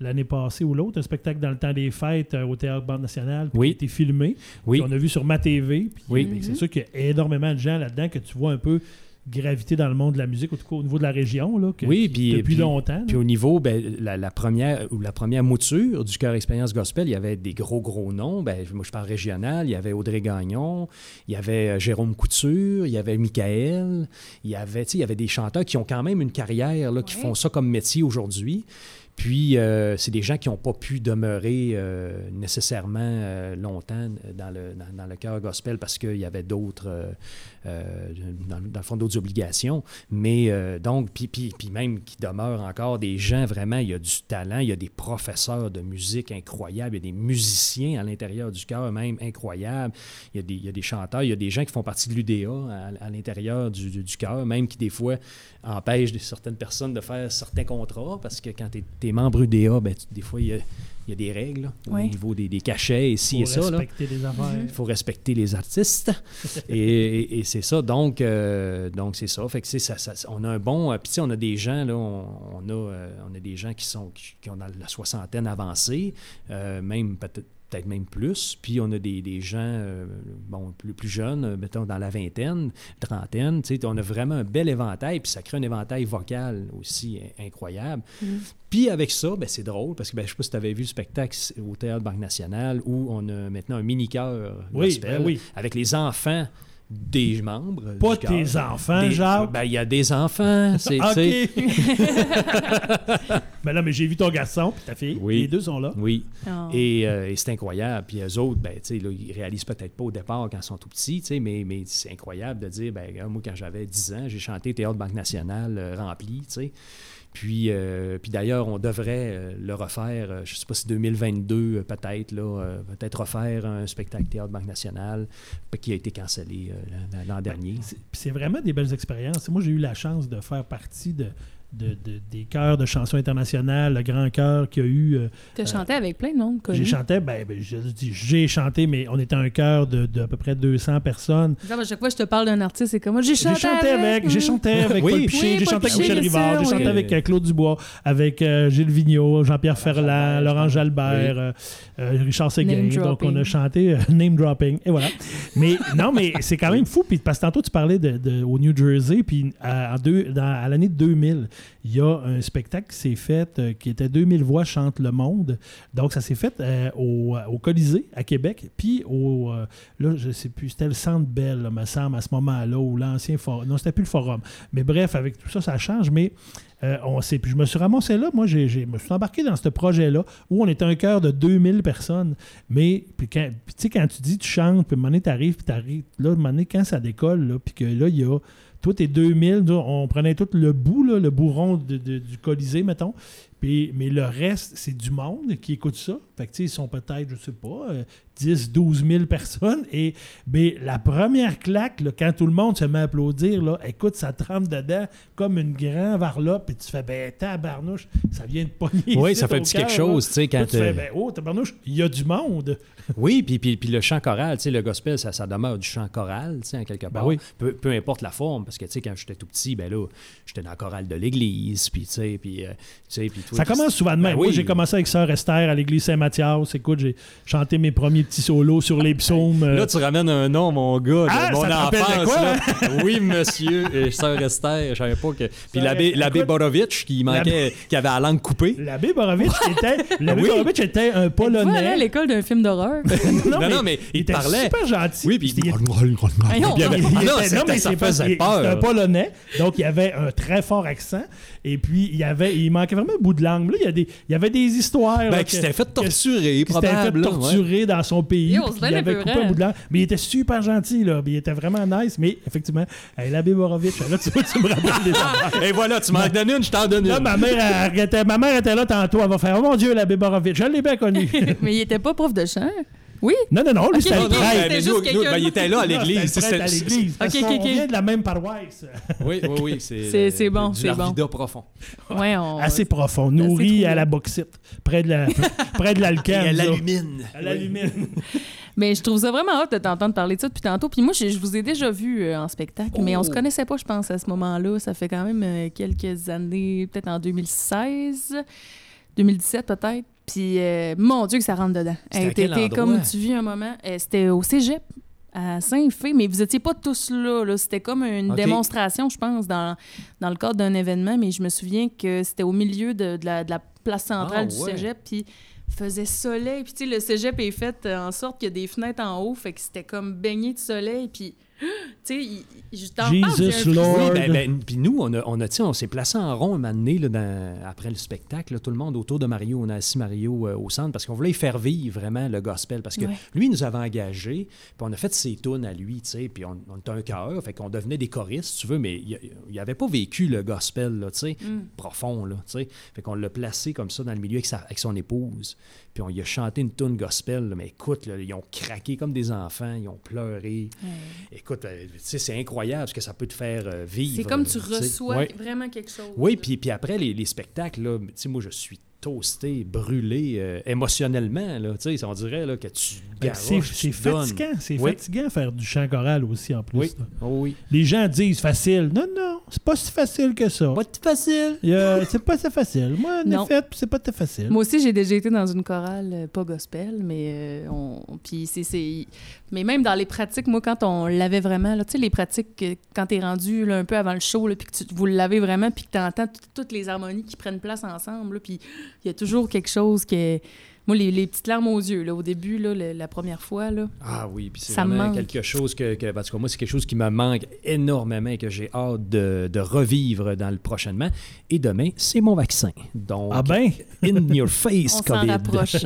Speaker 2: l'année passée ou l'autre, un spectacle dans le temps des fêtes euh, au Théâtre Bande Nationale, qui a été filmé. Oui. On a vu sur ma TV. oui. C'est sûr qu'il y a énormément de gens là-dedans que tu vois un peu gravité dans le monde de la musique, au, niveau de la région, là,
Speaker 3: oui,
Speaker 2: depuis longtemps.
Speaker 3: Puis au niveau, ben, la, première, ou la première mouture du Cœur Expérience Gospel, il y avait des gros, gros noms. Ben, moi, je parle régional. Il y avait Audrey Gagnon, il y avait euh, Jérôme Couture, il y avait Michael, il y avait, il y avait des chanteurs qui ont quand même une carrière, là, qui font ça comme métier aujourd'hui. Puis, euh, c'est des gens qui n'ont pas pu demeurer euh, nécessairement euh, longtemps dans le, cœur gospel parce qu'il y avait d'autres, dans, le fond, d'autres obligations. Mais donc, puis, puis, puis même qui demeurent encore des gens vraiment, il y a du talent, il y a des professeurs de musique incroyables, il y a des musiciens à l'intérieur du cœur même incroyables, il y, a des, il y a des chanteurs, il y a des gens qui font partie de l'UDA à, l'intérieur du, du, cœur, même qui des fois empêchent certaines personnes de faire certains contrats parce que quand tu es, membre UDA, ben, tu- des fois, il y a, il y a des règles là, au niveau des, des cachets ici
Speaker 2: Faut
Speaker 3: et ça. là.
Speaker 2: respecter les affaires.
Speaker 3: Il faut respecter les artistes. <laughs> et et- et c'est ça. Donc, euh, donc c'est ça. Fait que c'est ça, ça- on a un bon. euh, Puis, tu sais, on a des gens, là, on, on a, euh, on a des gens qui, sont, qui, qui ont dans la soixantaine avancée, euh, même peut-être peut-être même plus. Puis on a des, des gens euh, bon, plus, plus jeunes, euh, mettons dans la vingtaine, trentaine. Tu sais, on a vraiment un bel éventail, puis ça crée un éventail vocal aussi in- incroyable. Puis avec ça, ben, c'est drôle, parce que ben, je ne sais pas si tu avais vu le spectacle au Théâtre Banque Nationale, où on a maintenant un
Speaker 2: Oui,
Speaker 3: gospel
Speaker 2: ben oui.
Speaker 3: avec les enfants des membres.
Speaker 2: Pas
Speaker 3: du
Speaker 2: tes enfants,
Speaker 3: Des-. Ben, il y a des enfants. c'est-. <laughs>
Speaker 2: OK. <laughs> ben là, mais j'ai vu ton garçon puis ta fille.
Speaker 3: Oui.
Speaker 2: Les deux sont là.
Speaker 3: Oui.
Speaker 1: Oh.
Speaker 3: Et, euh, et c'est incroyable. Puis eux autres, ben, tu sais, ils réalisent peut-être pas au départ quand ils sont tout petits, tu sais, mais, mais c'est incroyable de dire, ben, moi, quand j'avais 10 ans, j'ai chanté Théâtre Banque Nationale euh, rempli, tu sais. Puis, euh, puis d'ailleurs, on devrait euh, le refaire, euh, je sais pas si 2022, euh, peut-être, là, peut-être refaire un spectacle Théâtre Banque Nationale qui a été cancellé l'an- dernier.
Speaker 2: C'est- puis C'est vraiment des belles expériences. Moi, j'ai eu la chance de faire partie de, de- de- des chœurs de chansons internationales, le grand chœur qu'il y a eu. euh,
Speaker 1: T'as chanté avec plein de monde connu.
Speaker 2: j'ai chanté, ben, ben, je dis, j'ai chanté, mais on était un chœur de, de à peu près 200 personnes.
Speaker 1: Genre, à chaque fois que je te parle d'un artiste, c'est comme moi, j'ai
Speaker 2: J'ai
Speaker 1: chanté,
Speaker 2: chanté avec, j'ai chanté avec
Speaker 3: Oui.
Speaker 2: Paul Piché,
Speaker 1: Oui,
Speaker 2: j'ai
Speaker 1: Paul
Speaker 2: chanté avec Michel Rivard,
Speaker 1: sûr,
Speaker 2: j'ai chanté
Speaker 1: oui.
Speaker 2: avec euh, Claude Dubois, avec euh, Gilles Vigneault, Jean-Pierre Ferland,
Speaker 3: Jalbert,
Speaker 2: Laurent Jalbert, euh, euh, Richard Séguin.
Speaker 1: Name
Speaker 2: Donc, on a chanté euh, <laughs> name dropping. Et voilà. mais non, mais c'est quand même fou. Puis, parce que tantôt, tu parlais de, de- au New Jersey, puis à, en deux- dans- à l'année 2000, il y a un spectacle qui s'est fait, euh, qui était 2000 voix chantent le monde. Donc, ça s'est fait euh, au, au Colisée à Québec, puis au, euh, là, je sais plus, c'était le Centre Bell, là, me semble, à ce moment-là, ou l'ancien forum. Non, c'était plus le forum. Mais bref, avec tout ça, ça change. Mais euh, on sait. Je me suis ramassé là. Moi, je me suis embarqué dans ce projet-là où on était un cœur de 2000 personnes. Mais, puis quand, tu sais, quand tu dis, tu chantes, puis à un moment donné, t'arrives, puis t'arrives. Là, à un moment donné, quand ça décolle, là, puis que là, il y a. Toi, t'es 2000, là, on prenait tout le bout, le de- du Colisée, mettons. Puis, mais le reste, c'est du monde qui écoute ça. Fait que, ils sont peut-être, je sais pas, euh, 10, 12 000 personnes. Et ben, la première claque, là, quand tout le monde se met à applaudir, là, écoute, ça te rentre dedans comme une grande varlope. Puis tu fais, ben, tabarnouche, ça vient de pogner.
Speaker 3: Oui, ça fait petit quelque chose, tu sais,
Speaker 2: Là,
Speaker 3: quand...
Speaker 2: tu fais,
Speaker 3: euh,
Speaker 2: ben, oh, tabarnouche, il y a du monde. <laughs>
Speaker 3: Oui, puis, puis, puis le chant choral, tu sais, le gospel, ça, ça demeure du chant choral, tu sais, en quelque part.
Speaker 2: oui.
Speaker 3: peu, peu importe la forme, parce que, tu sais, quand j'étais tout petit, ben là, j'étais dans le choral de l'église, puis, tu sais, puis... euh, tu sais, puis toi,
Speaker 2: Ça commence souvent de même.
Speaker 3: Ben
Speaker 2: Moi,
Speaker 3: oui.
Speaker 2: j'ai commencé avec Sœur Esther à l'église Saint-Mathias. Écoute, j'ai chanté mes premiers petits solos sur les psaumes. euh,
Speaker 3: Là, tu ramènes un nom, mon gars,
Speaker 2: Ah,
Speaker 3: mon
Speaker 2: ça te rappelle de
Speaker 3: enfance.
Speaker 2: quoi,
Speaker 3: là. Oui, monsieur, et sœur Esther, je savais pas que... Puis l'abbé, Borovitch, qui manquait, qui avait la langue coupée.
Speaker 2: L'abbé Borovitch était, <laughs> l'abbé
Speaker 3: Oui.
Speaker 2: Borovitch était un
Speaker 1: aller à
Speaker 2: Polonais.
Speaker 1: l'école d'un film d'horreur. <laughs>
Speaker 3: Non, non, mais il
Speaker 2: était
Speaker 3: parlait.
Speaker 2: super gentil.
Speaker 3: Oui, puis...
Speaker 2: il,
Speaker 3: Ah non,
Speaker 2: mais
Speaker 3: ça
Speaker 2: c'est pas-
Speaker 3: faisait
Speaker 2: il-
Speaker 3: peur.
Speaker 2: C'était un Polonais, donc il avait un très fort accent. Et puis, il, y avait, il manquait vraiment un bout de langue. Là, il, y a des, il y avait des histoires. là,
Speaker 3: Ben, qui s'était fait torturer,
Speaker 2: qui s'était fait
Speaker 3: là, ouais.
Speaker 2: torturer dans son pays.
Speaker 1: Yo, bien
Speaker 2: avait coupé un bout de langue. Mais il était super gentil. Là, il était vraiment nice. Mais effectivement, hey, l'abbé Borovitch, là, tu, vois, tu me rappelles des. <laughs>
Speaker 3: Et voilà, tu m'en donnes une, je t'en donne
Speaker 2: Là,
Speaker 3: une.
Speaker 2: ma mère, elle ma mère était là tantôt. Elle va faire Oh mon Dieu, l'abbé Borovitch. Je l'ai bien connu. <laughs>
Speaker 1: Mais il était pas prof de chant. Oui.
Speaker 2: non, non, non. Lui, c'était le prêtre.
Speaker 1: juste
Speaker 3: nous- nous, ben, il était là à l'église.
Speaker 2: c'était à
Speaker 3: C'est-
Speaker 2: l'église.
Speaker 1: ok.
Speaker 2: vient de la même paroisse.
Speaker 3: Oui, oui, oui. C'est
Speaker 1: C'est-
Speaker 3: le-
Speaker 1: c'est bon, c'est bon.
Speaker 3: Profond.
Speaker 1: Ouais, on...
Speaker 2: Assez profond, nourri à la bauxite, près de la, <laughs> près de l'alcan.
Speaker 3: Et à l'alumine.
Speaker 2: À l'alumine. <laughs>
Speaker 1: Mais je trouve ça vraiment hâte de t'entendre parler de ça depuis tantôt. Puis moi, je, je vous ai déjà vu euh, en spectacle, mais on se
Speaker 3: Oh.
Speaker 1: connaissait pas, je pense, à ce moment-là. Ça fait quand même euh, quelques années, peut-être en 2016, 2017 peut-être. Puis euh, mon Dieu que ça rentre dedans. Hey, t'étais comme tu vis un moment. euh, C'était au Cégep. À Saint-Fé, mais vous étiez pas tous là. là. C'était comme une démonstration, je pense, dans, dans le cadre d'un événement. Mais je me souviens que c'était au milieu de, de la, de la place centrale
Speaker 3: Ah,
Speaker 1: du
Speaker 3: ouais.
Speaker 1: cégep. Puis faisait soleil. Puis, tu sais, le cégep est fait en sorte qu'il y a des fenêtres en haut. Fait que c'était comme baigné de soleil. Puis tu sais, je t'en parle,
Speaker 2: Jesus Lord.
Speaker 3: ben, ben, puis nous, on, a, on, a, on s'est placé en rond un moment donné, là, dans- après le spectacle, là, tout le monde autour de Mario. On a assis Mario euh, au centre parce qu'on voulait y faire vivre vraiment le gospel. Parce que
Speaker 1: Ouais.
Speaker 3: lui, il nous avait engagés, puis on a fait ses tunes à lui, tu sais, puis on, on était un chœur, fait qu'on devenait des choristes, si tu veux, mais il n'avait pas vécu le gospel, là, tu sais,
Speaker 1: Mm.
Speaker 3: profond, là, tu sais. Fait qu'on l'a placé comme ça dans le milieu avec, sa- avec son épouse, puis on lui a chanté une tune gospel, là, mais écoute, là, ils ont craqué comme des enfants, ils ont pleuré. Écoute, euh, tu sais, c'est incroyable ce que ça peut te faire euh, vivre.
Speaker 1: C'est comme tu reçois
Speaker 3: Ouais.
Speaker 1: vraiment quelque chose.
Speaker 3: Oui, puis, puis après, les, les spectacles, là, tu sais, moi, je suis toasté, brûlé euh, émotionnellement, là, tu sais, on dirait là, que tu
Speaker 2: Ben, c'est fatigant. C'est
Speaker 3: Oui.
Speaker 2: fatigant faire du chant choral aussi, en plus.
Speaker 3: Oui, oh oui.
Speaker 2: Les gens disent facile. Non, non, c'est pas si facile que ça.
Speaker 3: Pas tout facile.
Speaker 2: C'est pas si facile. Moi, en
Speaker 1: Non.
Speaker 2: effet, c'est pas très facile.
Speaker 1: Moi aussi, j'ai déjà été dans une chorale, euh, pas gospel, mais euh, on, puis c'est, c'est- mais même dans les pratiques, moi, quand on l'avait vraiment, là, tu sais, les pratiques, quand t'es rendu là, un peu avant le show, puis que tu, vous l'avez vraiment, puis que t'entends toutes les harmonies qui prennent place ensemble, là, puis il y a toujours quelque chose qui est... Moi, les, les petites larmes aux yeux, là, au début, là, le- la première fois, là.
Speaker 3: Ah oui, puis c'est
Speaker 1: Ça me
Speaker 3: vraiment
Speaker 1: manque.
Speaker 3: quelque chose que, que en tout cas, moi, c'est quelque chose qui me manque énormément et que j'ai hâte de, de revivre dans le prochainement. Et demain, c'est mon vaccin. Donc,
Speaker 2: Ah ben,
Speaker 3: in your face, <laughs>
Speaker 1: On s'en
Speaker 3: COVID.
Speaker 1: rapproche. <laughs>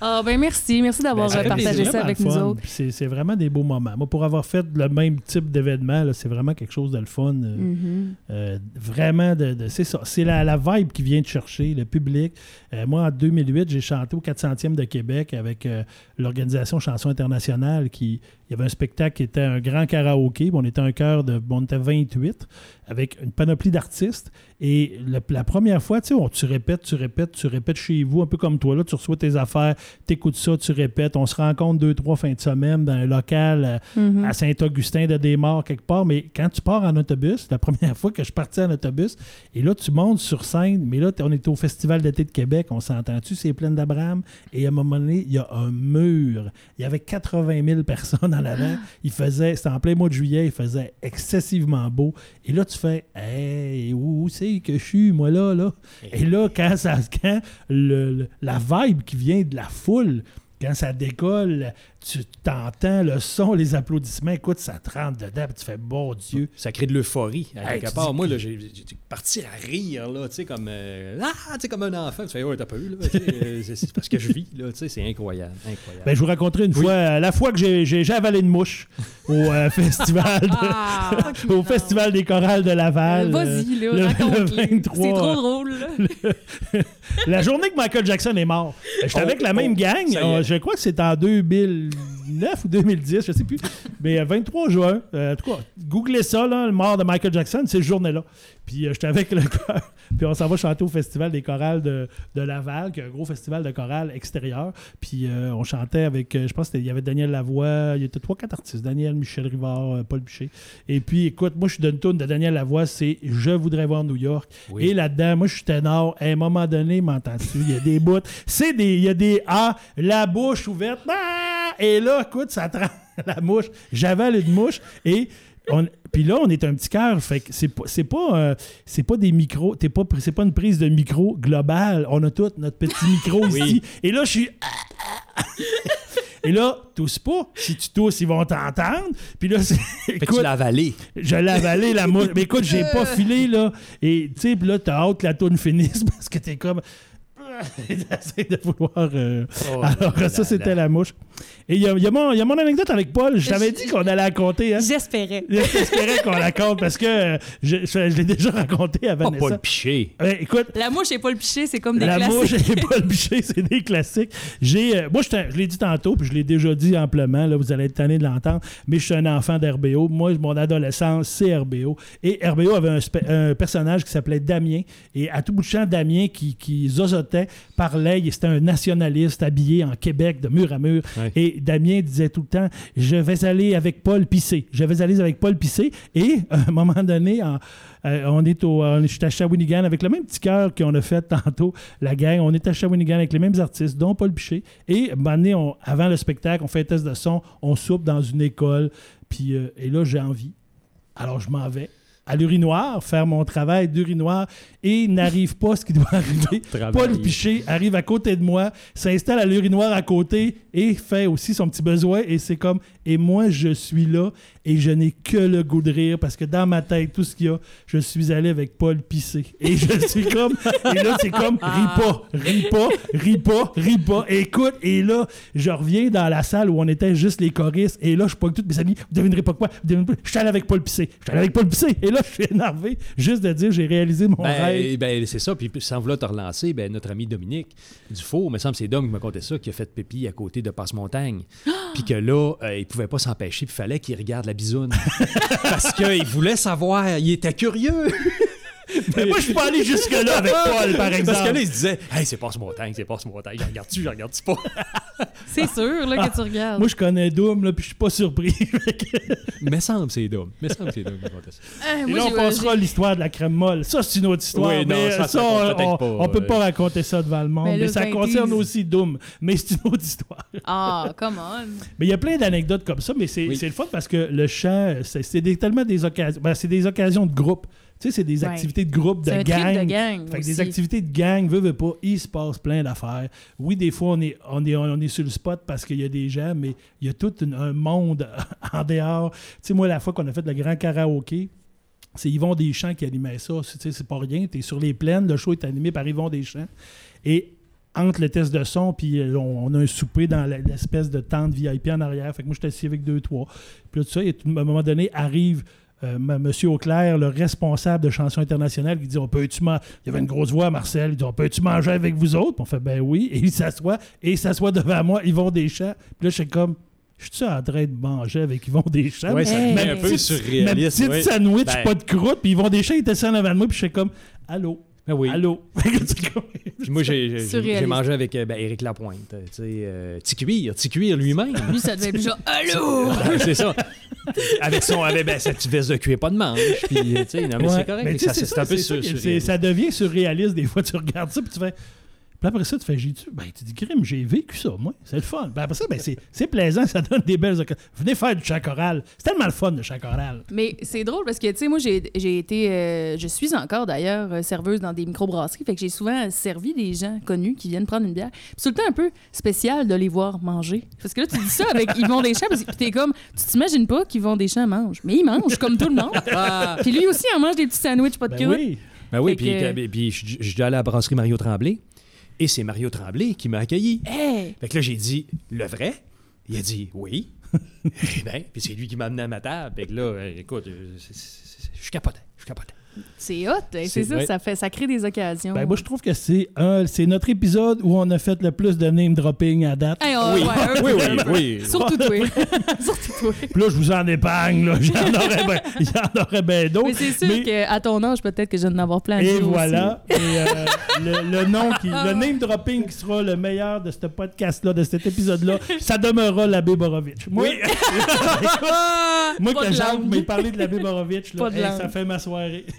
Speaker 1: ah, ben merci. Merci d'avoir
Speaker 3: Ben,
Speaker 1: partagé
Speaker 3: plaisir.
Speaker 1: ça
Speaker 2: vraiment
Speaker 1: avec nous autres.
Speaker 2: C'est c'est vraiment des beaux moments. Moi, pour avoir fait le même type d'événement, c'est vraiment quelque chose de le fun. euh,
Speaker 1: Mhm.
Speaker 2: euh, vraiment, de, de- c'est ça. C'est la, la vibe qui vient de chercher, le public. Euh, moi, en 2008, j'ai chanté au 400e de Québec avec euh, l'organisation Chanson Internationale. Qui, il y avait un spectacle qui était un grand karaoké. On était un chœur de. On était 28 avec une panoplie d'artistes. Et la première fois, tu sais, on- tu répètes, tu répètes, tu répètes chez vous, un peu comme toi. Là, tu reçois tes affaires, tu écoutes ça, tu répètes. On se rencontre deux, trois fins de semaine dans un local. euh,
Speaker 1: Mhm.
Speaker 2: à Saint-Augustin de Desmaures quelque part, mais quand tu pars en autobus, la première fois que je partais en autobus, et là tu montes sur scène, mais là on est au Festival d'été de Québec, on s'entend-tu, c'est plein d'Abraham, et à un moment donné, il y a un mur, il y avait 80 000 personnes en avant, il faisait, c'était en plein mois de juillet, il faisait excessivement beau, et là tu fais, hey, où, c'est que je suis, moi là, là? Et là, quand, ça, quand le- le- la vibe qui vient de la foule, quand ça décolle, tu t'entends le son, les applaudissements, écoute, ça te rentre dedans, puis tu fais, bon Dieu.
Speaker 3: Ça crée de l'euphorie. À
Speaker 2: Hey,
Speaker 3: quelque part,
Speaker 2: dis-
Speaker 3: moi, là, j'ai j'ai parti à rire, là, tu sais, comme, euh, ah, tu sais, comme un enfant. Tu fais, ouais, t'as pas eu, là, euh, c'est- c'est parce que je vis, là, tu sais, c'est incroyable, incroyable.
Speaker 2: Ben, je vous raconterai une fois, euh, la fois que j'ai- j'ai j'ai avalé une mouche au euh, <laughs> festival de-
Speaker 1: Ah, <laughs>
Speaker 2: au festival des chorales de Laval.
Speaker 1: Vas-y, là,
Speaker 2: le-
Speaker 1: raconte-les. <laughs>
Speaker 2: le 23,
Speaker 1: C'est trop drôle, là.
Speaker 2: La journée que Michael Jackson est mort, j'étais
Speaker 3: Oh,
Speaker 2: avec la même
Speaker 3: oh,
Speaker 2: gang. je crois que c'est en 2009 ou 2010, je sais plus. Mais euh, 23 juin, euh, en tout cas, googlez ça, là, le mort de Michael Jackson, c'est cette journée-là. Puis euh, j'étais avec le <laughs> chœur. Puis on s'en va chanter au festival des chorales de, de Laval, qui est un gros festival de chorales extérieur. Puis euh, on chantait avec, euh, je pense qu'il y avait Daniel Lavoie, il y était trois, quatre artistes, Daniel, Michel Rivard, euh, Paul Bichet. Et puis écoute, moi je suis d'une tourne de Daniel Lavoie, c'est Je voudrais voir New York.
Speaker 3: Oui.
Speaker 2: Et là-dedans, moi je suis ténor. À un moment donné, m'entends-tu, il y a des bouts, c'est des, il y a des ah, la bouche ouverte. Ah! Et là, écoute, ça <laughs> rend la mouche. J'avale une mouche et on- puis là, on est un petit cœur, fait que c'est pas, c'est pas, euh, c'est pas des micros, t'es pas, c'est pas une prise de micro globale. On a tout notre petit micro
Speaker 3: Oui.
Speaker 2: ici. Et là, je suis. <laughs> Et là, tousse pas. Si tu tousses, ils vont t'entendre. Puis là, c'est.
Speaker 3: Que tu
Speaker 2: écoute,
Speaker 3: l'as avalé.
Speaker 2: je l'ai avalé la mouche. Mais écoute, j'ai pas filé, là. Et tu sais, puis là, t'as hâte que la tourne finisse <laughs> parce que t'es comme. <laughs> De vouloir. euh,
Speaker 3: Oh
Speaker 2: Alors,
Speaker 3: là
Speaker 2: ça,
Speaker 3: là
Speaker 2: c'était
Speaker 3: là.
Speaker 2: la mouche. Et il y y a mon, il y a mon anecdote avec Paul. Je t'avais dit qu'on allait la compter, hein.
Speaker 1: J'espérais. <laughs>
Speaker 2: J'espérais qu'on la compte parce que euh, je, je- je l'ai déjà raconté à
Speaker 3: Oh,
Speaker 2: Vanessa.
Speaker 3: pas le piché.
Speaker 2: Ouais, écoute,
Speaker 1: La mouche et pas le piché, c'est comme des
Speaker 2: la mouche
Speaker 1: classiques.
Speaker 2: et pas le bûcher, c'est des classiques. J'ai, euh, moi, je l'ai dit tantôt, puis je l'ai déjà dit amplement, là, vous allez être tanné de l'entendre, mais je suis un enfant d'RBO. Moi, mon adolescence, c'est RBO. Et RBO avait un, spe- un personnage qui s'appelait Damien. Et à tout bout de champ, Damien, qui, qui zozotait, parlait, c'était un nationaliste habillé en Québec de mur à mur.
Speaker 3: Ouais.
Speaker 2: Et Damien disait tout le temps Je vais aller avec Paul Pissé. Je vais aller avec Paul Pissé. Et <laughs> à un moment donné, en- euh, on est au, on est à Shawinigan avec le même petit cœur qu'on a fait tantôt, la gang. On est à Shawinigan avec les mêmes artistes, dont Paul Piché. Et donné, on- avant le spectacle, on fait un test de son, on soupe dans une école. Puis, euh, et là, j'ai envie. Alors, je m'en vais à l'urinoir, faire mon travail d'urinoir et n'arrive pas ce qui doit arriver. <laughs> Paul Piché arrive à côté de moi, s'installe à l'urinoir à côté et fait aussi son petit besoin. Et c'est comme, et moi, je suis là et je n'ai que le goût de rire parce que dans ma tête, tout ce qu'il y a, je suis allé avec Paul Pissé. Et je suis comme, et là, c'est comme, ris pas, ris pas, ris pas, ris pas. Écoute, et là, je reviens dans la salle où on était juste les choristes et là, je pogne toutes mes amis, vous devinerez pas quoi, vous devinerez pas, je suis allé avec Paul Pissé, je suis allé avec Paul Pissé. Et là, je suis énervé juste de dire, j'ai réalisé mon
Speaker 3: Ben,
Speaker 2: rêve.
Speaker 3: ben, c'est ça. Puis sans vouloir te relancer, ben, notre ami Dominique Dufault, il me semble que c'est Dom qui m'a conté ça, qui a fait pipi à côté de Passe-Montagne. puis que là, euh, il pouvait pas s'empêcher, puis il fallait qu'il regarde la <laughs> Parce qu'il voulait savoir, il était curieux.
Speaker 2: Mais moi, je suis pas allé jusque-là avec <laughs> Paul, par exemple.
Speaker 3: Parce que là, il se disait, hey, c'est Passe-Montagne, c'est Passe-Montagne, j'en regarde-tu, j'en regarde-tu pas? <laughs>
Speaker 1: C'est sûr là, que tu regardes.
Speaker 2: Moi, je connais Doom, là, puis je suis pas surpris. <laughs>
Speaker 3: Mais semble que c'est Dom. Mais semble que c'est ça.
Speaker 1: Euh,
Speaker 2: Et
Speaker 1: moi,
Speaker 2: là, on passera à l'histoire de la crème molle. Ça, c'est une autre histoire.
Speaker 3: Oui, non,
Speaker 2: mais
Speaker 3: ça,
Speaker 2: on, on-
Speaker 3: pas,
Speaker 2: on peut
Speaker 3: ouais.
Speaker 2: pas raconter ça devant le monde.
Speaker 1: Mais
Speaker 2: ça concerne aussi Doom. Mais c'est une autre histoire.
Speaker 1: Ah, come on.
Speaker 2: Mais il y a plein d'anecdotes comme ça, mais c'est
Speaker 3: Oui.
Speaker 2: le fun parce que le chant, c'est tellement des occasions. ben, c'est des occasions de groupe. Tu sais, c'est des
Speaker 1: Ouais.
Speaker 2: activités de groupe, de gang.
Speaker 1: de gang.
Speaker 2: Fait que des activités de gang, veut, veut pas, il se passe plein d'affaires. Oui, des fois, on est, on est, on est sur le spot parce qu'il y a des gens, mais il y a tout une- un monde <laughs> en dehors. Tu sais, moi, la fois qu'on a fait le grand karaoké, c'est Yvon Deschamps qui animait ça. Tu sais, C'est pas rien. Tu es sur les plaines, le show est animé par Yvon Deschamps. Et entre le test de son, puis euh, on, on a un souper dans l'espèce de tente VIP en arrière. Fait que moi, j'étais assis avec deux, trois. Puis là, tout ça, et à un moment donné, arrive. Monsieur Auclair, le responsable de chansons internationales, qui dit On peut-tu man- Il y avait une grosse voix, Marcel. Il dit On peut-tu manger avec vous autres? On fait Ben oui. Et il s'assoit, et il s'assoit devant moi, Yvon Deschamps. Puis là, je suis comme Je suis en train de manger avec Yvon Deschamps?
Speaker 3: Ouais, ça
Speaker 1: Hey.
Speaker 3: un peu surréaliste.
Speaker 2: Ma petite sandwich,
Speaker 3: Ben-
Speaker 2: pas de croûte. Puis Yvon Deschamps était assis en avant de moi, puis je suis comme Allô?
Speaker 3: Ben oui.
Speaker 2: Allô? <laughs>
Speaker 3: Puis moi, j'ai- j'ai j'ai
Speaker 1: Surréaliste.
Speaker 3: mangé avec euh, ben, Éric Lapointe. euh, Tu sais, euh, Ticuir, Ticuir lui-même. <laughs>
Speaker 1: Lui, ça devait être genre <laughs> Allô!
Speaker 3: C'est ça. Avec son, avec ben, sa petite veste de cuir, pas de manche. Puis, euh, tu sais, non, mais
Speaker 2: Ouais.
Speaker 3: c'est correct.
Speaker 2: Mais sais,
Speaker 3: ça, c'est
Speaker 2: ça,
Speaker 3: un peu
Speaker 2: c'est ça
Speaker 3: sur,
Speaker 2: que
Speaker 3: sur-
Speaker 2: c'est- Ça devient surréaliste des fois. Tu regardes ça, puis tu fais. Puis après ça, tu fais, j'ai-tu. Ben, tu dis, crime, j'ai vécu ça, moi. C'est le fun. Puis après ça, ben, c'est c'est plaisant, ça donne des belles occasions. Venez faire du chant choral. C'est tellement le fun, le chant choral.
Speaker 1: Mais c'est drôle parce que, tu sais, moi, j'ai j'ai été. euh, je suis encore d'ailleurs euh, serveuse dans des microbrasseries. Fait que j'ai souvent servi des gens connus qui viennent prendre une bière. Puis c'est tout le temps un peu spécial de les voir manger. Parce que là, tu dis ça avec Yvon Deschamps. Parce que puis t'es comme. Tu t'imagines pas qu'Yvon Deschamps mange. Mais il mange comme tout le monde. Puis lui aussi, il mange des petits sandwichs, pas de
Speaker 2: Ben oui.
Speaker 3: Ben oui, puis,
Speaker 1: que-
Speaker 3: euh, puis je je suis allé à la brasserie Mario Tremblay. Et c'est Mario Tremblay qui m'a accueilli.
Speaker 1: Hey!
Speaker 3: Fait que là, j'ai dit, le vrai? Il a dit, oui. <laughs> Eh ben, puis c'est lui qui m'a amené à ma table. Fait que là, euh, écoute, euh, je capotais, je capotais.
Speaker 1: C'est hot. hein, C'est ça, ça, fait, ça crée des occasions.
Speaker 2: Ben, moi, je trouve que c'est un- c'est notre épisode où on a fait le plus de name dropping à date.
Speaker 1: Hey, on-
Speaker 3: Oui,
Speaker 1: ouais, <laughs>
Speaker 3: oui, oui, oui.
Speaker 1: Surtout toi. <laughs> Surtout toi.
Speaker 2: Puis là, je vous en épargne, là. J'en <laughs> aurais bien j'en aurais bien d'autres.
Speaker 1: Mais c'est sûr
Speaker 2: Mais-
Speaker 1: qu'à ton âge, peut-être que je vais en avoir plein à
Speaker 2: Et
Speaker 1: aussi.
Speaker 2: voilà. Et, euh, le, le nom qui, le name dropping qui sera le meilleur de ce podcast-là, de cet épisode-là, ça demeurera l'abbé Borovitch. Moi, moi
Speaker 1: Pas
Speaker 2: que Jacques m'ait parlé de l'abbé Borovitch, là,
Speaker 1: Pas de
Speaker 2: hey,
Speaker 1: langue.
Speaker 2: ça fait ma soirée.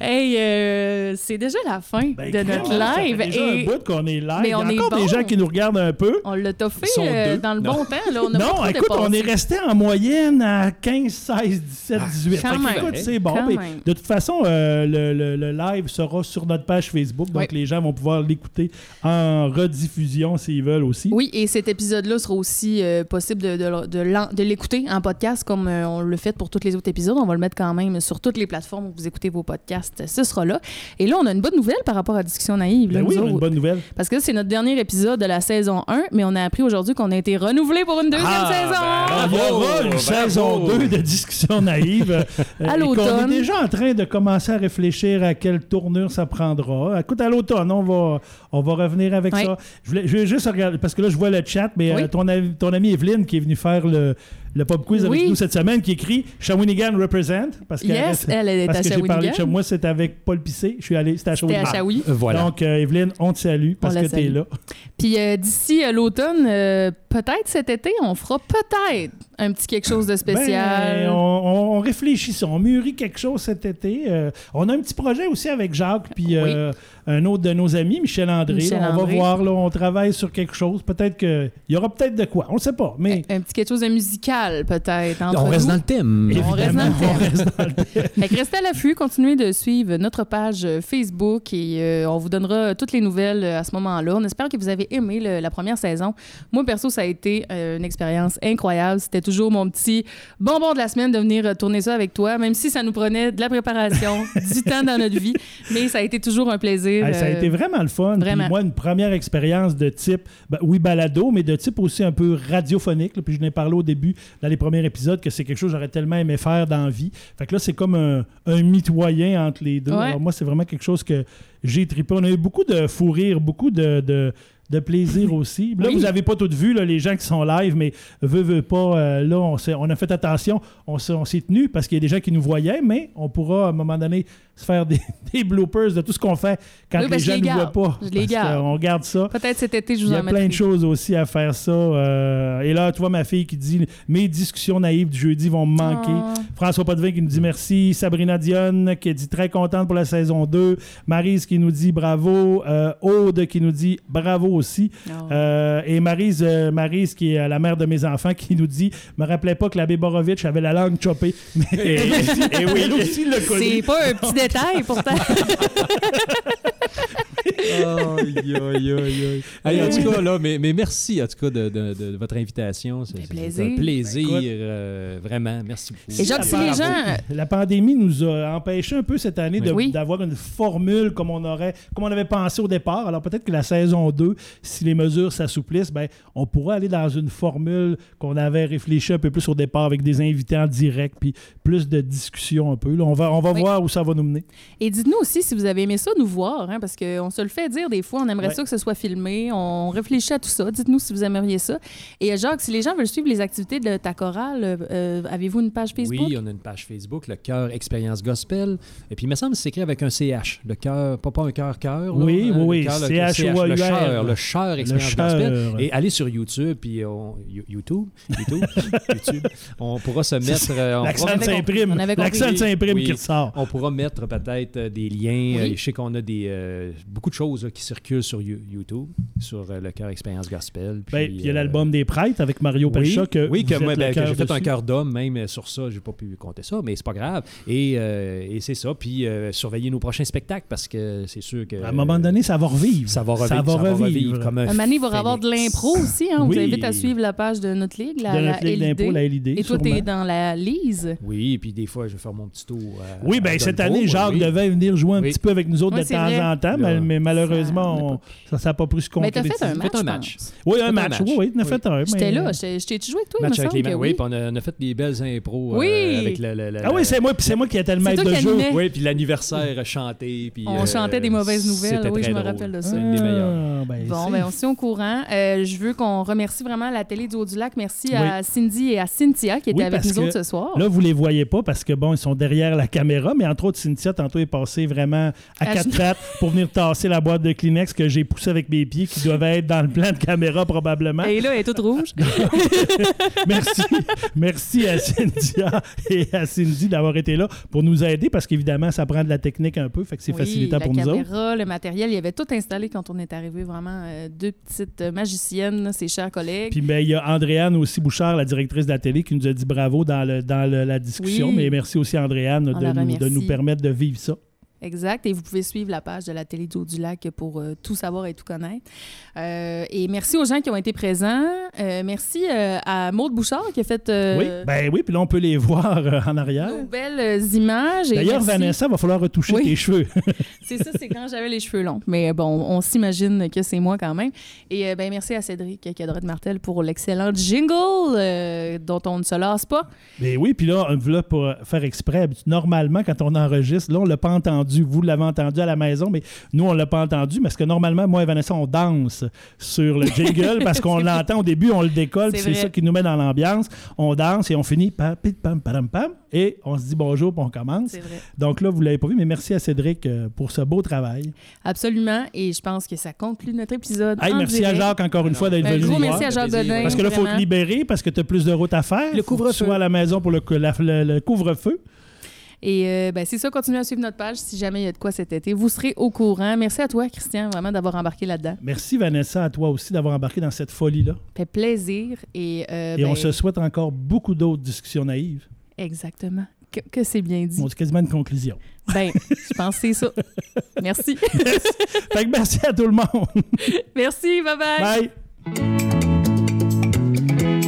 Speaker 1: Hey, euh, c'est déjà la fin
Speaker 2: Ben,
Speaker 1: de
Speaker 2: crème,
Speaker 1: notre
Speaker 2: ça fait
Speaker 1: live.
Speaker 2: déjà
Speaker 1: et
Speaker 2: un bout qu'on est live.
Speaker 1: Mais
Speaker 2: Il y a
Speaker 1: on est
Speaker 2: encore des gens qui nous regardent un peu.
Speaker 1: on l'a toffé euh, dans le
Speaker 3: Non.
Speaker 1: bon temps. Là, on a
Speaker 2: Non, écoute, on est resté en moyenne à 15, 16, 17, 18.
Speaker 1: quand
Speaker 2: Fait que,
Speaker 1: même.
Speaker 2: écoute, c'est bon. De toute façon, euh, le, le- le live sera sur notre page Facebook, donc
Speaker 1: Oui.
Speaker 2: les gens vont pouvoir l'écouter en rediffusion s'ils veulent aussi.
Speaker 1: Oui, et cet épisode-là sera aussi euh, possible de, de, de l'en- de l'écouter en podcast comme euh, on le fait pour tous les autres épisodes. On va le mettre quand même sur toutes les plateformes où vous écoutez vos podcasts. Ce sera là. Et là, on a une bonne nouvelle par rapport à Discussion naïve. là,
Speaker 2: Ben oui, on a une bonne nouvelle.
Speaker 1: Parce que c'est notre dernier épisode de la saison 1, mais on a appris aujourd'hui qu'on a été renouvelé pour une deuxième
Speaker 3: Ah,
Speaker 1: saison.
Speaker 3: ben,
Speaker 2: y aura
Speaker 3: Bravo,
Speaker 2: une
Speaker 3: bravo.
Speaker 2: saison 2 de discussion naïve. euh, <laughs>
Speaker 1: À l'automne.
Speaker 2: est déjà en train de commencer à réfléchir à quelle tournure ça prendra. Écoute, à l'automne, on va, on va revenir avec
Speaker 1: Oui.
Speaker 2: ça. Je, voulais, je vais juste regarder, parce que là, je vois le chat, mais
Speaker 1: Oui.
Speaker 2: euh, ton, ami- ton ami Evelyne qui est venue faire le, le pop quiz
Speaker 1: Oui.
Speaker 2: avec nous cette semaine, qui écrit Shawinigan represent. Parce qu'elle
Speaker 1: Yes,
Speaker 2: reste-
Speaker 1: elle est
Speaker 2: parce
Speaker 1: à
Speaker 2: que j'ai parlé de moi, c'est avec Paul Pissé. Je suis allé, c'était à Shawinigan.
Speaker 1: Shawi.
Speaker 3: Euh, Voilà.
Speaker 2: Donc, euh, Evelyne, on te salue parce que tu es là.
Speaker 1: Puis euh, d'ici à l'automne, euh, peut-être cet été, on fera peut-être Un petit quelque chose de spécial.
Speaker 2: Ben, on, on réfléchit ça. On mûrit quelque chose cet été. Euh, on a un petit projet aussi avec Jacques, puis euh, un autre de nos amis, Michel André.
Speaker 1: Michel
Speaker 2: on
Speaker 1: André.
Speaker 2: va voir, là, on travaille sur quelque chose. Peut-être qu'il y aura peut-être de quoi. On ne sait pas, mais...
Speaker 1: Un petit quelque chose de musical, peut-être.
Speaker 3: On reste
Speaker 1: nous.
Speaker 3: dans le thème.
Speaker 1: On reste dans le thème.
Speaker 2: on reste dans le thème. <laughs>
Speaker 1: Fait que restez à l'affût, continuez de suivre notre page euh, Facebook et euh, on vous donnera toutes les nouvelles à ce moment-là. On espère que vous avez aimé le- la première saison. Moi, perso, ça a été une expérience incroyable. C'était toujours mon petit bonbon de la semaine de venir euh, tourner ça avec toi, même si ça nous prenait de la préparation, <laughs> du temps dans notre vie. Mais ça a été toujours un plaisir.
Speaker 2: Hey, ça a
Speaker 1: euh,
Speaker 2: été vraiment le fun. Puis
Speaker 1: vraiment.
Speaker 2: moi, une première expérience de type, ben, oui, balado, mais de type aussi un peu radiophonique. là. Puis je n'ai parlé au début, dans les premiers épisodes, que c'est quelque chose que j'aurais tellement aimé faire dans la vie. Fait que là, c'est comme un, un mitoyen entre les deux.
Speaker 1: Ouais.
Speaker 2: Alors moi, c'est vraiment quelque chose que j'ai trippé. On a eu beaucoup de fou rire, beaucoup de... de de plaisir aussi. Là,
Speaker 1: Oui.
Speaker 2: vous n'avez pas tout vu, là, les gens qui sont live, mais veut, veut pas, euh, là, on, on a fait attention, on s'est, on s'est tenu parce qu'il y a des gens qui nous voyaient, mais on pourra à un moment donné se faire des, <laughs> des bloopers de tout ce qu'on fait quand
Speaker 1: Oui,
Speaker 2: les gens
Speaker 1: je
Speaker 2: ne voient
Speaker 1: garde.
Speaker 2: pas.
Speaker 1: Je les garde.
Speaker 2: qu'on garde ça.
Speaker 1: Peut-être cet été, je
Speaker 2: Il
Speaker 1: vous
Speaker 2: y a
Speaker 1: en
Speaker 2: plein
Speaker 1: mettrai.
Speaker 2: de choses aussi à faire ça. euh, et là, tu vois ma fille qui dit Mes discussions naïves du jeudi vont me manquer.
Speaker 1: Oh.
Speaker 2: François Potvin qui nous dit merci. Sabrina Dionne qui dit très contente pour la saison 2. Marise qui nous dit bravo. Euh, Aude qui nous dit bravo aussi.
Speaker 1: Oh.
Speaker 2: Euh, et Marise, euh, Maryse, qui est la mère de mes enfants, qui nous dit me rappelait pas que l'abbé Borovitch avait la langue choppée. Mais <laughs> elle aussi, elle aussi l'a connu.
Speaker 1: C'est pas un petit <laughs> détail, pourtant. <laughs>
Speaker 3: Aïe, aïe, aïe, aïe. En tout cas, là, mais, mais merci en tout cas de, de- de votre invitation. C'est c'est
Speaker 1: plaisir.
Speaker 3: un plaisir,
Speaker 2: Écoute.
Speaker 3: euh, vraiment. Merci beaucoup.
Speaker 1: Et Jacques, si les gens.
Speaker 2: La pandémie nous a empêché un peu cette année de-
Speaker 1: Oui.
Speaker 2: d'avoir une formule comme on aurait, comme on avait pensé au départ. Alors peut-être que la saison 2, si les mesures s'assouplissent, ben, on pourra aller dans une formule qu'on avait réfléchi un peu plus au départ avec des invités en direct, puis plus de discussions un peu. Là, on va, on va
Speaker 1: Oui.
Speaker 2: voir où ça va nous mener.
Speaker 1: Et dites-nous aussi si vous avez aimé ça, nous voir, hein, parce qu'on se le fait dire des fois, on aimerait
Speaker 2: Ouais.
Speaker 1: ça que ce soit filmé, on réfléchit à tout ça. Dites-nous si vous aimeriez ça. Et euh, Jacques, si les gens veulent suivre les activités de ta chorale, euh, euh, avez-vous une page Facebook?
Speaker 3: Oui, on a une page Facebook, le cœur Expérience Gospel. Et puis, il me semble que c'est écrit avec un CH. Le cœur, pas, pas un cœur-cœur. là,
Speaker 2: Oui,
Speaker 3: hein,
Speaker 2: oui,
Speaker 3: le
Speaker 2: oui,
Speaker 3: cœur, le-
Speaker 2: C-H-O-A-U-R.
Speaker 3: Le chœur, le chœur Expérience. Gospel. Et allez sur YouTube, puis on- You- YouTube, YouTube, <laughs> YouTube. On pourra se mettre. euh,
Speaker 2: L'accent s'imprime. L'accent de s'imprime
Speaker 3: Oui.
Speaker 2: qui ressort.
Speaker 3: On pourra mettre peut-être euh, des liens.
Speaker 1: Oui.
Speaker 3: Euh, Je sais qu'on a des, euh, beaucoup de choses là, qui circulent sur You- YouTube, sur euh, le cœur Expérience Gospel.
Speaker 2: Ben,
Speaker 3: puis,
Speaker 2: il y a
Speaker 3: euh,
Speaker 2: l'album des prêtres avec Mario
Speaker 3: oui,
Speaker 2: Pelcha que,
Speaker 3: oui, que
Speaker 2: le
Speaker 3: ben, que j'ai fait un cœur d'homme, même euh, sur ça, j'ai pas pu compter ça, mais c'est pas grave. Et, euh, et c'est ça. Puis euh, surveiller nos prochains spectacles parce que c'est sûr que.
Speaker 2: À un moment donné, ça va revivre.
Speaker 3: ça va revivre.
Speaker 2: Ça va revivre.
Speaker 3: comme un
Speaker 1: Un Mané va avoir de l'impro aussi. Hein? On
Speaker 2: Oui.
Speaker 1: vous invite à suivre la page de notre ligue, la,
Speaker 2: de
Speaker 1: la
Speaker 2: notre ligue
Speaker 1: LID.
Speaker 2: d'impôt, la LID.
Speaker 1: Et toi, tu
Speaker 2: sûrement.
Speaker 1: es dans la lise.
Speaker 3: Oui, puis des fois, je vais faire mon petit tour. à-
Speaker 2: Oui,
Speaker 3: à
Speaker 2: bien, cette année, Jacques
Speaker 3: oui.
Speaker 2: devait venir jouer un
Speaker 3: Oui.
Speaker 2: petit peu avec nous autres
Speaker 1: Oui,
Speaker 2: de temps en temps, Mais, mais malheureusement,
Speaker 1: ça-
Speaker 2: n'a pas pu se
Speaker 1: Mais t'as fait un match.
Speaker 3: fait un match.
Speaker 1: pense.
Speaker 2: Oui, un match. Oui, oui, on a
Speaker 3: Oui.
Speaker 2: fait un.
Speaker 1: J'étais là. J'étais j'étais joué avec toi,
Speaker 3: Match avec les oui, puis on a, fait des belles impros euh,
Speaker 1: Oui.
Speaker 3: avec le, le- le-
Speaker 2: Ah oui, c'est moi, puis c'est moi qui ai tellement
Speaker 1: C'est
Speaker 2: maître de jeu.
Speaker 3: Oui, puis l'anniversaire chanté. Puis,
Speaker 1: On
Speaker 3: euh,
Speaker 1: chantait des mauvaises nouvelles.
Speaker 3: c'était
Speaker 1: Oui, je
Speaker 3: très
Speaker 1: me
Speaker 3: drôle.
Speaker 1: rappelle de ça.
Speaker 3: C'est une des meilleures.
Speaker 2: Ah, ben,
Speaker 1: Bon, ben, on se tient au courant. Euh, je veux qu'on remercie vraiment la télé du Haut-du-Lac. Merci à Cindy et à Cynthia qui étaient avec nous autres ce soir.
Speaker 2: Là, vous les voyez pas parce que, bon, ils sont derrière la caméra, mais entre autres, Cynthia, tantôt, est passée vraiment à quatre pattes pour <laughs> venir tasser la boîte de Kleenex que j'ai poussée avec mes pieds, qui doivent être dans le plan de caméra probablement.
Speaker 1: Et là, elle est toute rouge. <laughs>
Speaker 2: Merci. Merci à Cynthia et à Cindy d'avoir été là pour nous aider parce qu'évidemment, ça prend de la technique un peu, fait que c'est
Speaker 1: Oui,
Speaker 2: facilitant
Speaker 1: la
Speaker 2: pour nous autres.
Speaker 1: caméra, le matériel, il y avait tout installé quand on est arrivé. Vraiment, euh, deux petites magiciennes, ses chers collègues.
Speaker 2: Puis ben, il y a Andréane aussi Bouchard, la directrice de la télé, qui nous a dit bravo dans, le, dans le- la discussion.
Speaker 1: Oui.
Speaker 2: Mais merci aussi Andréane de
Speaker 1: la
Speaker 2: nous, de nous permettre de vivre ça.
Speaker 1: Exact. Et vous pouvez suivre la page de la télé du Haut-du-Lac pour euh, tout savoir et tout connaître. Euh, et merci aux gens qui ont été présents. Euh, merci à Maude Bouchard qui a fait
Speaker 2: Oui, ben oui, puis là, on peut les <laughs> voir en arrière.
Speaker 1: nos belles images.
Speaker 2: D'ailleurs, Vanessa, va falloir retoucher
Speaker 1: Oui.
Speaker 2: tes <laughs> cheveux.
Speaker 1: C'est ça, c'est quand j'avais les cheveux longs. Mais bon, on s'imagine que c'est moi quand même. Et ben merci à Cédric Cadret de Martel pour l'excellent jingle dont on ne se lasse pas.
Speaker 2: Mais oui, puis là, là, pour faire exprès, normalement, quand on enregistre, là, on l'a pas entendu entendu, vous l'avez entendu à la maison, mais nous, on l'a pas entendu, parce que normalement, moi et Vanessa, on danse sur le jingle parce <laughs> qu'on l'entend au début, on le décolle, c'est ça qui nous met dans l'ambiance. On danse et on finit pam, pam, pam, pam, et on se dit bonjour, puis on commence. Donc là, vous l'avez pas vu, mais merci à Cédric euh, pour ce beau travail.
Speaker 1: Absolument, et je pense que ça conclut notre épisode.
Speaker 2: merci à Jacques encore une fois d'être
Speaker 1: ben,
Speaker 2: venu.
Speaker 1: Gros merci à Jacques
Speaker 2: Parce que là, il faut te libérer parce que tu as plus de route à faire.
Speaker 1: Le couvre-feu.
Speaker 2: Soit à la maison pour le, le couvre-feu.
Speaker 1: Et euh, ben, c'est ça, continuez à suivre notre page si jamais il y a de quoi cet été. Vous serez au courant. Merci à toi, Christian, vraiment d'avoir embarqué là-dedans.
Speaker 2: Merci, Vanessa, à toi aussi d'avoir embarqué dans cette folie-là.
Speaker 1: Fait plaisir. Et,
Speaker 2: euh, et on ben, se souhaite encore beaucoup d'autres discussions naïves.
Speaker 1: Exactement. Que, c'est bien dit.
Speaker 2: c'est quasiment une conclusion.
Speaker 1: Ben, <laughs> je pense que c'est ça. Merci.
Speaker 2: merci. <laughs> Fait que merci à tout le monde.
Speaker 1: merci, bye-bye.
Speaker 2: Bye.